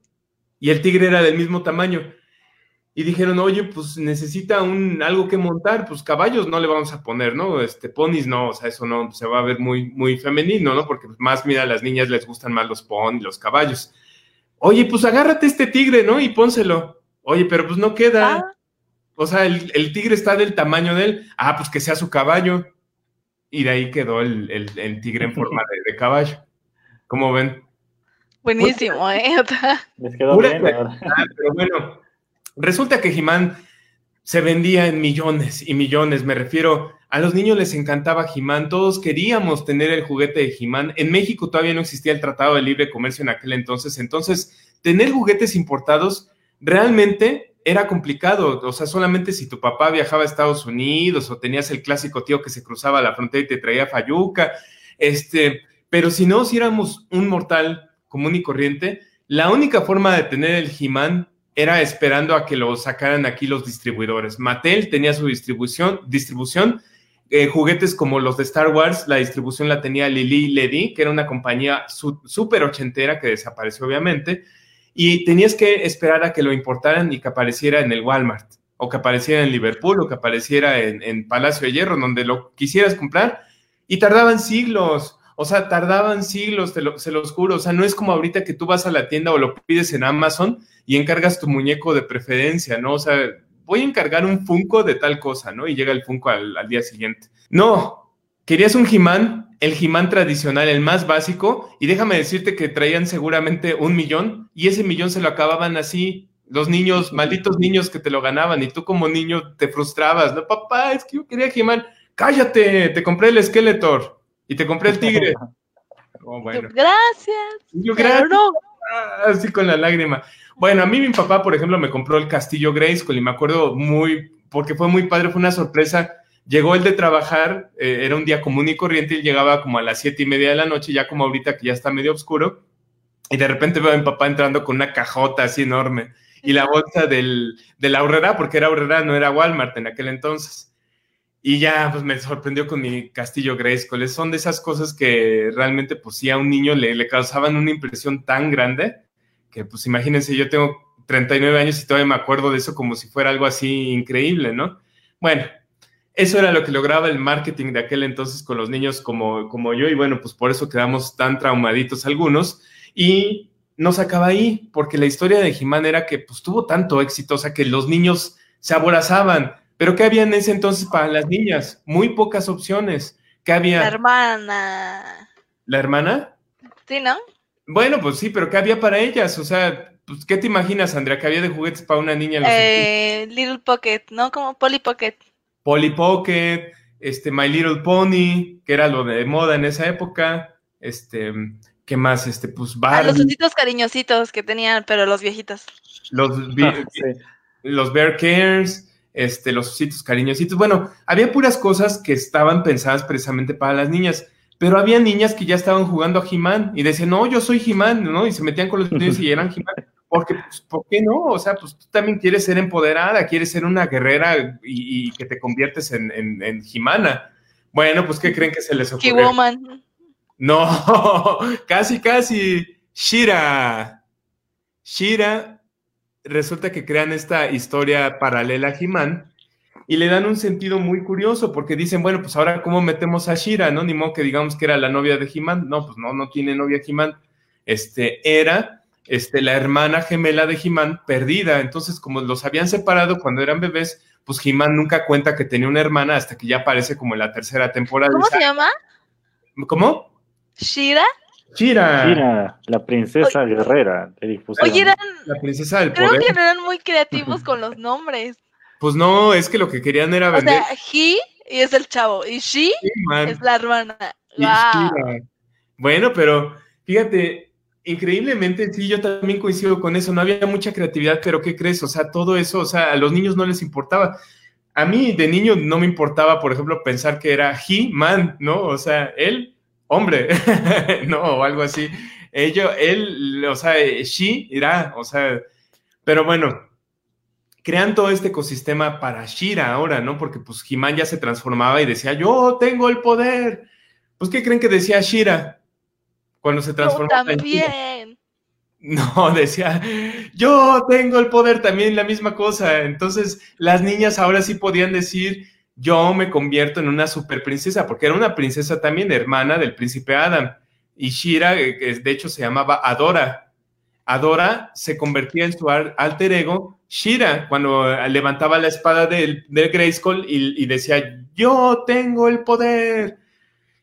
[SPEAKER 5] y el tigre era del mismo tamaño. Y dijeron, oye, pues necesita un algo que montar, pues caballos no le vamos a poner, ¿no? Este, ponis no, o sea, eso no se va a ver muy, muy femenino, ¿no? Porque más, mira, a las niñas les gustan más los ponis, los caballos. Oye, pues agárrate este tigre, ¿no? Y pónselo. Oye, pero pues no queda. Ah. O sea, el, tigre está del tamaño de él. Ah, pues que sea su caballo. Y de ahí quedó el, tigre en forma de caballo. ¿Cómo ven?
[SPEAKER 4] Buenísimo, ¿eh? (laughs)
[SPEAKER 3] Les quedó bien,
[SPEAKER 5] pero bueno, resulta que Jimán se vendía en millones y millones, me refiero, a los niños les encantaba Jimán, todos queríamos tener el juguete de Jimán. En México todavía no existía el Tratado de Libre Comercio en aquel entonces, entonces tener juguetes importados realmente era complicado, o sea, solamente si tu papá viajaba a Estados Unidos o tenías el clásico tío que se cruzaba la frontera y te traía fayuca, este, pero si no, si éramos un mortal común y corriente, la única forma de tener el He-Man era esperando a que lo sacaran aquí los distribuidores. Mattel tenía su distribución, distribución eh, juguetes como los de Star Wars, la distribución la tenía Lily Ledy, que era una compañía súper ochentera que desapareció obviamente, y tenías que esperar a que lo importaran y que apareciera en el Walmart. o que apareciera en Liverpool, o que apareciera en, Palacio de Hierro, donde lo quisieras comprar, y tardaban siglos. O sea, tardaban siglos, te lo, se los juro. O sea, no es como ahorita que tú vas a la tienda o lo pides en Amazon y encargas tu muñeco de preferencia, ¿no? O sea, voy a encargar un Funko de tal cosa, ¿no? Y llega el Funko al, al día siguiente. No, querías un Jimán el Jimán tradicional, el más básico, y déjame decirte que traían seguramente un millón, y ese millón se lo acababan así, los niños, (laughs) malditos niños que te lo ganaban, y tú como niño te frustrabas, no, papá, es que yo quería Jimán, cállate, te compré el Skeletor, y te compré el tigre. (laughs)
[SPEAKER 4] Oh, bueno. Gracias.
[SPEAKER 5] Yo, gracias. No. Así con la lágrima. Bueno, a mí mi papá, por ejemplo, me compró el Castillo Grayskull y me acuerdo muy, porque fue muy padre, fue una sorpresa Llegó el de trabajar, eh, era un día común y corriente, y llegaba como a las siete y media de la noche, ya como ahorita que ya está medio oscuro, y de repente veo a mi papá entrando con una cajota así enorme y la bolsa del, de la ahorrera, porque era ahorrera, no era Walmart en aquel entonces. Y ya, pues me sorprendió con mi castillo Grayskull. Son de esas cosas que realmente, pues sí, a un niño le, causaban una impresión tan grande que, pues imagínense, yo tengo 39 años y todavía me acuerdo de eso como si fuera algo así increíble, ¿no? Bueno, eso era lo que lograba el marketing de aquel entonces con los niños como, como yo y bueno, pues por eso quedamos tan traumaditos algunos y no se acaba ahí, porque la historia de Jimán era que pues tuvo tanto éxito, o sea que los niños se aborazaban, pero ¿qué había en ese entonces para las niñas? Muy pocas opciones. ¿Qué había?
[SPEAKER 4] La hermana.
[SPEAKER 5] ¿La hermana?
[SPEAKER 4] Sí, ¿no?
[SPEAKER 5] Bueno, pues sí, pero ¿qué había para ellas? O sea, pues, ¿qué te imaginas, Andrea? ¿Qué había de juguetes para una niña?
[SPEAKER 4] Eh, Little Pocket, ¿no? Como Polly Pocket.
[SPEAKER 5] Polly Pocket, este, My Little Pony, que era lo de moda en esa época, este, ¿qué más? Este, pues
[SPEAKER 4] Barbie. los ositos cariñositos que tenían, pero los viejitos.
[SPEAKER 5] Los, ah, (laughs) los Bear Cares, este, los ositos cariñositos. Bueno, había puras cosas que estaban pensadas precisamente para las niñas, pero había niñas que ya estaban jugando a He-Man y decían, no, yo soy He-Man, ¿no? Y se metían con los niños y eran He-Man. Porque, pues, ¿por qué no? O sea, pues tú también quieres ser empoderada, quieres ser una guerrera y, que te conviertes en, en, Jimana. Bueno, pues, ¿qué creen que se les ocurre?
[SPEAKER 4] woman.
[SPEAKER 5] No, (laughs) casi, casi. Shira. Shira, resulta que crean esta historia paralela a Jimán y le dan un sentido muy curioso porque dicen, bueno, pues ahora cómo metemos a Shira, ¿no? Ni modo que digamos que era la novia de Jimán. No, pues no, no tiene novia Jimán. Este, era este, la hermana gemela de Jimán perdida. Entonces, como los habían separado cuando eran bebés, pues Jimán nunca cuenta que tenía una hermana hasta que ya aparece como en la tercera temporada.
[SPEAKER 4] ¿Cómo se llama?
[SPEAKER 5] ¿Cómo?
[SPEAKER 4] ¿Shira?
[SPEAKER 5] Shira.
[SPEAKER 3] Shira, la princesa guerrera
[SPEAKER 4] de difusión. Oye, eran,
[SPEAKER 5] la princesa del
[SPEAKER 4] creo que eran muy creativos con los nombres.
[SPEAKER 5] Pues no, es que lo que querían era vender.
[SPEAKER 4] O sea, he y es el chavo, y she es la hermana.
[SPEAKER 5] Bueno, pero fíjate, Increíblemente, sí, yo también coincido con eso. No había mucha creatividad, pero ¿qué crees? O sea, todo eso, o sea, a los niños no les importaba. A mí de niño no me importaba, por ejemplo, pensar que era he-man, ¿no? O sea, él, hombre, (laughs) no, o algo así. Ello, él, o sea, she irá, o sea, pero bueno, crean todo este ecosistema para Shira ahora, ¿no? Porque pues He-Man ya se transformaba y decía, yo tengo el poder. Pues, ¿qué creen que decía Shira? cuando se transformó.
[SPEAKER 4] también. (laughs)
[SPEAKER 5] No, decía, yo tengo el poder también, la misma cosa. Entonces, las niñas ahora sí podían decir, yo me convierto en una super princesa, porque era una princesa también, hermana del príncipe Adam. Y Shira, eh, que de hecho se llamaba Adora. Adora se convertía en su alter ego, Shira, cuando eh, levantaba la espada del, del Grayskull y, decía, yo tengo el poder.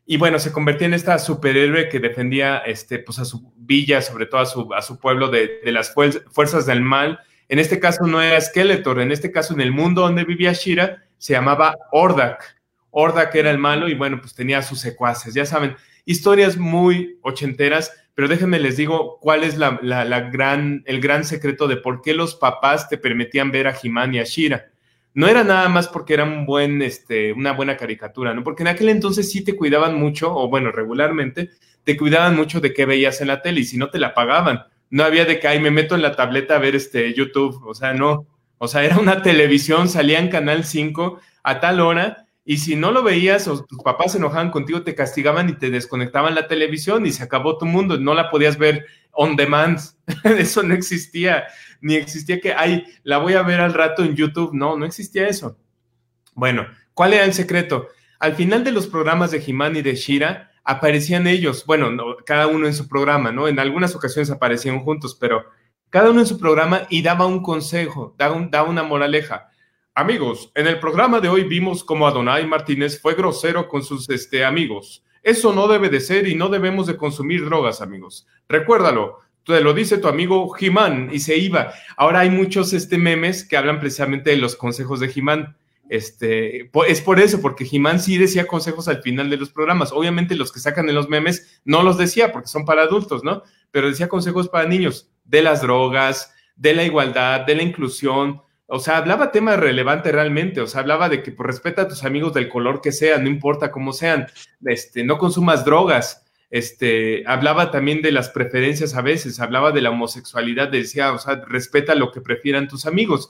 [SPEAKER 5] Y bueno, se convertía en esta superhéroe que defendía este, pues a su villa, sobre todo a su, a su pueblo de, de las fuerzas del mal. En este caso no era Skeletor, en este caso en el mundo donde vivía Shira se llamaba Ordak. Ordak era el malo y bueno, pues tenía sus secuaces, ya saben, historias muy ochenteras, pero déjenme les digo cuál es la, la, gran, el gran secreto de por qué los papás te permitían ver a Jimán y a Shira no era nada más porque era buen, este, una buena caricatura, ¿no? Porque en aquel entonces sí te cuidaban mucho, o bueno, regularmente, te cuidaban mucho de qué veías en la tele y si no te la pagaban. No había de que, ay, me meto en la tableta a ver este YouTube, o sea, no. O sea, era una televisión, salía en Canal 5 a tal hora Y si no lo veías o tus papás se enojaban contigo, te castigaban y te desconectaban la televisión y se acabó tu mundo. No la podías ver on demand. (laughs) eso no existía. Ni existía que, ay, la voy a ver al rato en YouTube. No, no existía eso. Bueno, ¿cuál era el secreto? Al final de los programas de He-Man y de Shira, aparecían ellos, bueno, cada uno en su programa, ¿no? En algunas ocasiones aparecían juntos, pero cada uno en su programa y daba un consejo, daba, un, daba una moraleja. Amigos, en el programa de hoy vimos cómo Adonai Martínez fue grosero con sus este, amigos. Eso no debe de ser y no debemos de consumir drogas, amigos. Recuérdalo, te lo dice tu amigo Jimán y se iba. Ahora hay muchos este, memes que hablan precisamente de los consejos de Jimán. Este, es por eso, porque Jimán sí decía consejos al final de los programas. Obviamente los que sacan en los memes no los decía porque son para adultos, ¿no? Pero decía consejos para niños de las drogas, de la igualdad, de la inclusión. O sea, hablaba temas relevantes realmente. O sea, hablaba de que pues, respeta a tus amigos del color que sean, no importa cómo sean. Este, no consumas drogas. Este, hablaba también de las preferencias a veces, hablaba de la homosexualidad, decía, o sea, respeta lo que prefieran tus amigos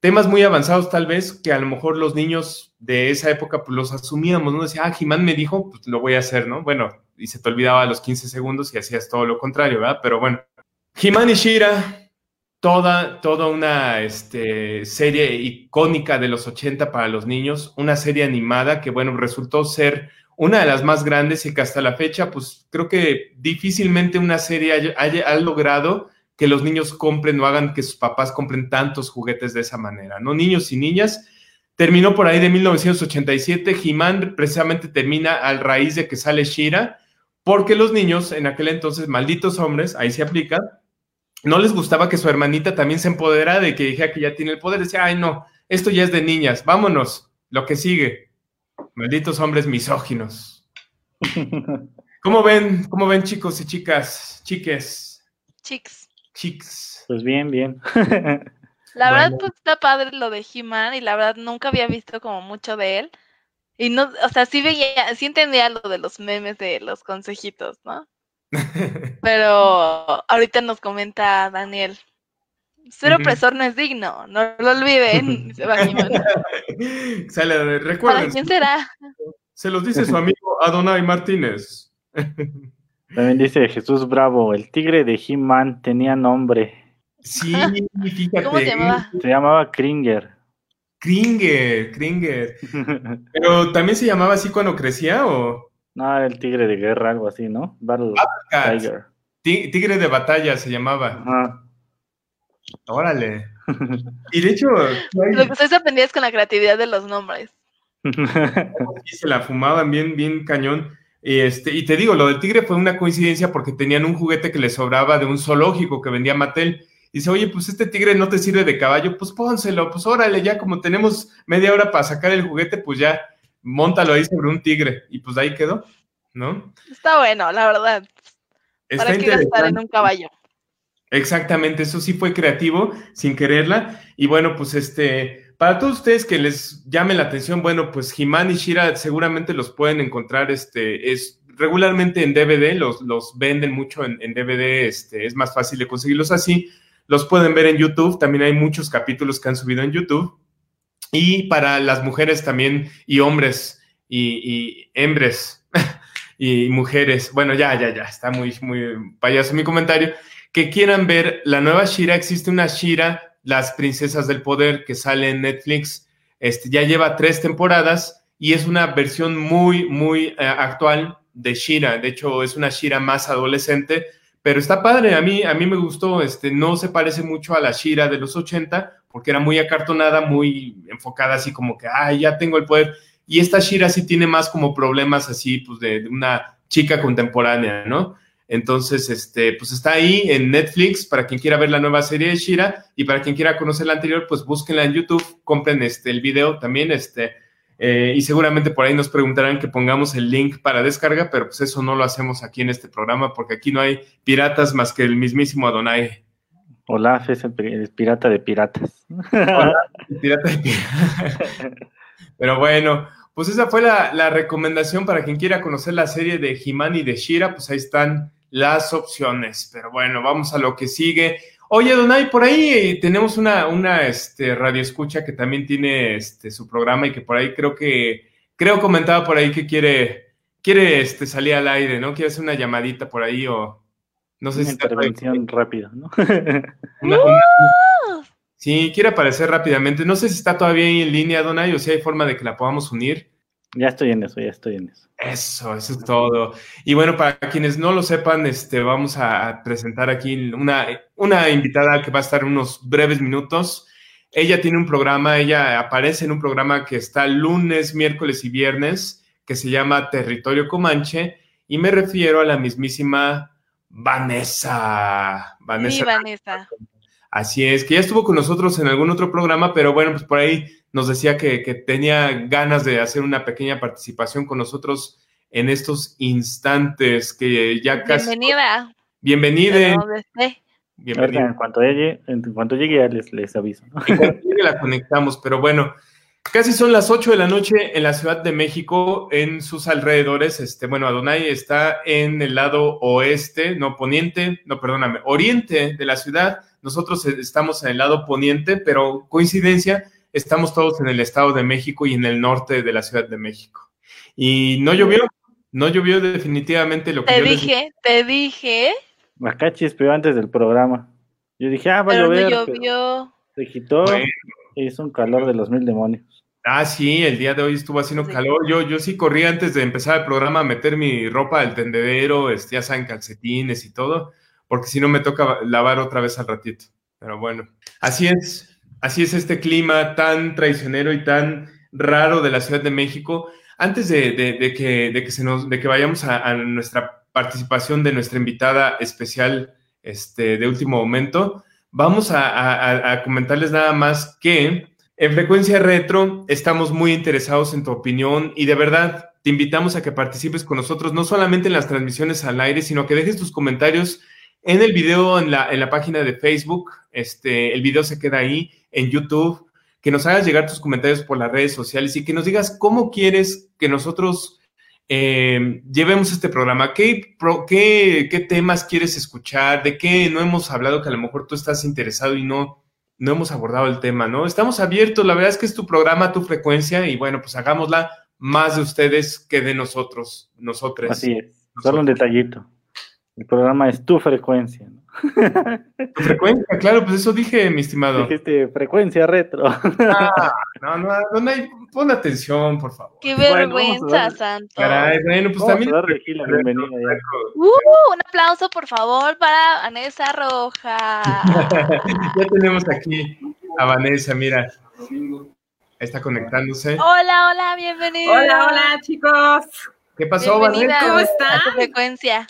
[SPEAKER 5] temas muy avanzados tal vez que a lo mejor los niños de esa época pues los asumíamos, ¿no? Decía, ah, Jimán me dijo, pues lo voy a hacer, ¿no? Bueno, y se te olvidaba a los 15 segundos y hacías todo lo contrario, ¿verdad? Pero bueno, Jimán y Shira, toda, toda una este, serie icónica de los 80 para los niños, una serie animada que, bueno, resultó ser una de las más grandes y que hasta la fecha, pues creo que difícilmente una serie haya, haya logrado que los niños compren o hagan que sus papás compren tantos juguetes de esa manera, ¿no? Niños y niñas. Terminó por ahí de 1987. He-Man precisamente termina al raíz de que sale Shira, porque los niños en aquel entonces, malditos hombres, ahí se aplica, no les gustaba que su hermanita también se empoderara de que dijera que ya tiene el poder. Decía, ay, no, esto ya es de niñas, vámonos, lo que sigue. Malditos hombres misóginos. (laughs) ¿Cómo ven, cómo ven chicos y chicas, chiques?
[SPEAKER 4] Chics.
[SPEAKER 5] Chicks.
[SPEAKER 3] Pues bien, bien. (laughs)
[SPEAKER 4] La verdad, pues está padre lo de He-Man y la verdad nunca había visto como mucho de él. Y no, o sea, sí veía, sí entendía lo de los memes de los consejitos, ¿no? (laughs) Pero ahorita nos comenta Daniel. Ser opresor no es digno, no lo olviden. (laughs) Se va
[SPEAKER 5] Sale, recuerden.
[SPEAKER 4] ¿Para quién será?
[SPEAKER 5] Se los dice su amigo Adonai Martínez. (laughs)
[SPEAKER 3] También dice Jesús Bravo, el tigre de He-Man tenía nombre.
[SPEAKER 5] Sí, fíjate.
[SPEAKER 4] ¿Cómo se llamaba?
[SPEAKER 3] Se llamaba Kringer.
[SPEAKER 5] Kringer, Kringer. Pero también se llamaba así cuando crecía o.
[SPEAKER 3] No, el tigre de guerra, algo así, ¿no?
[SPEAKER 5] Battle Tiger. Tigre de batalla se llamaba. Órale. (laughs) Y de hecho.
[SPEAKER 4] Lo que estoy sorprendido es con la creatividad de los nombres. (laughs)
[SPEAKER 5] se la fumaban bien, bien cañón. Y, este, y te digo, lo del tigre fue una coincidencia porque tenían un juguete que les sobraba de un zoológico que vendía Mattel. Y dice, oye, pues este tigre no te sirve de caballo, pues pónselo, pues órale, ya como tenemos media hora para sacar el juguete, pues ya, montalo ahí sobre un tigre. Y pues ahí quedó, ¿no?
[SPEAKER 4] Está bueno, la verdad. Está ¿Para qué gastar en un caballo?
[SPEAKER 5] Exactamente, eso sí fue creativo, sin quererla. Y bueno, pues este, para todos ustedes que les llame la atención, bueno, pues He-Man y Shira seguramente los pueden encontrar, este, es regularmente en DVD, los, los venden mucho en, DVD, este, es más fácil de conseguirlos así. Los pueden ver en YouTube, también hay muchos capítulos que han subido en YouTube. Y para las mujeres también, y hombres, y, y hembres, (laughs) y mujeres, bueno, ya, ya, ya, está muy, muy payaso mi comentario, que quieran ver la nueva Shira, existe una Shira las Princesas del Poder, que sale en Netflix. Este, ya lleva tres temporadas y es una versión muy, muy eh, actual de Shira. De hecho, es una Shira más adolescente, pero está padre. A mí, a mí me gustó. Este, no se parece mucho a la Shira de los 80, porque era muy acartonada, muy enfocada así como que, ay, ya tengo el poder. Y esta Shira sí tiene más como problemas así, pues de una chica contemporánea, ¿no? Entonces, este, pues está ahí en Netflix para quien quiera ver la nueva serie de Shira y para quien quiera conocer la anterior, pues búsquenla en YouTube, compren este, el video también, este, eh, y seguramente por ahí nos preguntarán que pongamos el link para descarga, pero pues eso no lo hacemos aquí en este programa porque aquí no hay piratas más que el mismísimo Adonai.
[SPEAKER 3] Olaf es el pirata de piratas. (laughs) pirata de
[SPEAKER 5] piratas. Pero bueno, pues esa fue la, la, recomendación para quien quiera conocer la serie de He-Man y de Shira, pues ahí están las opciones. Pero bueno, vamos a lo que sigue. Oye, Donay, por ahí tenemos una, una este, radio escucha que también tiene este, su programa y que por ahí creo que creo comentaba por ahí que quiere, quiere este, salir al aire, ¿no? Quiere hacer una llamadita por ahí o no sé
[SPEAKER 3] una intervención rápida, ¿no? (laughs)
[SPEAKER 5] sí, quiere aparecer rápidamente. No sé si está todavía ahí en línea, Donay, o si hay forma de que la podamos unir.
[SPEAKER 3] Ya estoy en eso, ya estoy en eso.
[SPEAKER 5] Eso, eso es todo. Y bueno, para quienes no lo sepan, este, vamos a presentar aquí una, una invitada que va a estar unos breves minutos. Ella tiene un programa, ella aparece en un programa que está lunes, miércoles y viernes, que se llama Territorio Comanche, y me refiero a la mismísima Vanessa.
[SPEAKER 4] Vanessa. Sí, Vanessa.
[SPEAKER 5] Así es, que ya estuvo con nosotros en algún otro programa, pero bueno, pues por ahí nos decía que, tenía ganas de hacer una pequeña participación con nosotros en estos instantes que ya casi...
[SPEAKER 4] Bienvenida.
[SPEAKER 5] Bienvenida.
[SPEAKER 3] Bienvenida. En cuanto llegue, en cuanto llegue ya les, les aviso.
[SPEAKER 5] En cuanto llegue la conectamos, pero bueno, casi son las 8 de la noche en la Ciudad de México, en sus alrededores. Este, bueno, Adonai está en el lado oeste, no poniente, no, perdóname, oriente de la ciudad nosotros estamos en el lado poniente, pero coincidencia, estamos todos en el Estado de México y en el norte de la Ciudad de México. Y no llovió, no llovió definitivamente lo que
[SPEAKER 4] te dije, te dije.
[SPEAKER 3] Acá pero antes del programa. Yo dije, ah, va a llover.
[SPEAKER 4] No llovió.
[SPEAKER 3] Se quitó. Hizo un calor de los mil demonios.
[SPEAKER 5] Ah, sí, el día de hoy estuvo haciendo calor. Yo, yo sí corrí antes de empezar el programa a meter mi ropa al tendedero, este, ya saben, calcetines y todo porque si no me toca lavar otra vez al ratito. Pero bueno, así es, así es este clima tan traicionero y tan raro de la Ciudad de México. Antes de, que, de que, se nos, de que vayamos a, nuestra participación de nuestra invitada especial este, de último momento, vamos a, comentarles nada más que en Frecuencia Retro estamos muy interesados en tu opinión y de verdad te invitamos a que participes con nosotros, no solamente en las transmisiones al aire, sino que dejes tus comentarios en el video, en la, en la página de Facebook, este, el video se queda ahí, en YouTube, que nos hagas llegar tus comentarios por las redes sociales y que nos digas cómo quieres que nosotros eh, llevemos este programa, ¿Qué, qué, qué temas quieres escuchar, de qué no hemos hablado que a lo mejor tú estás interesado y no, no hemos abordado el tema, ¿no? Estamos abiertos, la verdad es que es tu programa, tu frecuencia y bueno, pues hagámosla más de ustedes que de nosotros, nosotros.
[SPEAKER 3] Así es, solo un detallito. El programa es tu frecuencia. ¿no?
[SPEAKER 5] Frecuencia, claro, pues eso dije, mi estimado.
[SPEAKER 3] Dijiste frecuencia retro.
[SPEAKER 5] Ah, no, no, no, hay, pon atención, por favor.
[SPEAKER 4] Qué vergüenza, Santo.
[SPEAKER 5] Caray, bueno, pues también.
[SPEAKER 3] Bienvenida
[SPEAKER 4] uh, un aplauso, por favor, para Vanessa Roja. (laughs)
[SPEAKER 5] ya tenemos aquí a Vanessa, mira. Está conectándose.
[SPEAKER 4] Hola, hola, bienvenida.
[SPEAKER 8] Hola, hola, chicos.
[SPEAKER 5] ¿Qué pasó, Vanessa?
[SPEAKER 8] ¿Cómo está?
[SPEAKER 4] A tu frecuencia.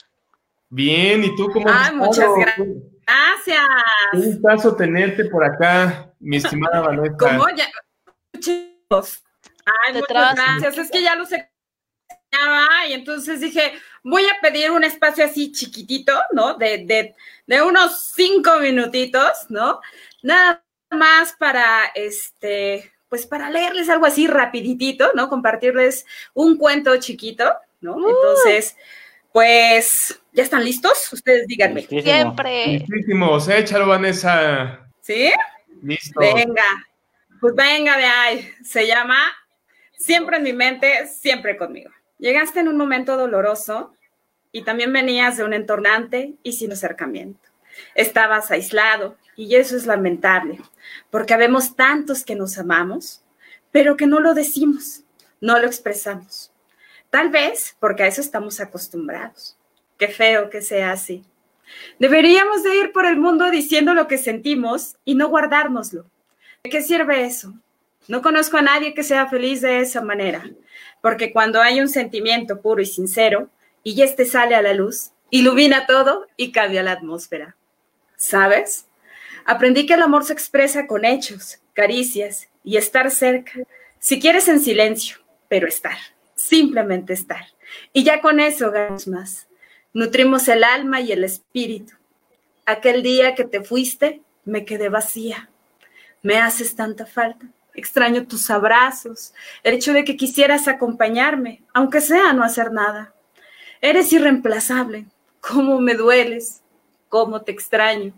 [SPEAKER 5] Bien, ¿y tú cómo
[SPEAKER 8] estás? muchas gracias.
[SPEAKER 5] Un gustazo tenerte por acá, mi estimada (laughs) Vanessa.
[SPEAKER 8] ¿Cómo? Ya, chicos. Ay, muchas gracias. Es que ya lo sé y entonces dije, voy a pedir un espacio así chiquitito, ¿no? De, de, de unos cinco minutitos, ¿no? Nada más para, este, pues para leerles algo así rapiditito, ¿no? Compartirles un cuento chiquito, ¿no? Uh. Pues, ¿ya están listos? Ustedes díganme.
[SPEAKER 4] Siempre.
[SPEAKER 5] Listísimos, échalo, Vanessa.
[SPEAKER 8] ¿Sí?
[SPEAKER 5] Listo.
[SPEAKER 8] Venga, pues venga de ahí. Se llama Siempre en mi mente, siempre conmigo. Llegaste en un momento doloroso y también venías de un entornante y sin acercamiento. Estabas aislado y eso es lamentable, porque habemos tantos que nos amamos, pero que no lo decimos, no lo expresamos. Tal vez porque a eso estamos acostumbrados. Qué feo que sea así. Deberíamos de ir por el mundo diciendo lo que sentimos y no guardárnoslo. ¿De qué sirve eso? No conozco a nadie que sea feliz de esa manera, porque cuando hay un sentimiento puro y sincero y este sale a la luz, ilumina todo y cambia la atmósfera. ¿Sabes? Aprendí que el amor se expresa con hechos, caricias y estar cerca, si quieres en silencio, pero estar simplemente estar. Y ya con eso ganamos más. Nutrimos el alma y el espíritu. Aquel día que te fuiste, me quedé vacía. Me haces tanta falta. Extraño tus abrazos, el hecho de que quisieras acompañarme, aunque sea no hacer nada. Eres irreemplazable. ¿Cómo me dueles? ¿Cómo te extraño?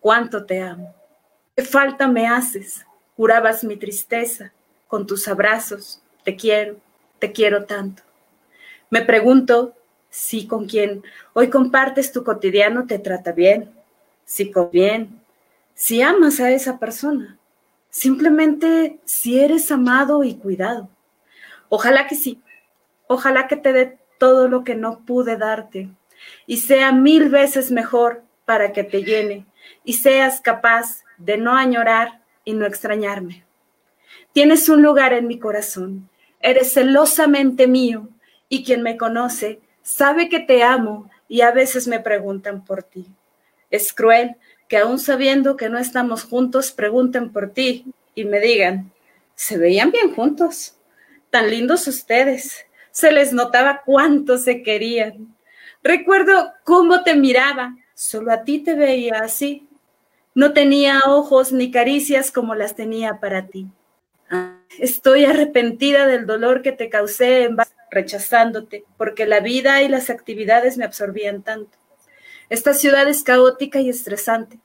[SPEAKER 8] ¿Cuánto te amo? ¿Qué falta me haces? Curabas mi tristeza con tus abrazos. Te quiero, te quiero tanto. Me pregunto si con quien hoy compartes tu cotidiano te trata bien, si con bien, si amas a esa persona, simplemente si eres amado y cuidado. Ojalá que sí, ojalá que te dé todo lo que no pude darte y sea mil veces mejor para que te llene y seas capaz de no añorar y no extrañarme. Tienes un lugar en mi corazón, eres celosamente mío y quien me conoce sabe que te amo y a veces me preguntan por ti. Es cruel que aún sabiendo que no estamos juntos, pregunten por ti y me digan, se veían bien juntos, tan lindos ustedes, se les notaba cuánto se querían. Recuerdo cómo te miraba, solo a ti te veía así. No tenía ojos ni caricias como las tenía para ti. Estoy arrepentida del dolor que te causé en rechazándote, porque la vida y las actividades me absorbían tanto. Esta ciudad es caótica y estresante,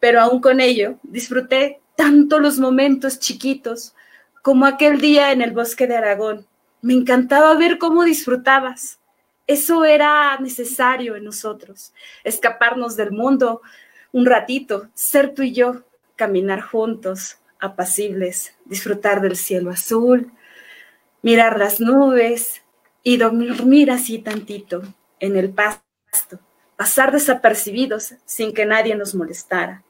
[SPEAKER 8] pero aún con ello disfruté tanto los momentos chiquitos como aquel día en el bosque de Aragón. Me encantaba ver cómo disfrutabas. Eso era necesario en nosotros, escaparnos del mundo un ratito, ser tú y yo, caminar juntos, apacibles, disfrutar del cielo azul, mirar las nubes y dormir así tantito en el pasto, pasar desapercibidos sin que nadie nos molestara,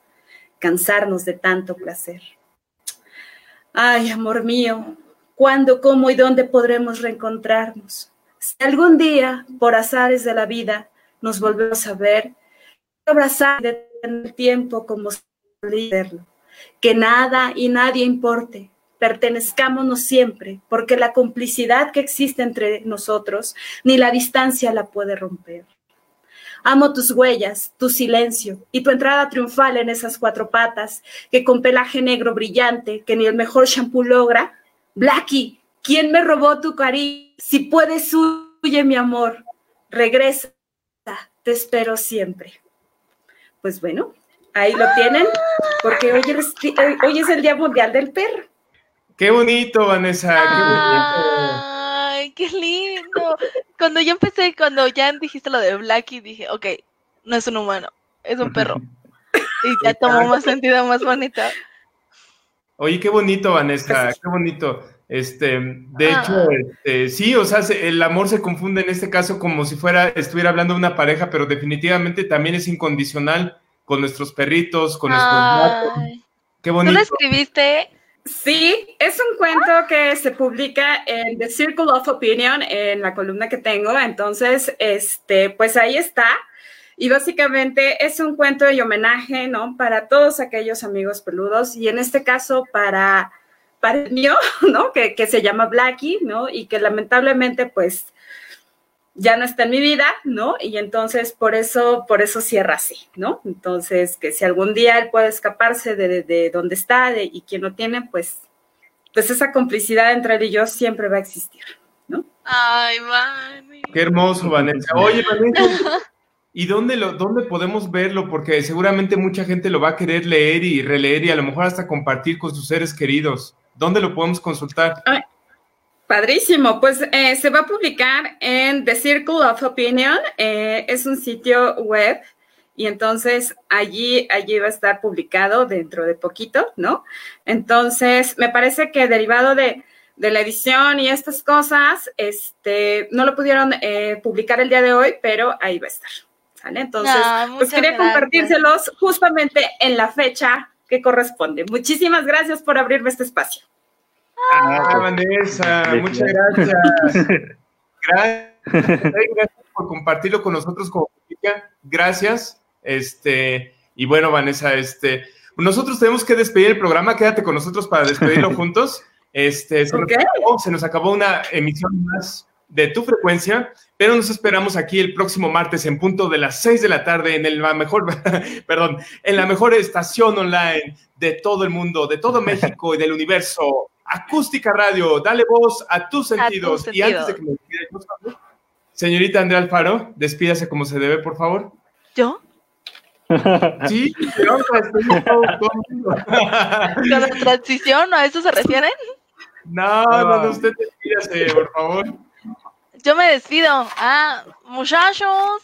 [SPEAKER 8] cansarnos de tanto placer. Ay, amor mío, ¿cuándo, cómo y dónde podremos reencontrarnos? Si algún día, por azares de la vida, nos volvemos a ver, abrazar el tiempo como verlo que nada y nadie importe, pertenezcámonos siempre, porque la complicidad que existe entre nosotros, ni la distancia la puede romper. Amo tus huellas, tu silencio y tu entrada triunfal en esas cuatro patas, que con pelaje negro brillante, que ni el mejor shampoo logra. Blackie, ¿quién me robó tu cariño? Si puedes, huye mi amor. Regresa, te espero siempre. Pues bueno, Ahí lo tienen, porque hoy es, hoy es el Día Mundial del Perro.
[SPEAKER 5] Qué bonito, Vanessa.
[SPEAKER 4] Ay, qué lindo. Cuando yo empecé, cuando ya dijiste lo de Blackie, dije, ok, no es un humano, es un perro. Y ya tomó más sentido, más bonito.
[SPEAKER 5] Oye, qué bonito, Vanessa, qué bonito. Este, de hecho, ah. este, sí, o sea, el amor se confunde en este caso como si fuera, estuviera hablando de una pareja, pero definitivamente también es incondicional con nuestros perritos, con nuestros gatos. Qué bonito.
[SPEAKER 4] ¿Tú lo escribiste?
[SPEAKER 8] Sí, es un cuento que se publica en The Circle of Opinion, en la columna que tengo. Entonces, este, pues ahí está. Y básicamente es un cuento de homenaje, ¿no? Para todos aquellos amigos peludos y en este caso para, para el mío, (laughs) ¿no? Que, que se llama Blackie, ¿no? Y que lamentablemente, pues, ya no está en mi vida, ¿no? Y entonces por eso, por eso cierra así, ¿no? Entonces, que si algún día él puede escaparse de, de, donde está y quien lo tiene, pues, pues esa complicidad entre él y yo siempre va a existir, ¿no?
[SPEAKER 4] Ay, mami.
[SPEAKER 5] Qué hermoso, Vanessa. Oye, Vanessa, ¿y dónde, lo, dónde podemos verlo? Porque seguramente mucha gente lo va a querer leer y releer y a lo mejor hasta compartir con sus seres queridos. ¿Dónde lo podemos consultar?
[SPEAKER 8] Padrísimo, pues eh, se va a publicar en The Circle of Opinion, eh, es un sitio web y entonces allí, allí va a estar publicado dentro de poquito, ¿no? Entonces, me parece que derivado de, la edición y estas cosas, este, no lo pudieron eh, publicar el día de hoy, pero ahí va a estar, ¿sale? Entonces, pues quería compartírselos justamente en la fecha que corresponde. Muchísimas gracias por abrirme este espacio.
[SPEAKER 5] Ah, Vanessa, muchas gracias. (laughs) gracias. por compartirlo con nosotros como Gracias. Este, y bueno, Vanessa, este, nosotros tenemos que despedir el programa. Quédate con nosotros para despedirlo (laughs) juntos. Este, se, se nos acabó una emisión más de tu frecuencia, pero nos esperamos aquí el próximo martes en punto de las 6 de la tarde en el, la mejor, (laughs) perdón, en la mejor estación online de todo el mundo, de todo México y del universo. Acústica Radio, dale voz a tus sentidos. y antes de que me despida, señorita Andrea Alfaro, despídase como se debe, por favor.
[SPEAKER 4] ¿Yo? (laughs)
[SPEAKER 5] Sí, (laughs)
[SPEAKER 4] ¿Con la transición? ¿A eso se refieren?
[SPEAKER 5] No, no, no, usted despídase, por favor.
[SPEAKER 4] Yo me despido. Ah, muchachos,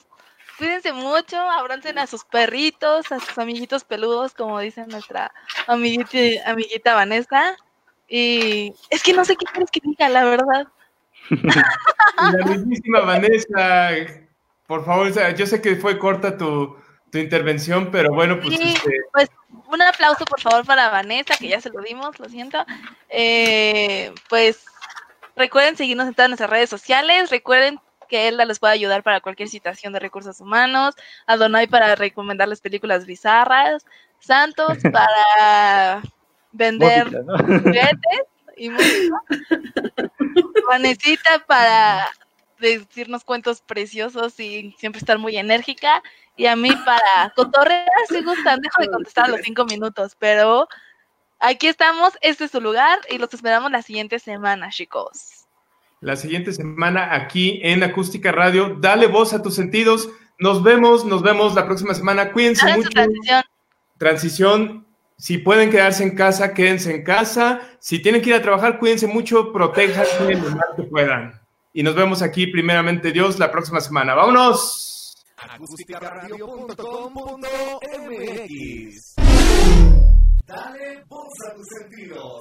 [SPEAKER 4] cuídense mucho, abrancen a sus perritos, a sus amiguitos peludos, como dice nuestra amiguita, amiguita Vanessa. Y es que no sé qué quieres que diga, la verdad. (laughs)
[SPEAKER 5] La mismísima Vanessa, por favor, yo sé que fue corta tu, tu intervención, pero bueno, pues, este...
[SPEAKER 4] pues un aplauso por favor para Vanessa, que ya se lo dimos, lo siento. Eh, pues recuerden seguirnos en todas nuestras redes sociales, recuerden que Elda les puede ayudar para cualquier situación de recursos humanos, Adonai para recomendarles películas bizarras, Santos (laughs) para vender juguetes y música, (laughs) Vanesita para decirnos cuentos preciosos y siempre estar muy enérgica, y a mí para cotorrear si gustan, dejo de contestar a los cinco minutos, pero aquí estamos, este es su lugar y los esperamos la siguiente semana, chicos.
[SPEAKER 5] La siguiente semana aquí en Acústica Radio, dale voz a tus sentidos. Nos vemos, nos vemos la próxima semana. Cuídense mucho. Transición. transición. Si pueden quedarse en casa, quédense en casa. Si tienen que ir a trabajar, cuídense mucho, protéjanse lo más que puedan. Y nos vemos aquí, primeramente Dios, la próxima semana. ¡Vámonos! Dale voz a tus sentidos.